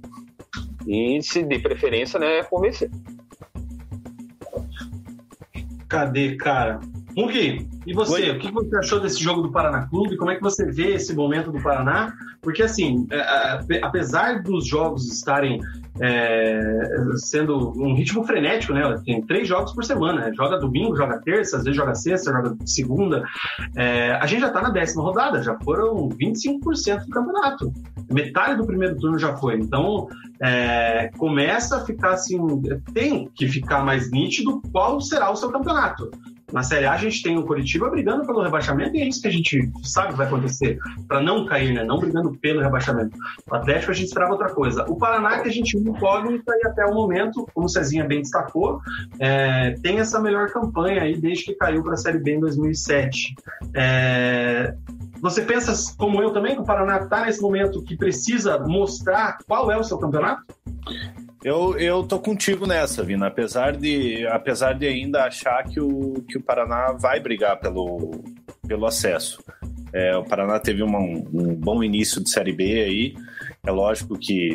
e se de preferência, né, convencer. Cadê, cara? Mugi, e você? Oi. O que você achou desse jogo do Paraná Clube? Como é que você vê esse momento do Paraná? Porque, assim, é, apesar dos jogos estarem é, sendo um ritmo frenético, né? Tem três jogos por semana. né? Joga domingo, joga terça, às vezes joga sexta, joga segunda. É, a gente já tá na décima rodada, já foram 25% do campeonato. Metade do primeiro turno já foi. Então, é, começa a ficar assim, tem que ficar mais nítido qual será o seu campeonato. Na Série A a gente tem o Curitiba brigando pelo rebaixamento e é isso que a gente sabe que vai acontecer, para não cair, né? Não brigando pelo rebaixamento. O Atlético a gente esperava outra coisa. O Paraná que a gente viu incógnita e até o momento, como o Cezinha bem destacou, é, tem essa melhor campanha aí desde que caiu para a Série B em 2007. É, você pensa, como eu também, que o Paraná está nesse momento que precisa mostrar qual é o seu campeonato? Eu, eu tô contigo nessa, Vina. Apesar de, apesar de ainda achar que o, que o Paraná vai brigar pelo, pelo acesso. É, o Paraná teve uma, um bom início de Série B aí. É lógico que,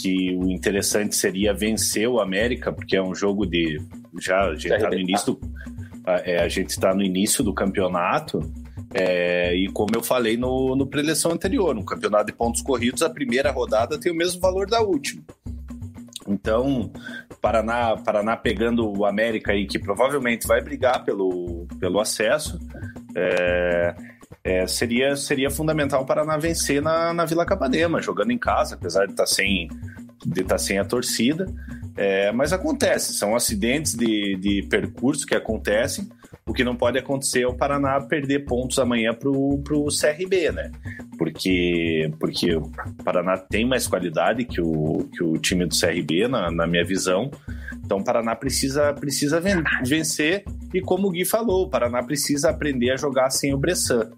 que o interessante seria vencer o América, porque é um jogo de. Já a gente está no início do, é, a gente está no início do campeonato. É, e como eu falei no, no preleção anterior, no campeonato de pontos corridos, a primeira rodada tem o mesmo valor da última. Então, Paraná, Paraná pegando o América aí, que provavelmente vai brigar pelo, pelo acesso, é, é, seria, seria fundamental o Paraná vencer na, na Vila Capanema, jogando em casa, apesar de estar sem, de estar sem a torcida. É, mas acontece, são acidentes de, de percurso que acontecem. O que não pode acontecer é o Paraná perder pontos amanhã para o CRB, né? Porque, porque o Paraná tem mais qualidade que o, que o time do CRB, na, na minha visão. Então o Paraná precisa, precisa ven vencer. E como o Gui falou, o Paraná precisa aprender a jogar sem o Bressan.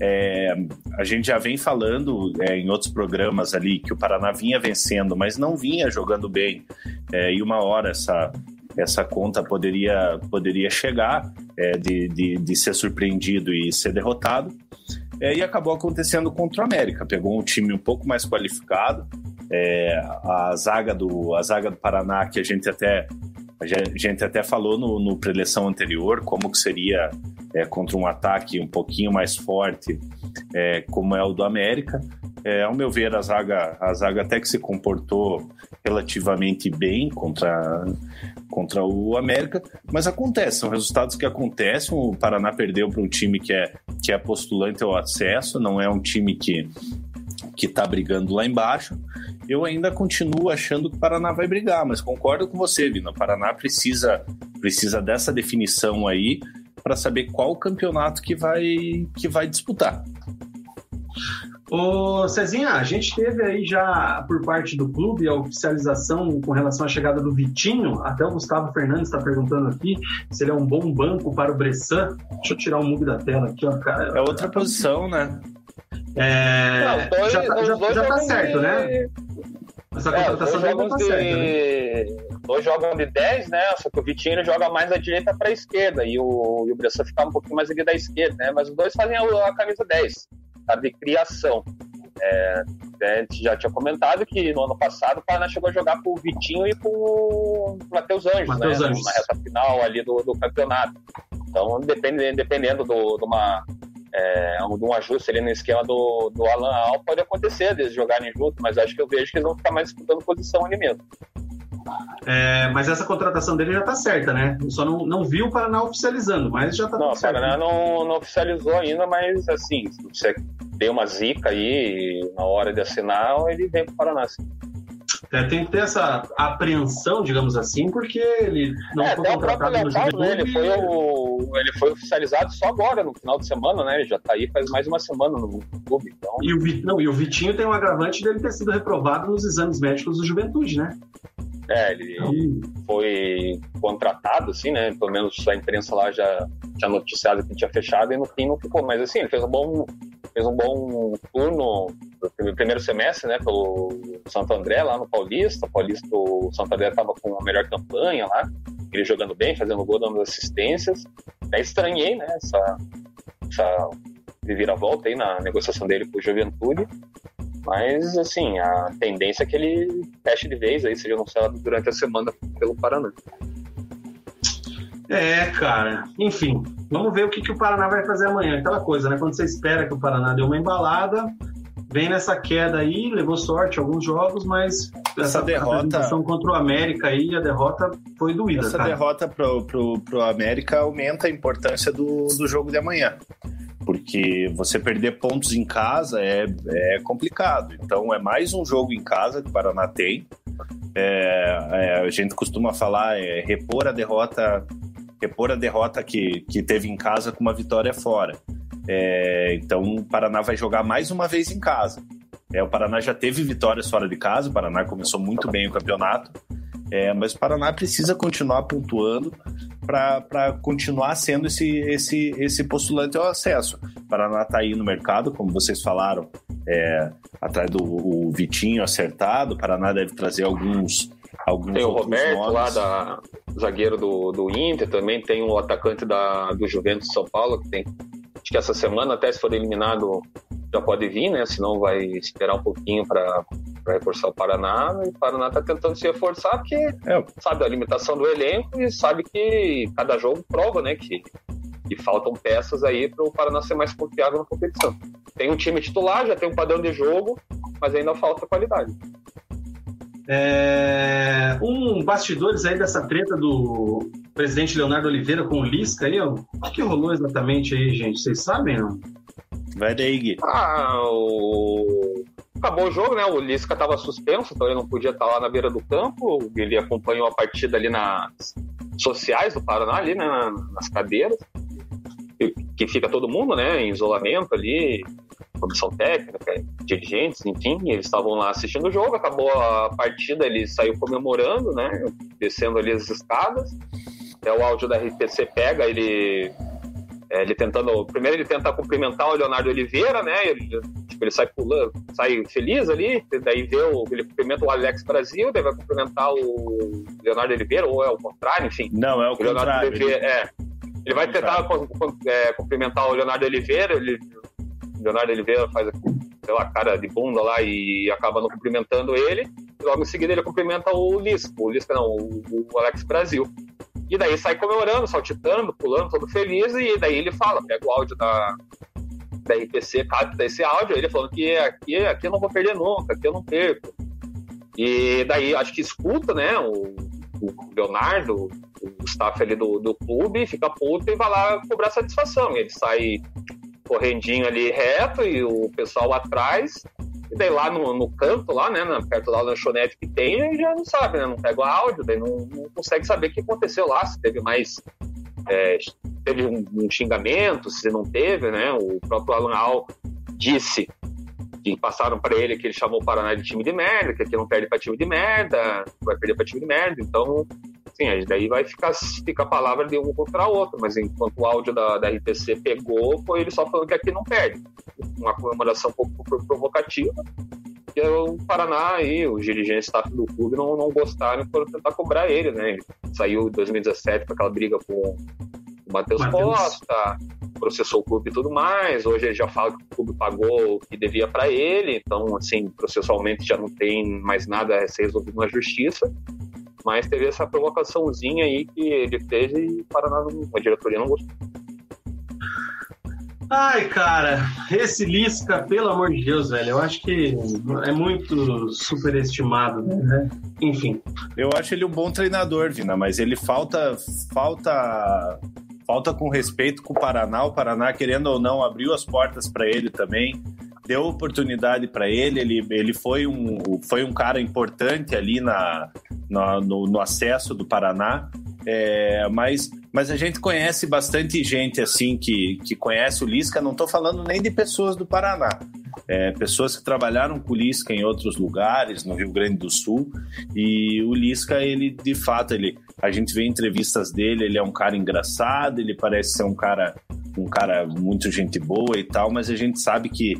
É, a gente já vem falando é, em outros programas ali que o Paraná vinha vencendo, mas não vinha jogando bem. É, e uma hora essa, essa conta poderia, poderia chegar é, de, de, de, ser surpreendido e ser derrotado. É, e acabou acontecendo contra o América. Pegou um time um pouco mais qualificado. É, a, zaga do, a zaga do Paraná, que a gente até, a gente até falou no, no preleção anterior, como que seria é, contra um ataque um pouquinho mais forte, é, como é o do América. É, ao meu ver, a zaga, a zaga até que se comportou relativamente bem contra, contra o América, mas acontece, são resultados que acontecem. O Paraná perdeu para um time que é, que é postulante ao acesso, não é um time que que está brigando lá embaixo. Eu ainda continuo achando que o Paraná vai brigar, mas concordo com você, Vina. O Paraná precisa, precisa dessa definição aí para saber qual campeonato que vai, que vai disputar. Ô Cezinha, a gente teve aí já por parte do clube a oficialização com relação à chegada do Vitinho. Até o Gustavo Fernandes está perguntando aqui se ele é um bom banco para o Bressan. Deixa eu tirar o mug da tela aqui, ó, cara. É outra posição, né? É... Não, dois, já, tá, já, já tá certo, de... né? Essa contratação é, dois tá de... certo, né? Dois jogam de 10, né? Só que o Vitinho joga mais da direita para a esquerda e o, e o Bressan fica um pouquinho mais ali da esquerda, né? Mas os dois fazem a, a camisa 10 tá? de criação. É, a gente já tinha comentado que no ano passado o Paraná chegou a jogar com o Vitinho e com o Matheus Anjos, Mateus né? Anjos. Na reta final ali do, do campeonato. Então, dependendo, dependendo do, de, uma, é, de um ajuste ali no esquema do, do Alan Al, pode acontecer deles jogarem junto, mas acho que eu vejo que eles vão ficar mais disputando posição ali mesmo. É, mas essa contratação dele já está certa, né? Eu só não, não vi o Paraná oficializando, mas já está Não, o Paraná não, não oficializou ainda, mas assim, se você deu uma zica aí na hora de assinar, ele vem para o Paraná. Sim. É, tem que ter essa apreensão, digamos assim, porque ele não é, foi contratado o próprio né? ele, foi o, ele foi oficializado só agora, no final de semana, né? Ele já está aí faz mais uma semana no clube. Então... E, o, não, e o Vitinho tem um agravante dele ter sido reprovado nos exames médicos do Juventude, né? É, ele foi contratado, assim, né? Pelo menos a imprensa lá já tinha noticiado que tinha fechado e no fim não ficou. Mas assim, ele fez um bom, fez um bom turno no primeiro semestre, né? Pelo Santo André lá no Paulista. O Paulista, o Santo André estava com a melhor campanha lá, ele jogando bem, fazendo gol, dando assistências. Até estranhei, né? Essa, essa reviravolta aí na negociação dele com o Juventude. Mas, assim, a tendência é que ele feche de vez aí, seja anunciado durante a semana pelo Paraná. É, cara. Enfim, vamos ver o que, que o Paraná vai fazer amanhã. Aquela coisa, né? Quando você espera que o Paraná dê uma embalada, vem nessa queda aí, levou sorte em alguns jogos, mas essa, essa derrota contra o América aí, a derrota foi doída. Essa cara. derrota pro, pro, pro América aumenta a importância do, do jogo de amanhã. Porque você perder pontos em casa é, é complicado. Então é mais um jogo em casa que o Paraná tem. É, é, a gente costuma falar é repor a derrota repor a derrota que, que teve em casa com uma vitória fora. É, então o Paraná vai jogar mais uma vez em casa. É, o Paraná já teve vitórias fora de casa, o Paraná começou muito bem o campeonato, é, mas o Paraná precisa continuar pontuando para continuar sendo esse, esse, esse postulante ao acesso. O Paraná está aí no mercado, como vocês falaram, é, atrás do Vitinho acertado, o Paraná deve trazer alguns alguns Tem o Roberto nomes. lá, da, zagueiro do, do Inter, também tem o atacante da, do Juventus de São Paulo, que tem. Acho que essa semana, até se for eliminado, já pode vir, né? Senão vai esperar um pouquinho para reforçar o Paraná. E o Paraná está tentando se reforçar porque é. sabe a limitação do elenco e sabe que cada jogo prova, né? Que, que faltam peças aí para o Paraná ser mais confiável na competição. Tem um time titular, já tem um padrão de jogo, mas ainda falta qualidade. É, um bastidores aí dessa treta do presidente Leonardo Oliveira com o Lisca aí, ó. O que, que rolou exatamente aí, gente? Vocês sabem, não? Vai daí, Gui. Ah, o... Acabou o jogo, né? O Lisca estava suspenso, então ele não podia estar lá na beira do campo. Ele acompanhou a partida ali nas sociais do Paraná, ali, né? Nas cadeiras. Que fica todo mundo, né? Em isolamento ali, comissão técnica, dirigentes, enfim, eles estavam lá assistindo o jogo, acabou a partida, ele saiu comemorando, né, descendo ali as escadas, é o áudio da RPC pega, ele é, ele tentando, primeiro ele tenta cumprimentar o Leonardo Oliveira, né, ele, tipo, ele sai pulando, sai feliz ali, daí vê o, ele cumprimenta o Alex Brasil, daí vai cumprimentar o Leonardo Oliveira, ou é o contrário, enfim. Não, é o, o contrário. Oliveira, é, ele vai tentar é, cumprimentar o Leonardo Oliveira, ele Leonardo Oliveira faz, lá, cara de bunda lá e acaba não cumprimentando ele. Logo em seguida ele cumprimenta o Lisca, o Lisca não, o, o Alex Brasil. E daí sai comemorando, saltitando, pulando, todo feliz, e daí ele fala, pega o áudio da, da RPC, capta esse áudio, ele falando que aqui, aqui eu não vou perder nunca, aqui eu não perco. E daí acho que escuta, né, o, o Leonardo, o staff ali do, do clube, fica puto e vai lá cobrar satisfação. E ele sai correndinho ali reto e o pessoal atrás. E daí lá no, no canto, lá, né, perto da lanchonete que tem, já não sabe, né? Não pega o áudio, daí não, não consegue saber o que aconteceu lá, se teve mais. É, teve um, um, xingamento, se não teve, né? O próprio Alan Al disse que passaram para ele que ele chamou o Paraná de time de merda, que aqui não perde para time de merda, vai perder para time de merda. Então, Sim, daí vai ficar, ficar a palavra de um contra o outro, mas enquanto o áudio da, da RTC pegou, foi ele só falando que aqui não perde. Uma comemoração um pouco provocativa, que o Paraná e os dirigentes staff do clube não, não gostaram e foram tentar cobrar ele, né? Ele saiu em 2017 com aquela briga com o Matheus Costa, processou o clube e tudo mais. Hoje ele já fala que o clube pagou o que devia para ele, então, assim, processualmente já não tem mais nada a ser resolvido na justiça. Mas teve essa provocaçãozinha aí que ele fez e o Paraná, a diretoria não gostou. Ai, cara, esse Lisca, pelo amor de Deus, velho, eu acho que é muito superestimado, né? Enfim. Eu acho ele um bom treinador, Vina, mas ele falta falta falta com respeito com o Paraná. O Paraná, querendo ou não, abriu as portas para ele também deu oportunidade para ele, ele, ele foi, um, foi um cara importante ali na, na no, no, acesso do Paraná, é, mas, mas a gente conhece bastante gente assim que, que conhece o Lisca, não estou falando nem de pessoas do Paraná, é, pessoas que trabalharam com o Lisca em outros lugares, no Rio Grande do Sul, e o Lisca, ele de fato, ele, a gente vê entrevistas dele, ele é um cara engraçado, ele parece ser um cara um cara muito gente boa e tal, mas a gente sabe que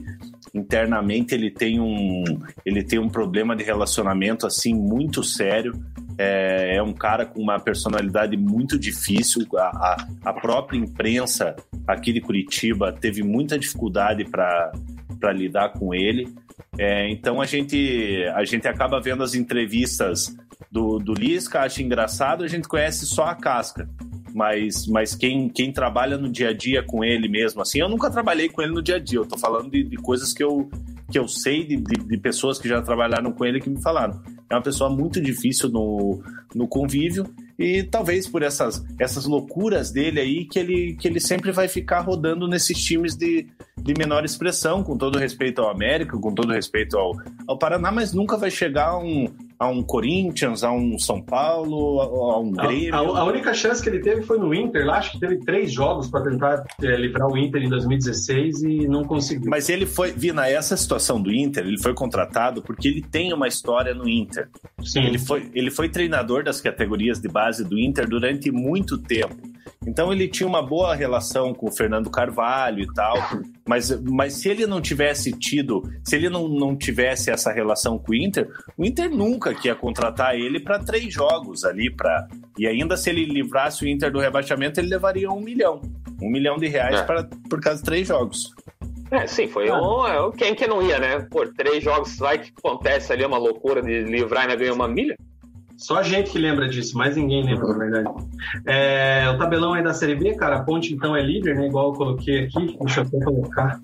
internamente ele tem um ele tem um problema de relacionamento assim muito sério. É, é um cara com uma personalidade muito difícil. A, a, a própria imprensa aqui de Curitiba teve muita dificuldade para para lidar com ele. É, então a gente, a gente acaba vendo as entrevistas do, do Lisca, acha engraçado, a gente conhece só a casca. Mas, mas quem, quem trabalha no dia a dia com ele mesmo, assim, eu nunca trabalhei com ele no dia a dia, eu tô falando de, de coisas que eu, que eu sei de, de, de, pessoas que já trabalharam com ele que me falaram. É uma pessoa muito difícil no, no convívio e talvez por essas, essas loucuras dele aí que ele, que ele sempre vai ficar rodando nesses times de, de menor expressão, com todo respeito ao América, com todo respeito ao, ao Paraná, mas nunca vai chegar um, a um Corinthians, a um São Paulo, a, um Grêmio. A, a, a, única chance que ele teve foi no Inter, lá acho que teve três jogos para tentar é, livrar o Inter em 2016 e não conseguiu. Mas ele foi, Vina, essa situação do Inter, ele foi contratado porque ele tem uma história no Inter. Sim. Ele foi, ele foi treinador das categorias de base do Inter durante muito tempo. Então ele tinha uma boa relação com o Fernando Carvalho e tal, mas, mas se ele não tivesse tido, se ele não, não tivesse essa relação com o Inter, o Inter nunca ia contratar ele para três jogos ali, para e ainda se ele livrasse o Inter do rebaixamento, ele levaria um milhão, um milhão de reais é. pra, por causa de três jogos. É, sim, foi ah. um. Quem que não ia, né? Por três jogos, vai que acontece ali uma loucura de livrar e ainda ganhar uma milha? Só a gente que lembra disso, mais ninguém lembra, na verdade. É, o tabelão aí da Série B, cara, a Ponte então é líder, né? Igual eu coloquei aqui, deixa eu até colocar.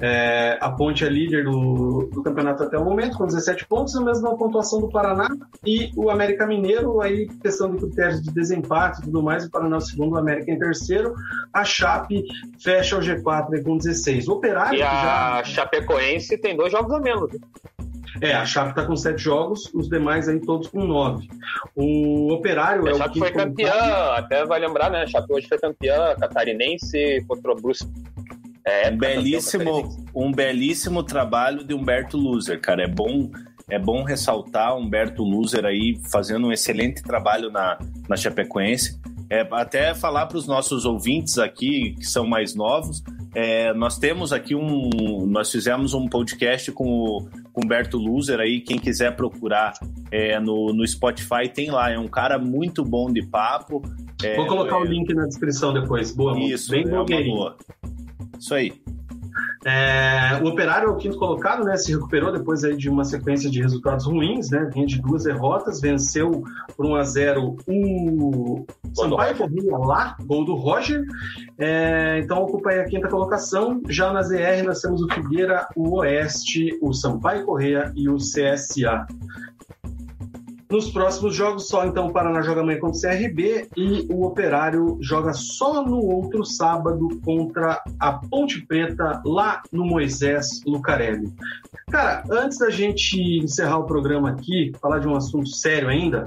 É, a Ponte é líder do, do, campeonato até o momento, com 17 pontos, a mesma pontuação do Paraná. E o América Mineiro, aí, questão de critérios de desempate e tudo mais, o Paraná é o segundo, o América em terceiro. A Chape fecha o G4 com 16. O Operário. E a já... Chapecoense tem dois jogos a menos. É, a Chape está com sete jogos, os demais aí todos com nove. O Operário a é o Chape foi campeã, até vai lembrar, né? A Chape hoje foi campeã catarinense contra o Bruce. É, um belíssimo, um belíssimo trabalho de Humberto Loser, cara. É bom, é bom ressaltar Humberto Loser aí fazendo um excelente trabalho na, na Chapecoense. É, até falar para os nossos ouvintes aqui que são mais novos, é, nós temos aqui um, nós fizemos um podcast com o Humberto Loser aí, quem quiser procurar é, no, no Spotify tem lá, é um cara muito bom de papo. É, Vou colocar o link na descrição depois, boa. Isso, bem é boa. Isso aí. É, o Operário é o quinto colocado, né? Se recuperou depois aí de uma sequência de resultados ruins, né? Vinha de duas derrotas, venceu por 1 a 0 o Sampaio Corrêa lá, gol do Roger. É, então ocupa aí a quinta colocação. Já na ZR nós temos o Figueira, o Oeste, o Sampaio Correia e o CSA. Nos próximos jogos, só então o Paraná joga amanhã contra o CRB e o Operário joga só no outro sábado contra a Ponte Preta, lá no Moisés Lucarelli. Cara, antes da gente encerrar o programa aqui, falar de um assunto sério ainda,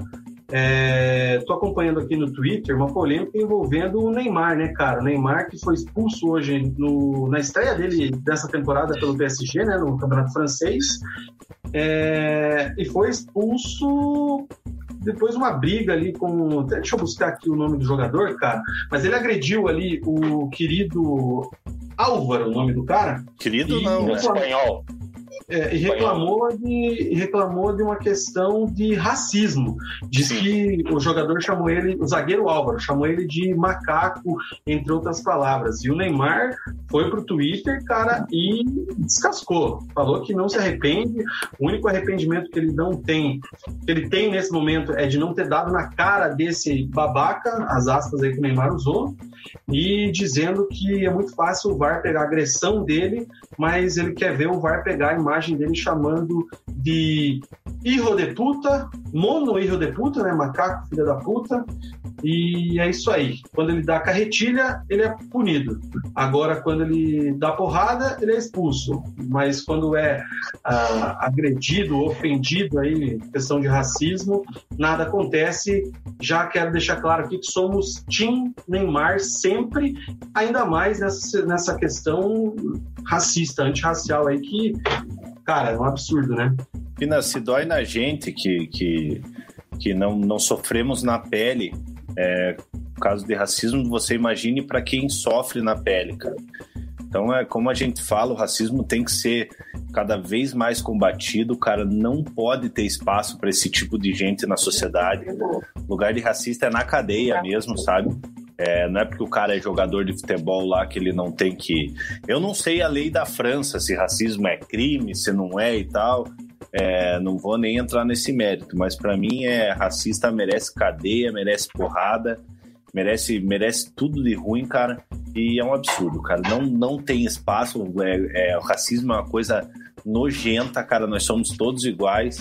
é, tô acompanhando aqui no Twitter uma polêmica envolvendo o Neymar, né, cara? O Neymar que foi expulso hoje no, na estreia dele dessa temporada pelo PSG, né, no Campeonato Francês, é, e foi expulso depois uma briga ali com. Deixa eu buscar aqui o nome do jogador, cara. Mas ele agrediu ali o querido Álvaro, o nome do cara. Querido não, é espanhol. É, e reclamou de, reclamou de uma questão de racismo. Diz Sim. que o jogador chamou ele, o zagueiro Álvaro, chamou ele de macaco, entre outras palavras. E o Neymar foi pro Twitter, cara, e descascou. Falou que não se arrepende. O único arrependimento que ele não tem, que ele tem nesse momento, é de não ter dado na cara desse babaca, as aspas aí que o Neymar usou, e dizendo que é muito fácil o VAR pegar a agressão dele, mas ele quer ver o VAR pegar a imagem dele chamando de hijo de puta, mono hijo de puta, né? Macaco, filha da puta. E é isso aí. Quando ele dá carretilha, ele é punido. Agora, quando ele dá porrada, ele é expulso. Mas quando é ah, agredido, ofendido, aí, questão de racismo, nada acontece. Já quero deixar claro aqui que somos Team Neymar sempre, ainda mais nessa, nessa questão racista, antirracial aí, que, cara, é um absurdo, né? Pina, se dói na gente que, que, que não, não sofremos na pele é, caso de racismo, você imagine para quem sofre na pele, cara. Então, é como a gente fala, o racismo tem que ser cada vez mais combatido. O cara não pode ter espaço para esse tipo de gente na sociedade. O lugar de racista é na cadeia mesmo, sabe? É, não é porque o cara é jogador de futebol lá que ele não tem que. Eu não sei a lei da França, se racismo é crime, se não é e tal. É, não vou nem entrar nesse mérito, mas para mim é racista, merece cadeia, merece porrada, merece, merece tudo de ruim, cara. E é um absurdo, cara. Não, não tem espaço. É, é, o racismo é uma coisa nojenta, cara. Nós somos todos iguais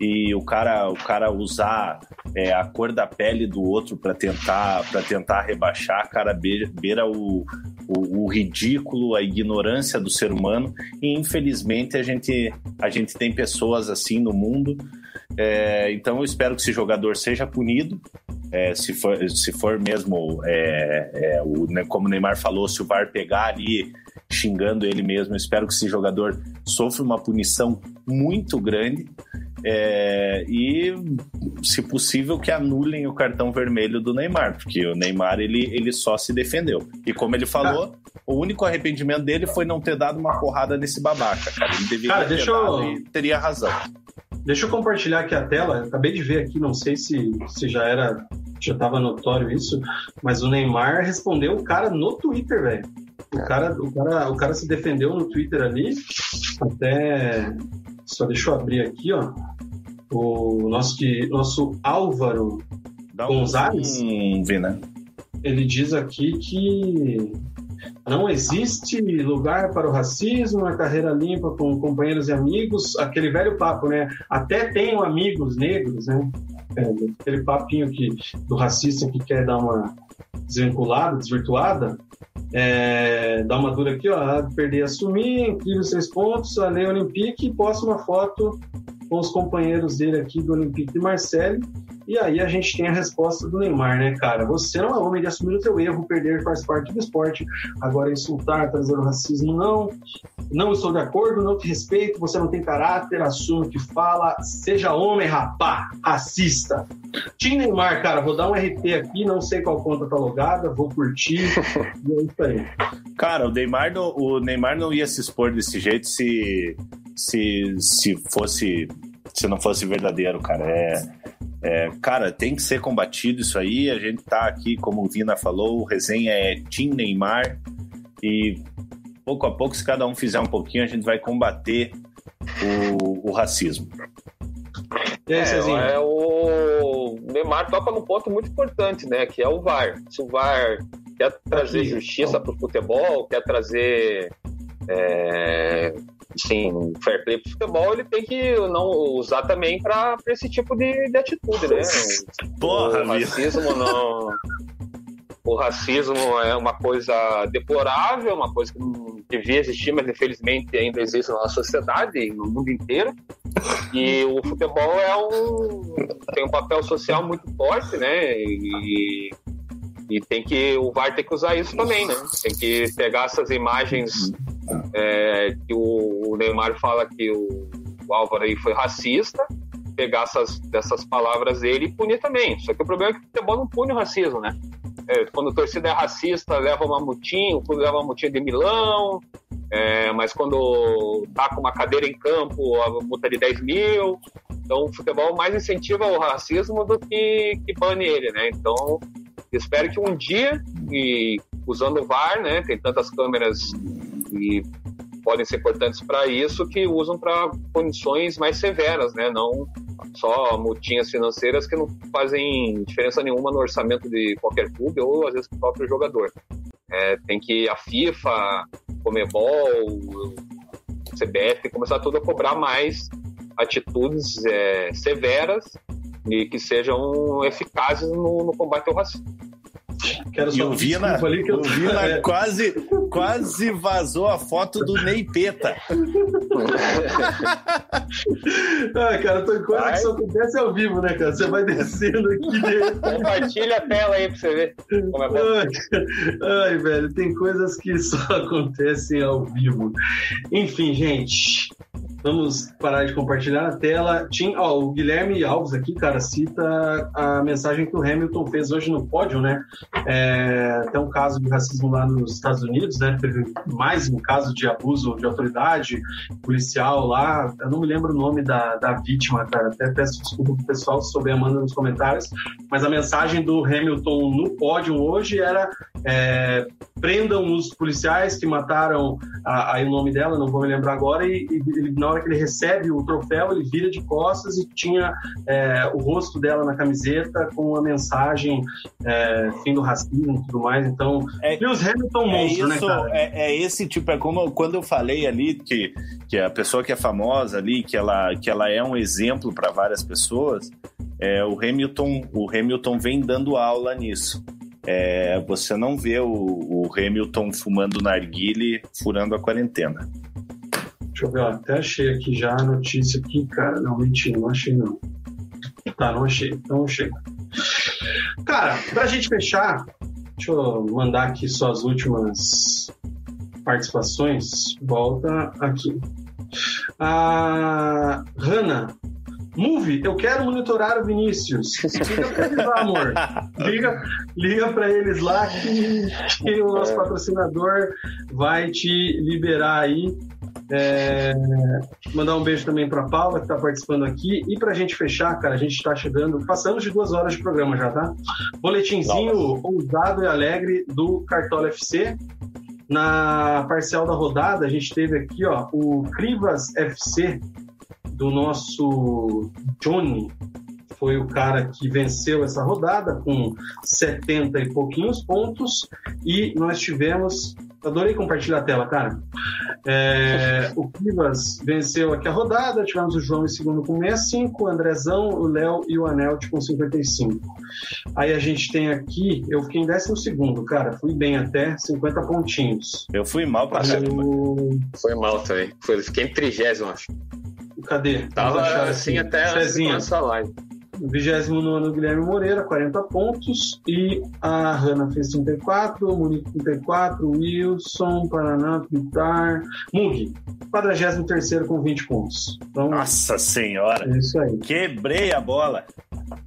e o cara, o cara usar é, a cor da pele do outro para tentar, para tentar rebaixar, cara, beira, beira o, o, o, ridículo, a ignorância do ser humano. E infelizmente a gente, a gente tem pessoas assim no mundo. É, então eu espero que esse jogador seja punido. É, se, for, se for mesmo, é, é, o, como o Neymar falou, se o VAR pegar ali xingando ele mesmo, eu espero que esse jogador sofra uma punição muito grande é, e, se possível, que anulem o cartão vermelho do Neymar, porque o Neymar ele, ele só se defendeu. E como ele falou, ah. o único arrependimento dele foi não ter dado uma porrada nesse babaca, cara. Ele deveria cara, ter dado eu... e teria razão. Deixa eu compartilhar aqui a tela. acabei de ver aqui, não sei se, se já era, já estava notório isso, mas o Neymar respondeu o cara no Twitter, velho. O cara, o, cara, o cara se defendeu no Twitter ali, até. Só deixa eu abrir aqui, ó. O nosso, nosso Álvaro Dá Gonzalez. Um, né? Ele diz aqui que não existe lugar para o racismo na carreira limpa com companheiros e amigos. Aquele velho papo, né? Até tenho amigos negros, né? É, aquele papinho que, do racista que quer dar uma desvinculada, desvirtuada. É, dá uma dura aqui, ó. Perder, assumir, incrível seis pontos, a Lei Olympique e posta uma foto com os companheiros dele aqui do Olympique de Marseille e aí a gente tem a resposta do Neymar, né, cara? Você não é homem de assumir o seu erro, perder faz parte do esporte. Agora insultar, trazer o racismo, não. Não estou de acordo, não te respeito, você não tem caráter, assume o que fala, seja homem, rapá, racista. Tim Neymar, cara, vou dar um RT aqui, não sei qual conta tá logada, vou curtir. e é isso aí. Cara, o Neymar, não, o Neymar não ia se expor desse jeito se, se, se fosse se não fosse verdadeiro, cara. É, é, cara, tem que ser combatido isso aí. A gente tá aqui, como o Vina falou, o resenha é Team Neymar. E pouco a pouco, se cada um fizer um pouquinho, a gente vai combater o, o racismo. É, é, o Neymar toca num ponto muito importante, né? Que é o VAR. Se o VAR quer trazer justiça para o futebol, quer trazer é, sim, fair play pro futebol, ele tem que não usar também para esse tipo de, de, atitude, né? Porra, o racismo não. O racismo é uma coisa deplorável, uma coisa que não devia existir, mas infelizmente ainda existe na nossa sociedade, no mundo inteiro. E o futebol é um tem um papel social muito forte, né? E, e tem que o VAR tem que usar isso também, né? Tem que pegar essas imagens é, que o, o, Neymar fala que o, o, Álvaro aí foi racista, pegar essas, dessas palavras dele e punir também. Só que o problema é que o futebol não pune o racismo, né? É, quando a torcida é racista, leva uma mutinha, o clube leva uma mutinha de Milão, é, mas quando tá com uma cadeira em campo, a multa é de 10 mil. Então, o futebol mais incentiva o racismo do que, que bane ele, né? Então, espero que um dia, e usando o VAR, né? Tem tantas câmeras e podem ser importantes para isso que usam para condições mais severas, né? Não só multinhas financeiras que não fazem diferença nenhuma no orçamento de qualquer clube ou às vezes do próprio jogador. É, tem que a FIFA, Comebol, CBF começar tudo a cobrar mais atitudes é, severas e que sejam eficazes no, no combate ao racismo. Quero e o Vina, ali que eu... o Vina é. quase, quase vazou a foto do Ney Peta. ah, cara, tô coisa vai. que só acontece ao vivo, né, cara? Você vai descendo aqui. Compartilha a tela aí pra você ver como é bom. Ai, velho, tem coisas que só acontecem ao vivo. Enfim, gente. Vamos parar de compartilhar a tela. Tinha, ó, o Guilherme Alves aqui, cara, cita a mensagem que o Hamilton fez hoje no pódio, né? É, tem um caso de racismo lá nos Estados Unidos, né? Teve mais um caso de abuso de autoridade policial lá. Eu não me lembro o nome da, da vítima, cara. Até peço desculpa pro pessoal se souber, manda nos comentários. Mas a mensagem do Hamilton no pódio hoje era é, prendam os policiais que mataram aí o nome dela, não vou me lembrar agora, e, e na hora que ele recebe o troféu, ele vira de costas e tinha é, o rosto dela na camiseta com a mensagem é, fim do racismo e tudo mais. Então, é, Lewis Hamilton é monstro, né, isso, cara? É, é esse tipo, é como quando eu falei ali que, que a pessoa que é famosa ali, que ela, que ela é um exemplo para várias pessoas, é, o Hamilton, o Hamilton vem dando aula nisso. É, você não vê o, o Hamilton fumando narguile, furando a quarentena. Deixa eu ver, até achei aqui já a notícia aqui, cara. Não, mentira, não achei não. Tá, não achei, então chega. Cara, pra gente fechar, deixa eu mandar aqui só as últimas participações. Volta aqui. A Hanna Move, eu quero monitorar o Vinícius. Liga pra eles lá, amor. Liga, liga pra eles lá que, que o nosso patrocinador vai te liberar aí. É, mandar um beijo também para Paula, que está participando aqui. E para a gente fechar, cara, a gente está chegando, passamos de duas horas de programa já, tá? Boletinzinho ousado e alegre do Cartola FC. Na parcial da rodada, a gente teve aqui ó, o Crivas FC do nosso Johnny. Foi o cara que venceu essa rodada com 70 e pouquinhos pontos. E nós tivemos Adorei compartilhar a tela, cara. É, o Kivas venceu aqui a rodada, tivemos o João em segundo com 65, o Andrezão, o Léo e o Anelt com 55. Aí a gente tem aqui, eu fiquei em décimo segundo, cara, fui bem até, 50 pontinhos. Eu fui mal pra caramba. Foi mal também. Foi, fiquei em trigésimo, acho. Cadê? Tava assim até Cezinha. essa live. 29 Guilherme Moreira, 40 pontos. E a Hanna fez 34, o Munique 34, o Wilson, Paraná, Pitar, Mug, 43 com 20 pontos. Então, Nossa senhora! é isso aí. Quebrei a bola.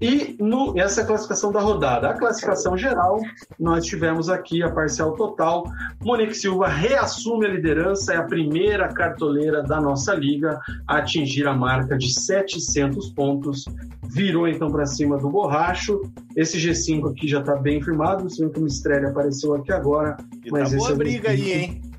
E no, essa é a classificação da rodada. A classificação geral, nós tivemos aqui a parcial total. Monique Silva reassume a liderança, é a primeira cartoleira da nossa liga a atingir a marca de 700 pontos. Virou então para cima do Borracho. Esse G5 aqui já está bem firmado. Vê que o Mistrelli apareceu aqui agora. E Mas tá boa é briga G5. aí, hein?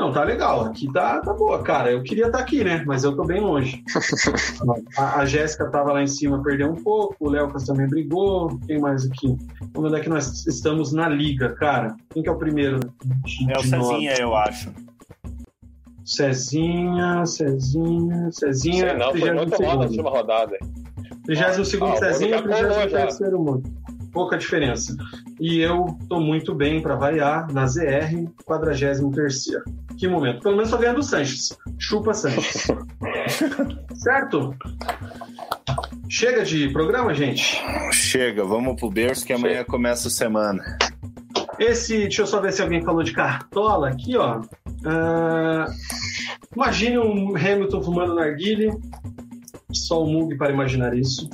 Não, tá legal. Aqui tá, tá boa, cara. Eu queria estar aqui, né? Mas eu tô bem longe. a, a Jéssica tava lá em cima, perdeu um pouco. O Léocas também brigou. Quem mais aqui? Vamos ver é que nós estamos na liga, cara. Quem que é o primeiro? de- É o? Cezinha, eu acho. Cezinha, Cezinha, Cezinha. Sei não, foi muito mal na última rodada. 32 Ah, o Cezinha, Mundo já colou 33 Mundo. Pouca diferença. E eu tô muito bem para variar na ZR, 43 Que momento. Pelo menos tô ganhando o Sanches. Chupa Sanches. certo? Chega de programa, gente. Chega, vamos pro berço que amanhã começa a semana. Esse, deixa eu só ver se alguém falou de cartola aqui, ó. Ah, imagine um Hamilton fumando narguile. Só o Mug para imaginar isso.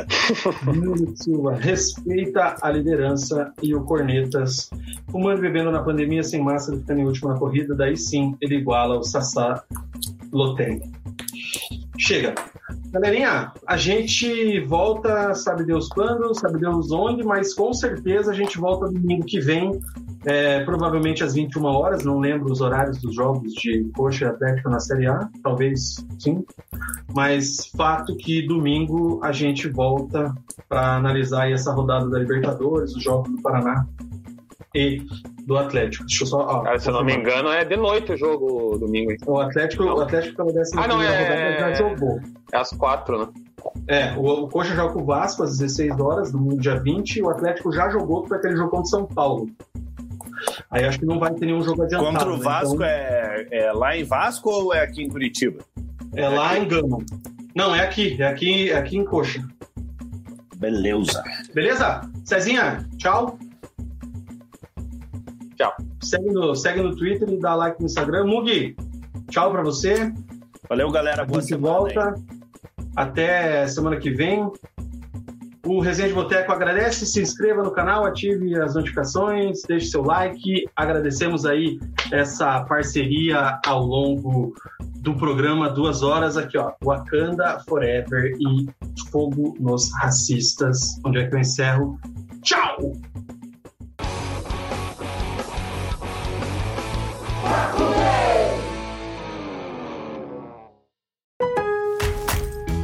Nuno Silva respeita a liderança e o Cornetas. Fumando e bebendo na pandemia sem máscara, ficando em último na corrida, daí sim ele iguala o Sassá Loten. Chega. Galerinha, a gente volta, sabe Deus quando, sabe Deus onde, mas com certeza a gente volta domingo que vem, é, provavelmente às 21 horas, não lembro os horários dos jogos de Coxa e Atlético na Série A, talvez sim, mas fato que domingo a gente volta para analisar essa rodada da Libertadores, os jogos do Paraná e do Atlético. Deixa eu só. ó, Ah, se eu não me engano, é de noite o jogo domingo. O Atlético, o Atlético pela décima Ah, não, é- rodada já jogou. É às quatro, né? É, o, o Coxa joga com o Vasco às 16 horas, no dia 20, e o Atlético já jogou, foi aquele jogo contra o São Paulo. Aí acho que não vai ter nenhum jogo adiantado. Contra o né? Vasco Então, é, é lá em Vasco ou é aqui em Curitiba? é lá em Gama. Não, é aqui, é aqui, é aqui em Coxa. Beleza. Beleza? Cezinha, tchau. Tchau. Segue no, segue no Twitter e dá like no Instagram. Mugi, tchau pra você. Valeu, galera. Boa semana. volta. Até semana que vem. O Resenha Boteco agradece, se inscreva no canal, ative as notificações, deixe seu like. Agradecemos aí essa parceria ao longo do programa Duas Horas aqui, ó. Wakanda Forever e Fogo nos Racistas, onde é que eu encerro. Tchau!